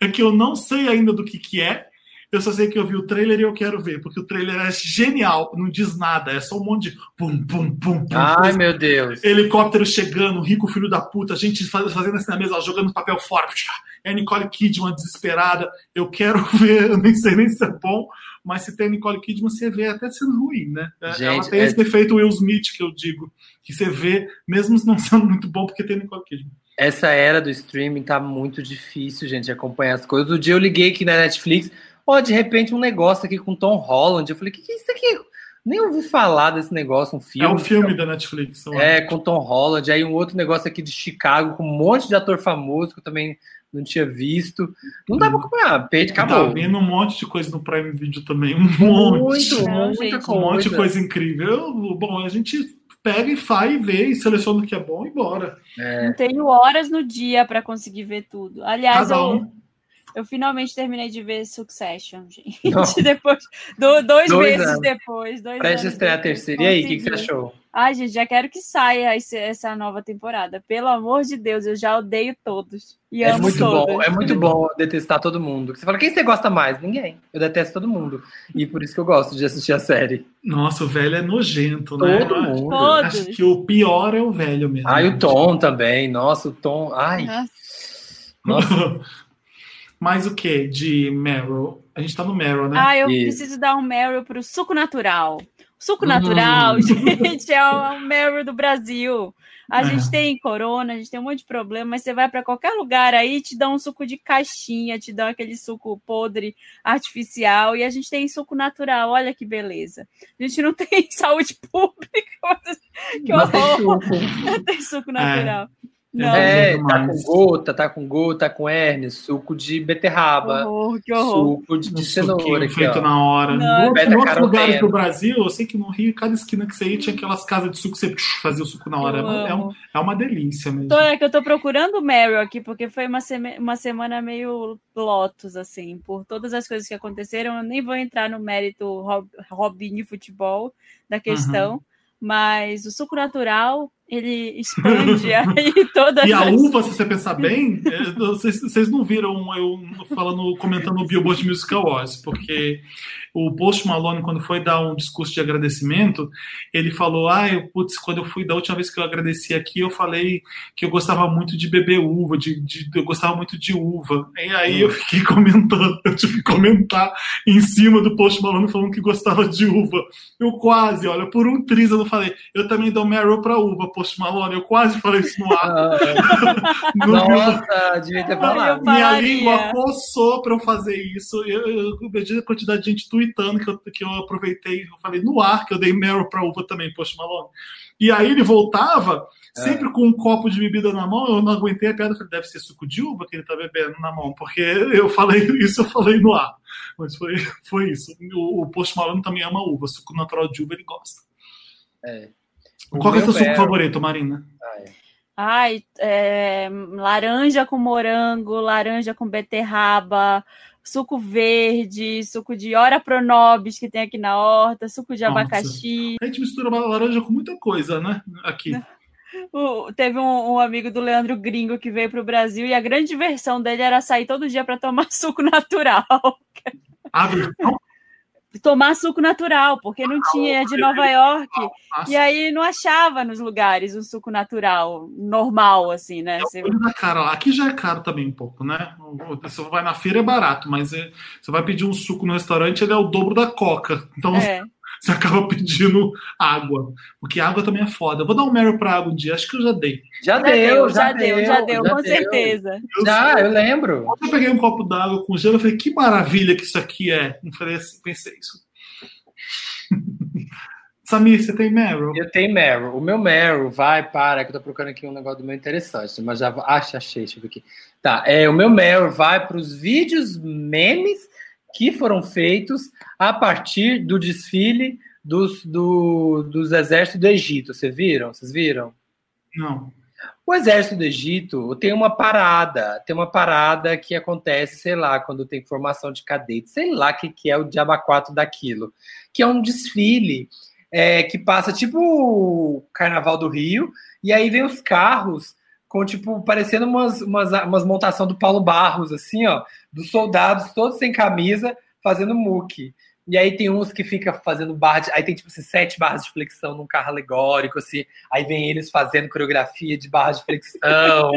é que eu não sei ainda do que, que é. Eu só sei que eu vi o trailer e eu quero ver, porque o trailer é genial, não diz nada, é só um monte de pum, pum, pum, pum. Ai, meu Deus. Helicóptero chegando, rico filho da puta, gente faz- fazendo assim na mesa, jogando papel fora. É a Nicole Kidman desesperada. Eu quero ver, eu nem sei nem se é bom, mas se tem a Nicole Kidman, você vê até sendo ruim, né? Ela Gente, tem é- esse defeito Will Smith que eu digo, que você vê, mesmo não sendo muito bom, porque tem a Nicole Kidman. Essa era do streaming tá muito difícil, gente, de acompanhar as coisas. O dia eu liguei aqui na Netflix, ó, de repente um negócio aqui com Tom Holland. Eu falei, o que, que é isso aqui? Nem ouvi falar desse negócio, um filme. É um filme da Netflix. eu É, com Tom Holland. Aí um outro negócio aqui de Chicago, com um monte de ator famoso que eu também não tinha visto. Não dá pra acompanhar, perde, Tá acabou. vendo um monte de coisa no Prime Video também. Um monte. Muito, Não, muita gente. coisa. Um monte de coisa incrível. Bom, a gente pega e faz e vê e seleciona o que é bom e bora. Não tenho horas no dia pra conseguir ver tudo. Aliás, Cada eu, um. eu finalmente terminei de ver Succession, gente. Depois, do- dois, Dois meses anos. depois. Dois Prestes a anos estrear a terceira. E aí, o que, que você achou? Ai, gente, já quero que saia esse- essa nova temporada. Pelo amor de Deus, eu já odeio todos. E É amo muito todos. bom, é muito bom detestar todo mundo. Você fala, quem você gosta mais? Ninguém. Eu detesto todo mundo. E por isso que eu gosto de assistir a série. Nossa, o velho é nojento, né? Todo Eu acho- mundo. Todos. Acho que o pior é o velho mesmo. Ai, o Tom também. Nossa, o Tom. Ai, Nossa. nossa. Mais o que de Meryl? A gente tá no Meryl, né? Ah, eu Isso. preciso dar um Meryl pro suco natural. O suco Hum. natural, gente, é o Meryl do Brasil. A É. gente tem corona, a gente tem um monte de problema, mas você vai para qualquer lugar aí, te dão um suco de caixinha, te dão aquele suco podre artificial, e a gente tem suco natural. Olha que beleza. A gente não tem saúde pública, que horror. suco. tem suco natural. Não, É, tá com gota, tá com gota, tá com hernia, suco de beterraba, horror, que horror. suco de, de Um cenoura. Aqui, feito ó. na hora. Não, Em beta outros lugares do Brasil, eu sei que no Rio, cada esquina que você ia tinha aquelas casas de suco que você fazia o suco na hora. Eu É, um- é uma delícia mesmo. Tô, é que eu tô procurando o Meryl aqui, porque foi uma, seme- uma semana meio lotus, assim, por todas as coisas que aconteceram. Eu nem vou entrar no mérito Rob, Robinho futebol da questão, Uhum. mas o suco natural, ele expande aí todas E a as... uva, se você pensar bem, é, vocês, vocês não viram eu falando, comentando o Billboard Music Awards, porque o Post Malone, quando foi dar um discurso de agradecimento, ele falou: Ah, eu, putz, quando eu fui, da última vez que eu agradeci aqui, eu falei que eu gostava muito de beber uva, de, de- eu gostava muito de uva. E aí eu fiquei comentando, eu tive que comentar em cima do Post Malone falando que gostava de uva. Eu quase, olha, por um triz eu não falei, eu também dou Meryl pra uva, Post Malone, eu quase falei isso no ar. Ah, No- Nossa, devia ter falado. eu minha língua coçou pra eu fazer isso. Eu, eu, eu pedi a quantidade de gente tweetando que eu, que eu aproveitei. Eu falei no ar que eu dei Meryl pra uva também, Post Malone. E aí ele voltava, É. sempre com um copo de bebida na mão. Eu não aguentei a piada. Falei, deve ser suco de uva que ele tá bebendo na mão, porque eu falei isso, eu falei no ar. Mas foi, foi isso. O, o Post Malone também ama uva. Suco natural de uva ele gosta. É. Qual que é o seu suco Meryl- favorito, Marina? Ai, Ai, é, laranja com morango, laranja com beterraba, suco verde, suco de ora pronobis que tem aqui na horta, suco de Nossa. abacaxi. A gente mistura uma laranja com muita coisa, né? Aqui. O- teve um, um amigo do Leandro Gringo que veio pro Brasil e a grande diversão dele era sair todo dia para tomar suco natural. A versão tomar suco natural, porque não tinha de Nova York. E aí não achava nos lugares um suco natural, normal, assim, né? Você- olho da cara lá. Aqui já é caro também um pouco, né? Você vai na feira é barato, mas é- você vai pedir um suco no restaurante, ele é o dobro da coca. Então É. você acaba pedindo água. Porque água também é foda. Eu vou dar um Meryl pra água um dia, acho que eu já dei. Já, Já deu, deu, já deu, já deu, com deu. certeza. Eu Já, eu lembro. Quando eu peguei um copo d'água com gelo, eu falei, que maravilha que isso aqui é. Eu falei assim, pensei isso. Samir, você tem Meryl? Eu tenho Meryl. O meu Meryl vai para, que eu tô procurando aqui um negócio do meu interessante, mas já acha, achei, deixa eu ver aqui. Tá, é, o meu Meryl vai para os vídeos memes que foram feitos a partir do desfile dos, do, dos exércitos do Egito. Vocês viram? Vocês viram? Não. O exército do Egito tem uma parada, tem uma parada que acontece, sei lá, quando tem formação de cadete, sei lá o que, que é o diabaquato daquilo, que é um desfile é, que passa tipo o Carnaval do Rio, e aí vem os carros com, tipo, parecendo umas, umas, umas montação do Paulo Barros, assim, ó, dos soldados todos sem camisa, fazendo muque. E aí tem uns que fica fazendo barra de, Aí tem, tipo, assim, sete barras de flexão num carro alegórico, assim. Aí vem eles fazendo coreografia de barra de flexão.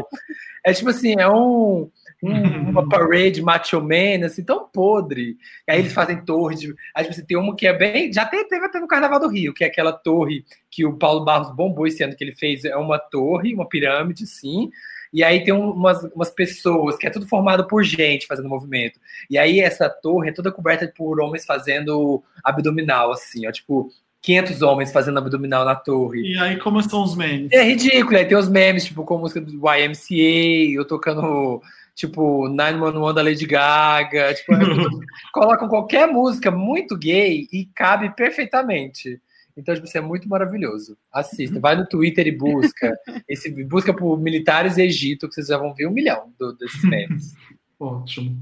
é tipo assim, é um, um- uma parade macho man, assim, tão podre. E aí eles fazem torre de. Aí tipo, assim, tem uma que é bem. Já teve, teve até no Carnaval do Rio, que é aquela torre que o Paulo Barros bombou esse ano que ele fez. É uma torre, uma pirâmide, sim. E aí tem um- umas, umas pessoas, que é tudo formado por gente fazendo movimento. E aí essa torre é toda coberta por homens fazendo abdominal, assim, ó. Tipo, 500 homens fazendo abdominal na torre. E aí, como são os memes? É ridículo, aí tem os memes, tipo, com música do YMCA, eu tocando, tipo, 911 da Lady Gaga, tipo, é colocam qualquer música muito gay e cabe perfeitamente. Então, tipo, isso é muito maravilhoso. Assista, vai no Twitter e busca. Esse, busca por militares Egito, que vocês já vão ver um milhão do- desses memes. Ótimo.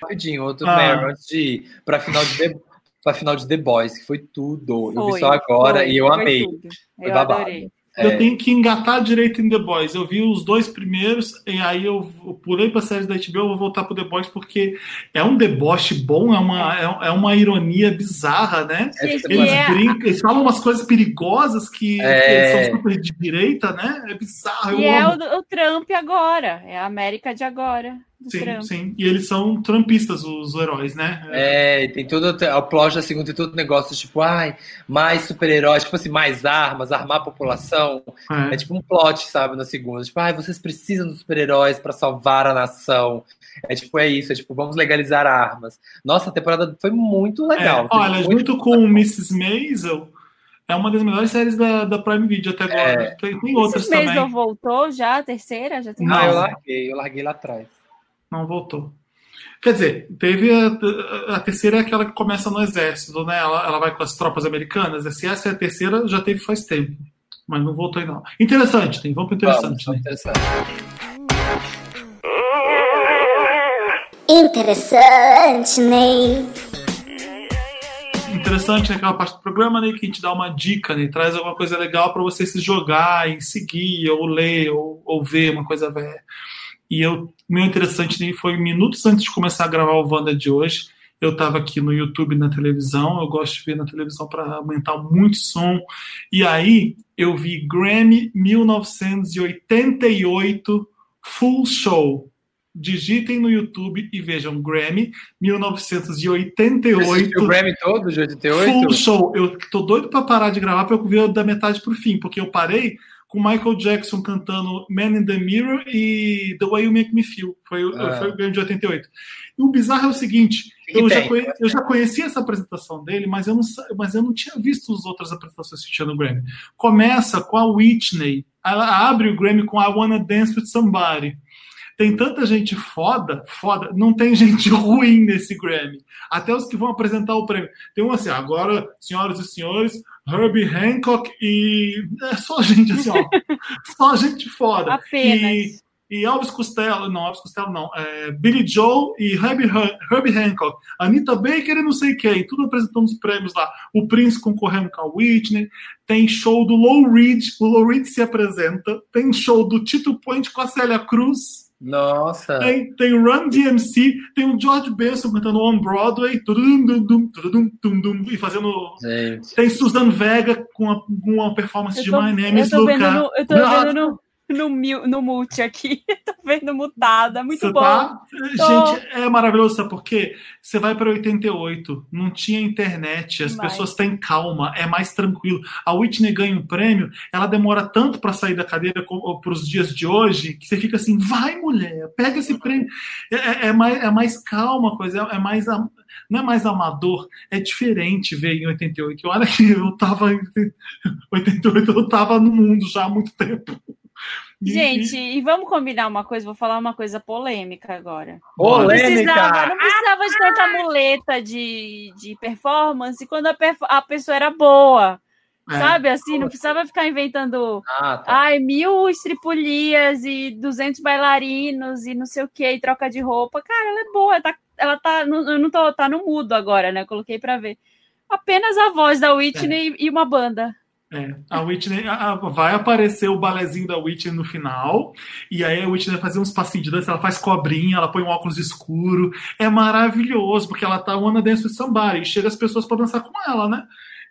Rapidinho, outro Ah. Meryl, antes de ir pra final de The, pra final de The Boys, que foi tudo. Eu vi Foi, só agora foi, e eu foi amei. tudo. Foi Eu babado. adorei. Eu É. tenho que engatar direito em The Boys. Eu vi os dois primeiros, e aí eu, eu pulei pra série da HBO, eu vou voltar pro The Boys, porque é um deboche bom, é uma, é, é uma ironia bizarra, né? É, Que Eles é- brincam, eles falam umas coisas perigosas que É. eles são super de direita, né? É bizarro, eu E é amo. o, o Trump agora, é a América de agora. Sim, Trump. sim. E eles são trumpistas, os heróis, né? É, tem todo o plot da segunda, tem todo o negócio, tipo, ai, mais super-heróis, tipo assim, mais armas, armar a população. É. É tipo um plot, sabe, na segunda. Tipo, ai, vocês precisam dos super-heróis pra salvar a nação. É tipo, é isso, é tipo, vamos legalizar armas. Nossa, a temporada foi muito legal. É, olha, muito junto com Mrs. Maisel, é uma das melhores séries da, da Prime Video até agora. É. Tem, tem outras Esse mês também. não voltou já, a terceira? Já tem Ah, eu Não. larguei, eu larguei lá atrás. Não voltou. Quer dizer, teve a, a terceira é aquela que começa no exército, né? Ela, ela vai com as tropas americanas. Se essa é a terceira, já teve faz tempo. Mas não voltou ainda. não. Interessante, tem. Vamos pro interessante, Vamos, né? interessante. Interessante, Ney. Interessante naquela parte do programa, né? Que a gente dá uma dica, né? Traz alguma coisa legal para você se jogar e seguir, ou ler, ou, ou ver uma coisa velha. E eu, meu interessante foi minutos antes de começar a gravar o Wanda de hoje. Eu estava aqui no YouTube na televisão, eu gosto de ver na televisão para aumentar muito som. E aí eu vi Grammy 1988 Full Show. Digitem no YouTube e vejam Grammy 1988 Assistiu o Grammy todo de 88? Full show. Eu tô doido pra parar de gravar pra eu ver da metade pro fim, porque eu parei com Michael Jackson cantando Man in the Mirror e The Way You Make Me Feel. Foi, o- Ah. foi o Grammy de 88. E o bizarro é o seguinte: eu já, conhe- eu já conhecia essa apresentação dele, mas eu, não, mas eu não tinha visto as outras apresentações que tinha no Grammy. Começa com a Whitney. Ela abre o Grammy com I Wanna Dance with Somebody. Tem tanta gente foda, foda, não tem gente ruim nesse Grammy. Até os que vão apresentar o prêmio. Tem um assim, agora, senhoras e senhores, Herbie Hancock e. É só gente assim, ó. só gente foda. Apenas. E, e Elvis Costello, não, Elvis Costello não, é, Billy Joel e Herbie, Herbie Hancock, Anita Baker e não sei quem, tudo apresentando os prêmios lá. O Prince concorrendo com a Whitney, tem show do Low Reed, o Low Reed se apresenta, tem show do Tito Point com a Célia Cruz, Nossa. tem, tem o Run DMC, tem o George Benson cantando On Broadway, tudum, dum, dum, tudum, dum, dum, e fazendo. Gente. Tem Susan Vega com, a- com uma performance de tô, My Name eu is tô vendo Luca. eu tô vendo no, no, no mute aqui. tô vendo mutada. Muito Você bom. tá? Tô. Gente, é maravilhoso, sabe por quê? Você vai para 88, não tinha internet, as Demais. pessoas têm calma, é mais tranquilo. A Whitney ganha um prêmio, ela demora tanto para sair da cadeira para os dias de hoje, que você fica assim, vai mulher, pega esse prêmio. É, é- é mais, é mais calma a coisa, é, é mais. am- Não é mais amador, é diferente ver em 88. Olha que eu tava em 88, eu tava no mundo já há muito tempo. Gente, e vamos combinar uma coisa? Vou falar uma coisa polêmica agora. Não Polêmica! precisava, não precisava de tanta muleta de, de performance quando a, perf- a pessoa era boa. É. Sabe assim? Não precisava ficar inventando Ah, tá. ai, mil estripulias e 200 bailarinos e não sei o que, e troca de roupa. Cara, ela é boa, tá, ela tá, não, eu não tô, tá no mudo agora, né? Coloquei pra ver. Apenas a voz da Whitney e uma banda. É, a Whitney a- vai aparecer o balezinho da Whitney no final, e aí a Whitney vai fazer uns passinhos de dança, ela faz cobrinha, ela põe um óculos escuro. É maravilhoso, porque ela tá One Dance with Somebody, e chega as pessoas para dançar com ela, né?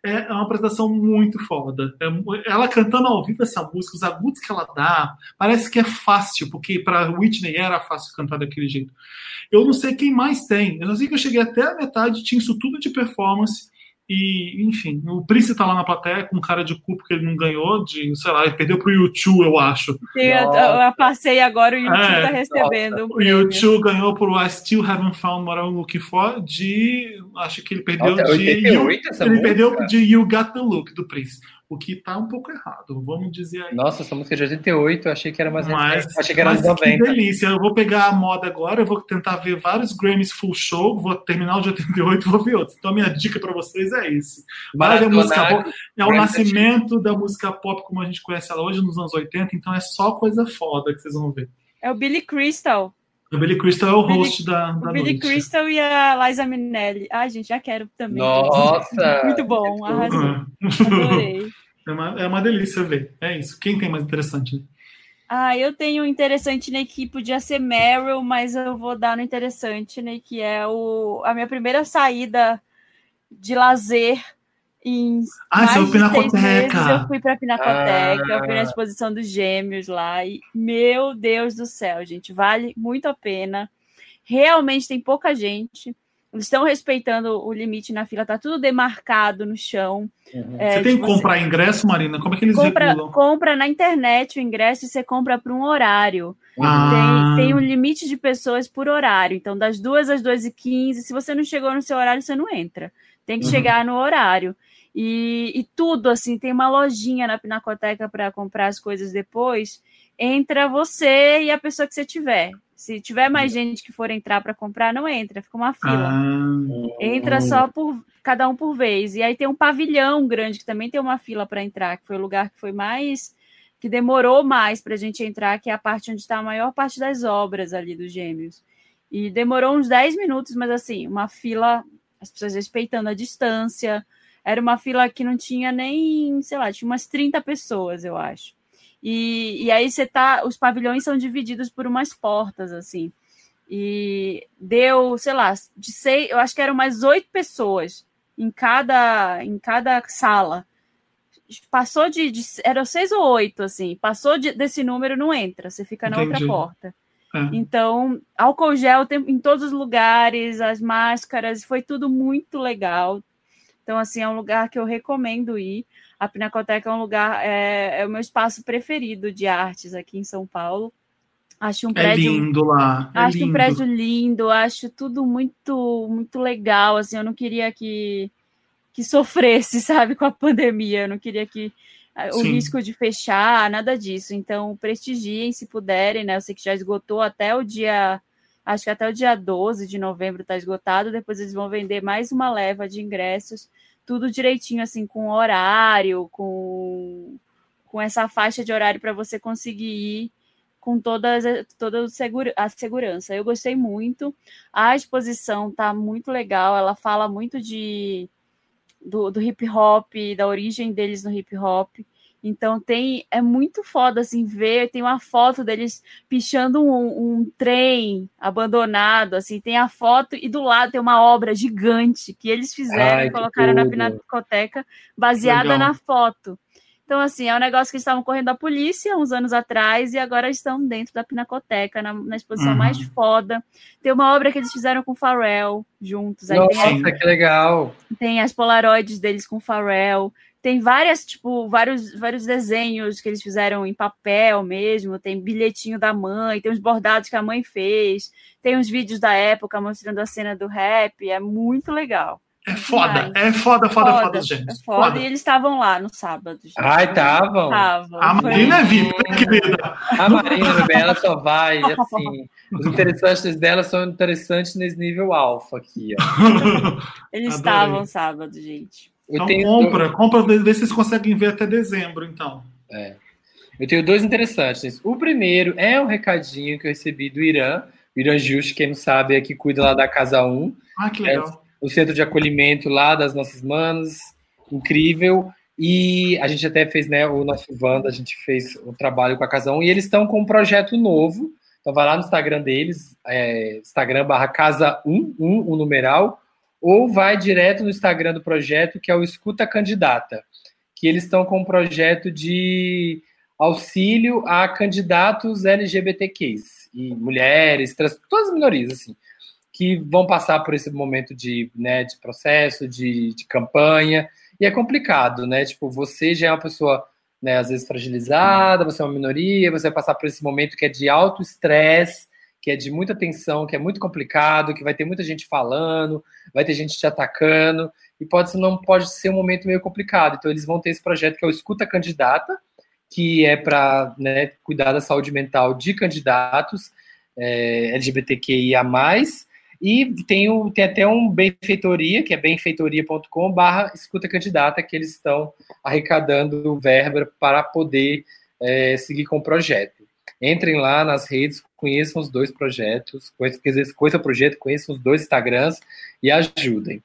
É uma apresentação muito foda. É ela cantando ao vivo essa música, os agudos que ela dá, parece que é fácil, porque para Whitney era fácil cantar daquele jeito. Eu não sei quem mais tem. Eu não sei que eu cheguei até a metade, tinha isso tudo de performance. E, enfim, o Prince tá lá na plateia com cara de cu porque ele não ganhou, de, sei lá, ele perdeu pro YouTube, eu acho. Eu, eu passei agora, o YouTube É, tá recebendo um O. YouTube ganhou por I Still Haven't Found What I'm Looking For, de. Acho que ele perdeu Nossa, é de. 88 essa ele música? perdeu de You Got the Look do Prince. O que tá um pouco errado, vamos dizer aí. Nossa, essa música é de 88, eu achei que era mais Mas, recente. Achei que era mas anos que 90. delícia. Eu vou pegar a moda agora, eu vou tentar ver vários Grammys full show, vou terminar o de 88 e vou ver outros. Então, a minha dica pra vocês é isso. Vai ver música boa. É o Grammy nascimento da música pop como a gente conhece ela hoje, nos anos 80, então é só coisa foda que vocês vão ver. É o Billy Crystal. O Billy Crystal é o Billy- host da, da O Billy noite. Crystal e a Liza Minnelli. Ai, gente, já quero também. Nossa! Muito bom, arrasou. Adorei. É uma, é uma delícia ver. É isso. Quem tem mais interessante? né? Ah, eu tenho um interessante, né, que podia ser Meryl, mas eu vou dar no interessante, né, que é o, a minha primeira saída de lazer em Ah, mais é de seis Pinacoteca. meses, eu fui pra Pinacoteca, eu fui na Ah. exposição dos gêmeos lá e, meu Deus do céu, gente, vale muito a pena. Realmente tem pouca gente. Eles estão respeitando o limite na fila, tá tudo demarcado no chão. Uhum. É, você tem que tipo, comprar ingresso, Marina? Como é que eles compra, regulam? compra na internet o ingresso e você compra para um horário. Ah. Tem, tem um limite de pessoas por horário. Então, das duas às duas e quinze, se você não chegou no seu horário, você não entra. Tem que Uhum. chegar no horário. E, e tudo, assim, tem uma lojinha na Pinacoteca para comprar as coisas depois. Entra você e a pessoa que você tiver. Se tiver mais gente que for entrar para comprar, não entra, fica uma fila. Ah, Entra só por cada um por vez. E aí tem um pavilhão grande que também tem uma fila para entrar, que foi o lugar que foi mais que demorou mais para a gente entrar, que é a parte onde está a maior parte das obras ali dos Gêmeos. E demorou uns 10 minutos, mas assim, uma fila, as pessoas respeitando a distância. Era uma fila que não tinha nem, sei lá, tinha umas 30 pessoas, eu acho. E, e aí você tá, os pavilhões são divididos por umas portas, assim. E deu, sei lá, de seis, eu acho que eram mais oito pessoas em cada, em cada sala. Passou de, de eram seis ou oito, assim. Passou de- desse número, não entra. Você fica na Entendi. outra porta. é. Então, álcool gel em todos os lugares, as máscaras, foi tudo muito legal. Então, assim, é um lugar que eu recomendo ir. A Pinacoteca é um lugar, é, é o meu espaço preferido de artes aqui em São Paulo. Acho um É prédio lindo lá. É acho lindo. um prédio lindo, acho tudo muito, muito legal. Assim, eu não queria que, que sofresse, sabe, com a pandemia. Eu não queria que ah, o Sim. risco de fechar, nada disso. Então, prestigiem se puderem, né? Eu sei que já esgotou até o dia. Acho que até o dia 12 de novembro está esgotado. Depois eles vão vender mais uma leva de ingressos, tudo direitinho, assim, com horário, com, com essa faixa de horário para você conseguir ir com todas, toda o segura, a segurança. Eu gostei muito. A exposição tá muito legal. Ela fala muito de do, do hip hop, da origem deles no hip hop. Então tem é muito foda assim ver, tem uma foto deles pichando um, um, trem abandonado, assim, tem a foto e do lado tem uma obra gigante que eles fizeram Ai, e colocaram na pinacoteca baseada Legal. na foto. Então, assim, é um negócio que eles estavam correndo da polícia uns anos atrás e agora estão dentro da Pinacoteca, na, na exposição Uhum. mais foda. Tem uma obra que eles fizeram com o Pharrell juntos. Aí tem, Nossa, que legal. tem as polaroids deles com o Pharrell. Tem várias, tipo, vários, vários desenhos que eles fizeram em papel mesmo. Tem bilhetinho da mãe, tem os bordados que a mãe fez. Tem uns vídeos da época mostrando a cena do rap. É muito legal. É foda, é foda, foda, foda, gente. É foda. Foda. E eles estavam lá no sábado. gente. Ai, estavam. Estavam. A Foi- Marina é VIP, né, querida? A Marina, ela só vai, assim. Os interessantes dela são interessantes nesse nível alfa aqui, ó. Eles Adorei. estavam sábado, gente. Eu Então compra, compra, vê se vocês conseguem ver até dezembro, então. eu tenho dois interessantes. O primeiro é um recadinho que eu recebi do Irã. O Irã Just, quem não sabe, é que cuida lá da Casa 1. Ah, que legal. o centro de acolhimento lá das nossas manas, incrível. E a gente até fez, né, o nosso Wanda, a gente fez o trabalho com a Casa 1 e eles estão com um projeto novo. Então vai lá no Instagram deles, é, Instagram barra Casa 1, 1, o numeral, ou vai direto no Instagram do projeto, que é o Escuta Candidata, que eles estão com um projeto de auxílio a candidatos LGBTQs e mulheres, trans, todas as minorias, assim que vão passar por esse momento de, né, de processo, de, de campanha, e é complicado, né? Tipo, você já é uma pessoa, né, às vezes fragilizada, você é uma minoria, você vai passar por esse momento que é de alto estresse, que é de muita tensão, que é muito complicado, que vai ter muita gente falando, vai ter gente te atacando, e pode ser, não pode ser um momento meio complicado. Então, eles vão ter esse projeto que é o Escuta Candidata, que é para né, cuidar da saúde mental de candidatos é, LGBTQIA+, e tem, tem até um benfeitoria, que é benfeitoria.com barra escuta candidata, que eles estão arrecadando verba para poder é, seguir com o projeto. Entrem lá nas redes, conheçam os dois projetos, quer dizer, o projeto, conheçam os dois Instagrams e ajudem.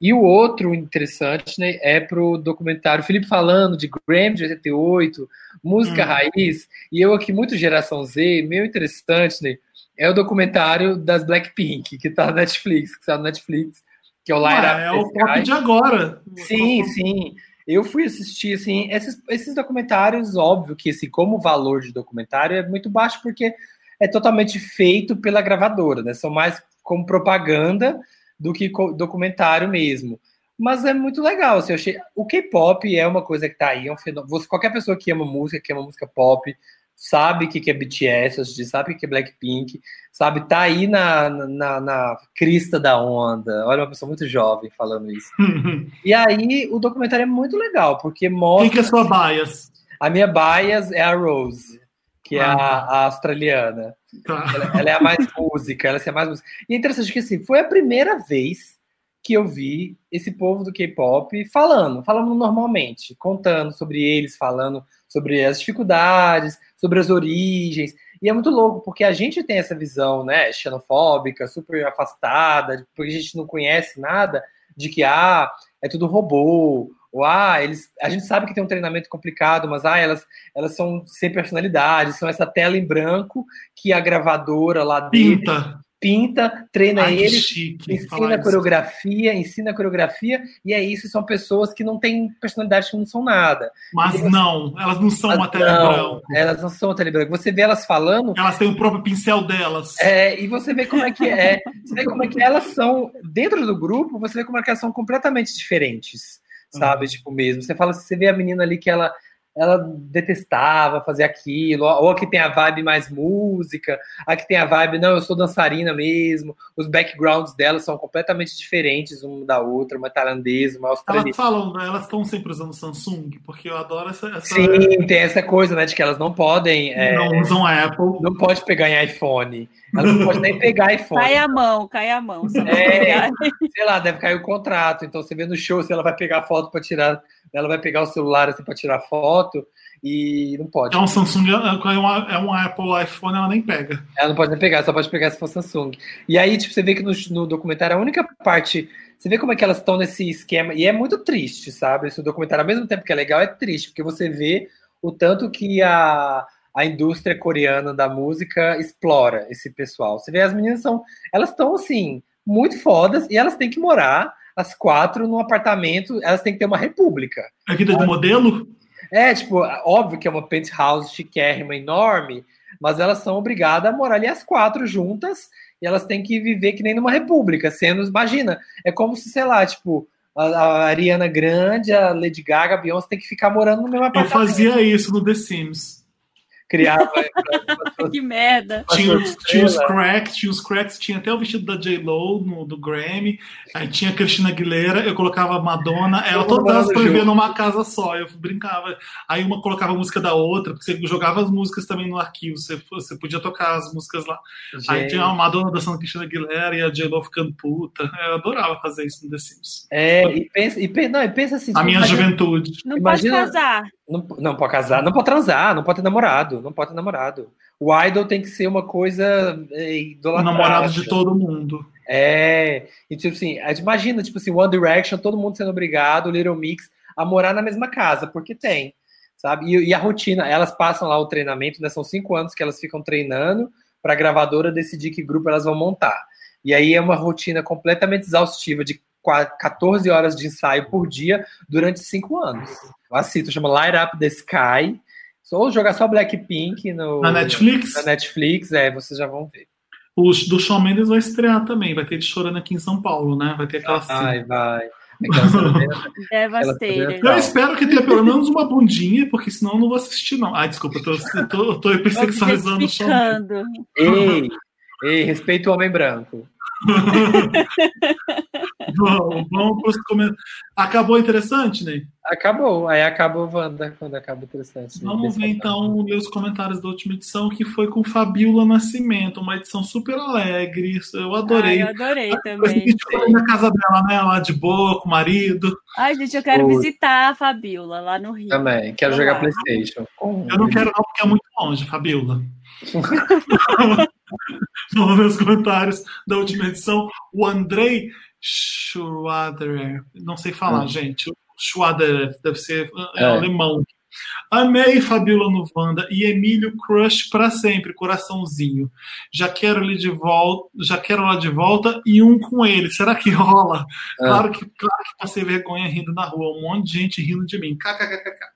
E o outro interessante né, é para o documentário Felipe falando de Grammy de 88, música Hum. raiz, e eu aqui, muito geração Z, meio interessante, né? É o documentário das Blackpink, que tá na Netflix, que está no Netflix, que é o Light Ué, é o pop de agora. Sim, sim. Eu fui assistir, assim, esses, esses documentários, óbvio que, assim, como o valor de documentário é muito baixo, porque é totalmente feito pela gravadora, né? São mais como propaganda do que documentário mesmo. Mas é muito legal, assim, eu achei... O K-pop é uma coisa que tá aí, é um fenômeno... Qualquer pessoa que ama música, que ama música pop, sabe o que que é BTS, sabe o que é Blackpink, sabe? Tá aí na, na, na crista da onda. Olha, uma pessoa muito jovem falando isso. E aí, o documentário é muito legal, porque mostra. Quem que é sua bias? A minha bias é a Rose, que é Ah, a, tá. a australiana. Tá. Ela, ela é a mais música, ela é a mais música. E é interessante que assim, foi a primeira vez que eu vi esse povo do K-pop falando, falando normalmente, contando sobre eles, falando sobre as dificuldades, sobre as origens. E é muito louco, porque a gente tem essa visão, né, xenofóbica, super afastada, porque a gente não conhece nada de que, ah, é tudo robô, ou ah, eles, a gente sabe que tem um treinamento complicado, mas ah, elas, elas são sem personalidade, são essa tela em branco que a gravadora lá dele Pinta. pinta, treina Ai, eles, chique. ensina coreografia, ensina coreografia, e é isso, são pessoas que não têm personalidade, que não são nada. Mas não, elas não são Mas uma tela branco. Elas não são uma tela em branco. Você vê elas falando, Elas têm o próprio pincel delas. é, e você vê como é que é. Você vê como é que elas são, dentro do grupo, você vê como é que elas são completamente diferentes, sabe? Tipo mesmo. Você fala, você vê a menina ali que ela. Ela detestava fazer aquilo, ou a que tem a vibe mais música, a que tem a vibe, não, eu sou dançarina mesmo, os backgrounds delas são completamente diferentes uma da outra, uma tailandesa, uma australiana. Elas falam, né, elas estão sempre usando Samsung, porque eu adoro essa. essa Sim, tem essa coisa, né, de que elas não podem. é, não usam Apple. não pode pegar em iPhone. Ela não pode nem pegar iPhone. Cai a mão, cai a mão. É. sei lá, deve cair o contrato. Então você vê no show, se ela vai pegar foto para tirar, ela vai pegar o celular assim para tirar foto, e não pode. É um Samsung, é um, é um Apple iPhone, ela nem pega. Ela não pode nem pegar, só pode pegar se for Samsung. E aí, tipo, você vê que no, no documentário a única parte. Você vê como é que elas estão nesse esquema. E é muito triste, sabe? Esse documentário, ao mesmo tempo que é legal, é triste, porque você vê o tanto que a, a indústria coreana da música explora esse pessoal. Você vê, as meninas são. Elas estão, assim, muito fodas e elas têm que morar, as quatro, num apartamento. Elas têm que ter uma república. É vida de modelo? É, tipo, óbvio que é uma penthouse chiquérrima, enorme, mas elas são obrigadas a morar ali as quatro juntas e elas têm que viver que nem numa república, sendo, imagina, é como se, sei lá, tipo, a, a Ariana Grande, a Lady Gaga, a Beyoncé tem que ficar morando no mesmo Eu apartamento. fazia isso no The Sims. Criava. que merda. Tinha, tinha os cracks, tinha os cracks, tinha até o vestido da J-Lo no, do Grammy, aí tinha a Cristina Aguilera, eu colocava a Madonna, ela todas elas pra viver numa casa só, eu brincava. Aí uma colocava a música da outra, porque você jogava as músicas também no arquivo, você, você podia tocar as músicas lá. Aí Gente. tinha a Madonna dançando Cristina Aguilera e a J-Lo ficando puta. Eu adorava fazer isso no The Sims. É, e pensa, e, pe- não, e pensa assim. A tipo, minha imagina- juventude. Não Imagina- pode casar. Não, não pode casar, não pode transar, não pode ter namorado, não pode ter namorado. O idol tem que ser uma coisa é, O idolatrada. namorado de todo mundo. É, e tipo assim, imagina, tipo assim, One Direction, todo mundo sendo obrigado, Little Mix, a morar na mesma casa, porque tem, sabe? E, e a rotina, elas passam lá o treinamento, né? São cinco anos que elas ficam treinando para a gravadora decidir que grupo elas vão montar. E aí é uma rotina completamente exaustiva de qua- 14 horas de ensaio por dia durante cinco anos. Eu assisto, chama Light Up the Sky. Ou jogar só Blackpink no, Na Netflix? Na Netflix, é, vocês já vão ver. O do Shawn Mendes vai estrear também, vai ter ele chorando aqui em São Paulo, né? Vai ter aquela cena. Vai, vai. Cena- Devastator. Eu espero que tenha pelo menos uma bundinha, porque senão eu não vou assistir, não. Ai, desculpa, eu tô, eu tô, eu tô hipersexualizando o. Ei, ei, respeita o homem branco. Vamos, vamos pros comentários. Acabou interessante, Ney? Acabou, aí acaba o Wanda quando acaba interessante. Vamos ver então ler os comentários da última edição, que foi com Fabiola Nascimento, uma edição super alegre. Eu adorei. Ai, eu adorei Coisa também. a na casa dela, né? Lá de boa, com o marido. Ai, gente, eu quero Oi. visitar a Fabiola lá no Rio. Também, quero Vamos jogar lá. Playstation. Eu não quero não, porque é muito longe, Fabiola. Vamos ver os comentários da última edição. O Andrei Schwaderer, não sei falar, Hum. gente. Schwaderer, deve ser é, É. alemão. Amei Fabiola no Wanda e Emílio Crush pra sempre, coraçãozinho. Já quero ele de volta, já quero lá de volta e um com ele. Será que rola? Ah. Claro que, claro que passei vergonha rindo na rua, um monte de gente rindo de mim. KKKK.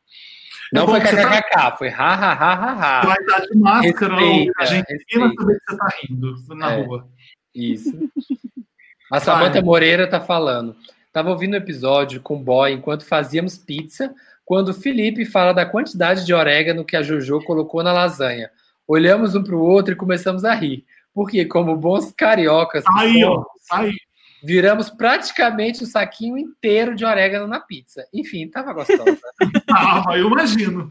Não É bom foi você tá- kkkk, foi ha ha ha ha ha. Vai estar de máscara, Respeita, a gente respeita. vai saber que você tá rindo na É. rua. Isso. A Samanta Moreira tá falando. Tava ouvindo o episódio com o boy enquanto fazíamos pizza, quando o Felipe fala da quantidade de orégano que a Jojo colocou na lasanha. Olhamos um pro outro e começamos a rir. Porque, como bons cariocas, Aí, ó, aí. Viramos praticamente o saquinho inteiro de orégano na pizza. Enfim, tava gostosa. Ah, mas eu imagino.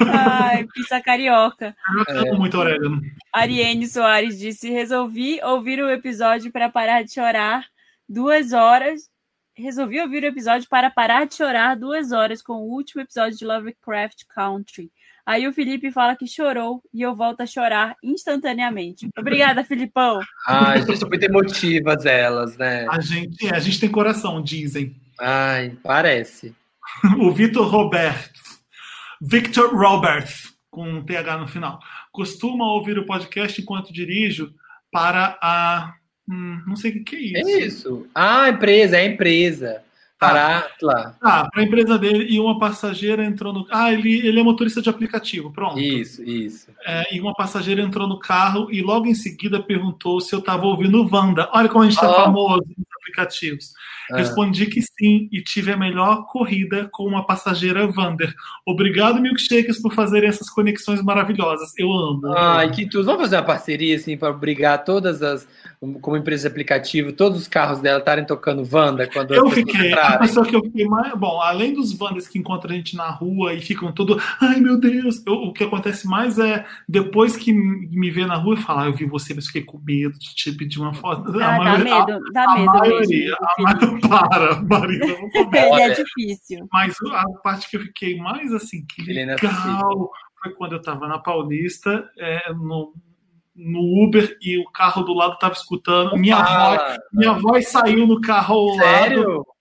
Ai, pizza carioca. Eu amo muito orégano. Ariane Soares disse: resolvi ouvir o episódio para parar de chorar duas horas. Resolvi ouvir o episódio para parar de chorar duas horas com o último episódio de Lovecraft Country. Aí o Felipe fala que chorou e eu volto a chorar instantaneamente. Obrigada, Filipão. Ai, gente, muito emotivas elas, né? A gente, a gente tem coração, dizem. Ai, parece. O Vitor Roberto. Victor Robert, com um TH no final. Costuma ouvir o podcast enquanto dirijo para a. Hum, não sei o que, que é isso. É isso. Ah, empresa, é empresa. Para lá. Ah, para a empresa dele e uma passageira entrou no. Ah, ele, ele é motorista de aplicativo, pronto. Isso, isso. É, e uma passageira entrou no carro e logo em seguida perguntou se eu estava ouvindo o Wanda. Olha como a gente está Ah. famoso nos aplicativos. Ah. Respondi que sim e tive a melhor corrida com uma passageira Wander. Obrigado, milkshakers, por fazerem essas conexões maravilhosas. Eu amo. Ai, que tudo. Vamos fazer uma parceria, assim, para brigar todas as. Como empresa de aplicativo, todos os carros dela estarem tocando Wanda quando eu fiquei. entrarem? A pessoa que eu fiquei mais. Bom, além dos Wanders que encontram a gente na rua e ficam todo. Ai, meu Deus! Eu- o que acontece mais é depois que me vê na rua e falar, ah, eu vi você, mas fiquei com medo de te pedir uma foto. Ah, dá maioria- medo, dá a medo maioria, mesmo. a maioria, para, Marina, não começa. Ele é difícil. Mas a parte que eu fiquei mais assim, que é legal, foi quando eu tava na Paulista, é, no, no Uber, e o carro do lado tava escutando. Minha voz, Fala. minha voz saiu no carro ao lado. Sério? Minha-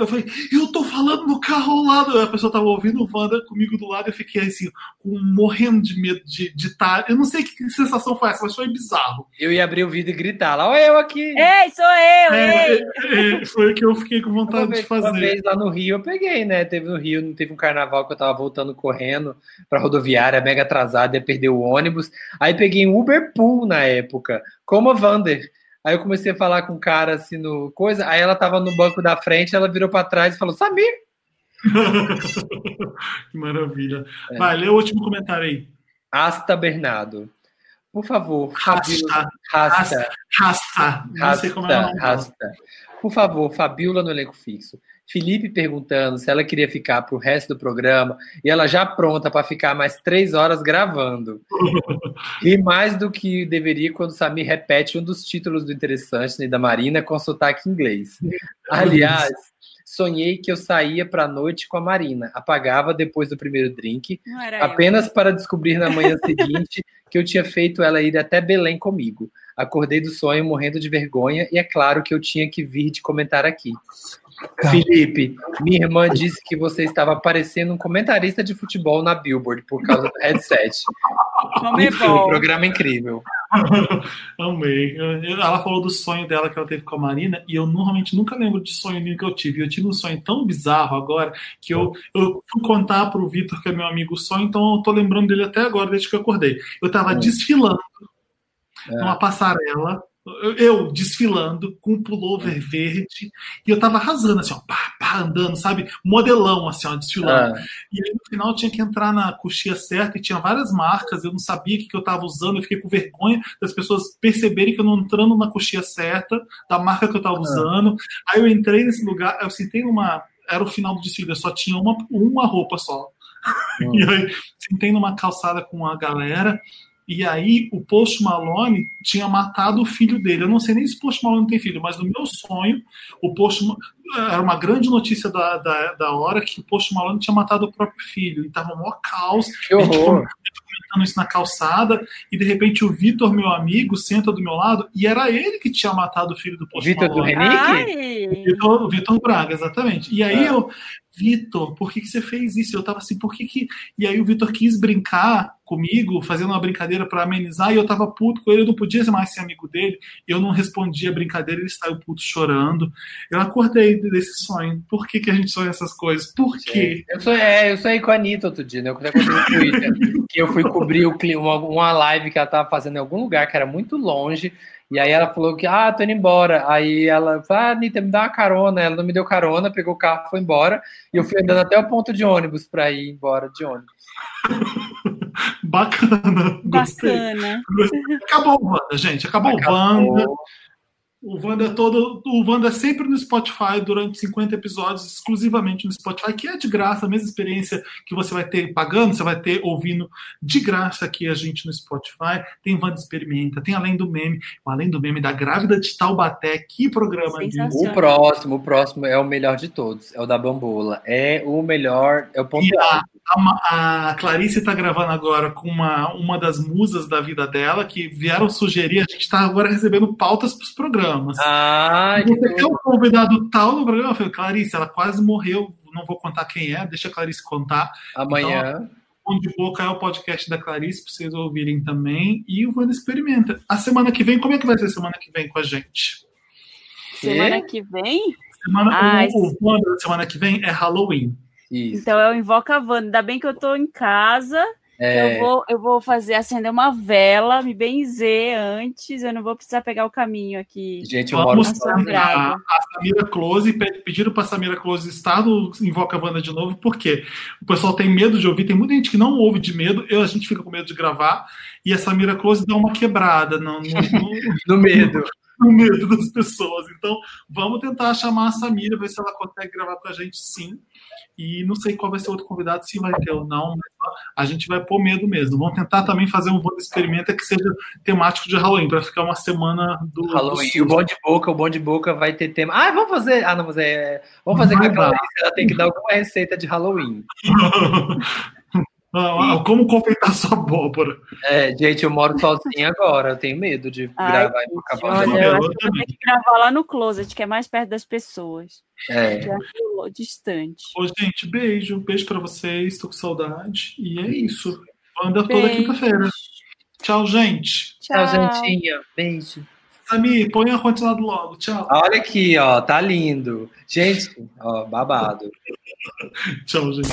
eu falei, eu tô falando no carro ao lado. A pessoa tava ouvindo o Wanda comigo do lado. Eu fiquei assim, com- morrendo de medo de estar. eu não sei que sensação foi essa, mas foi bizarro. Eu ia abrir o vidro e gritar lá, olha eu aqui. Ei, sou eu, ei! É, é, foi o que eu fiquei com Uma vontade vez, de fazer. uma vez lá no Rio eu peguei, né? Teve no Rio, teve um carnaval que eu tava voltando correndo pra rodoviária, mega atrasada, ia perder o ônibus. Aí peguei um Uber Pool na época, como a Vander. Aí eu comecei a falar com o cara assim no coisa, aí ela tava no banco da frente, ela virou pra trás e falou: Samir, que maravilha. É. Vai, lê o último comentário aí. Asta Bernardo. Por favor, Fabiola. Rasta. Rasta. Rasta. É Rasta, dela. rasta. Por favor, Fabiola no elenco fixo. Felipe perguntando se ela queria ficar pro resto do programa e ela já pronta para ficar mais três horas gravando. E mais do que deveria quando o Samir repete um dos títulos do Interessante né, da Marina com sotaque inglês. Aliás, sonhei que eu saía pra noite com a Marina, apagava depois do primeiro drink, era eu. apenas para descobrir na manhã seguinte que eu tinha feito ela ir até Belém comigo. Acordei do sonho morrendo de vergonha e é claro que eu tinha que vir de comentar aqui. Felipe, minha irmã disse que você estava parecendo um comentarista de futebol na Billboard por causa do headset. É Enfim, bom. programa incrível. Amei. Ela falou do sonho dela que ela teve com a Marina, e eu normalmente nunca lembro de sonho nenhum que eu tive. Eu tive um sonho tão bizarro agora que eu, eu fui contar pro Vitor, que é meu amigo, o sonho, então eu tô lembrando dele até agora, desde que eu acordei. Eu tava Hum. desfilando É. numa passarela. Eu- desfilando com um pullover verde e eu tava arrasando, assim, ó, pá, pá, andando, sabe? Modelão, assim, ó, desfilando. Ah, E aí, no final, eu tinha que entrar na coxia certa e tinha várias marcas. Eu não sabia o que, que eu estava usando. Eu fiquei com vergonha das pessoas perceberem que eu não entrando na coxia certa, da marca que eu estava usando. Aí eu entrei nesse lugar, eu sentei numa. Era o final do desfile, eu só tinha uma, uma roupa só. Hum. E aí, sentei numa calçada com a galera. E aí, o Post Malone tinha matado o filho dele. Eu não sei nem se o Post Malone tem filho, mas no meu sonho, o Post era uma grande notícia da, da, da hora que o Post Malone tinha matado o próprio filho. E tava um maior caos. que horror. comentando isso na calçada, e de repente o Vitor, meu amigo, senta do meu lado, e era ele que tinha matado o filho do Post Vitor do Malone. Reni? Ai! Vitor, o Vitor Braga, exatamente. E aí Ah. eu, Vitor, por que, que você fez isso? Eu tava assim, por que que. E aí o Vitor quis brincar comigo, fazendo uma brincadeira pra amenizar, e eu tava puto com ele, eu não podia mais ser amigo dele, eu não respondia a brincadeira, ele saiu puto chorando. Eu acordei desse sonho. Por que, que a gente sonha essas coisas? Por quê? Eu sou, é, eu sonhei com a Anitta outro dia, né? Eu até contei no Twitter. que eu fui cobrir o uma, uma live que ela tava fazendo em algum lugar que era muito longe. E aí ela falou que, ah, tô indo embora. Aí ela falou, ah, Anitta, me dá uma carona. Ela não me deu carona, pegou o carro, foi embora. E eu fui andando até o ponto de ônibus pra ir embora de ônibus. Bacana. Gostei. Bacana. Acabou o Wanda, gente. Acabou, o Wanda. O Wanda é todo. O Wanda é sempre no Spotify durante 50 episódios, exclusivamente no Spotify, que é de graça, a mesma experiência que você vai ter pagando, você vai ter ouvindo de graça aqui a gente no Spotify. Tem Wanda Experimenta, tem Além do Meme, o Além do Meme da Grávida de Taubaté. Que programa. Sensacional. O próximo, o próximo é o melhor de todos. É o da Bambola. É o melhor, é o ponto E a, alto. A a Clarice está gravando agora com uma, uma das musas da vida dela, que vieram sugerir. A gente está agora recebendo pautas para os programas. Ah, que Você quer um convidado tal no programa? Eu falei, Clarice, ela quase morreu. Não vou contar quem é, deixa a Clarice contar. amanhã. Pão de Boca é o podcast da Clarice, para vocês ouvirem também. E o Wanda Experimenta. A semana que vem, como é que vai ser a semana que vem com a gente? Semana que vem? Semana, Ai, o, o Wanda semana que vem é Halloween. Isso. Então eu invoco a Wanda. Ainda bem que eu tô em casa. É, Eu, vou, eu vou fazer acender uma vela, me benzer antes. Eu não vou precisar pegar o caminho aqui. gente, eu moro a, a Samira Close, pe- pediram para Samira Close estar no Invoca a Wanda de novo, porque o pessoal tem medo de ouvir, tem muita gente que não ouve de medo, eu, a gente fica com medo de gravar, e a Samira Close dá uma quebrada no, no- no- no medo. o medo das pessoas. Então, vamos tentar chamar a Samira, ver se ela consegue gravar com a gente sim. E não sei qual vai ser outro convidado, se vai ter ou não, mas a gente vai pôr medo mesmo. Vamos tentar também fazer um Wanda Experimenta que seja temático de Halloween, para ficar uma semana do Halloween. do o bom de boca, o bom de boca vai ter tema. Ah, vamos fazer. Ah, não, mas é. Vamos fazer com a. Clarice, ela tem que dar alguma receita de Halloween. Ah, ah, Como confeitar sua abóbora? É, gente, eu moro sozinha agora, eu tenho medo de Ai, gravar em gente, acabar. olha, Eu eu acho que eu que gravar lá no closet, que é mais perto das pessoas. É. Que é distante. Ô, gente, beijo. Beijo pra vocês. Tô com saudade. E é isso. Anda toda quinta-feira. Tchau, gente. Tchau, gentinha. Beijo. Samir, põe a rotina logo. Tchau. Olha aqui, ó, tá lindo. Gente, ó, babado. Tchau, gente.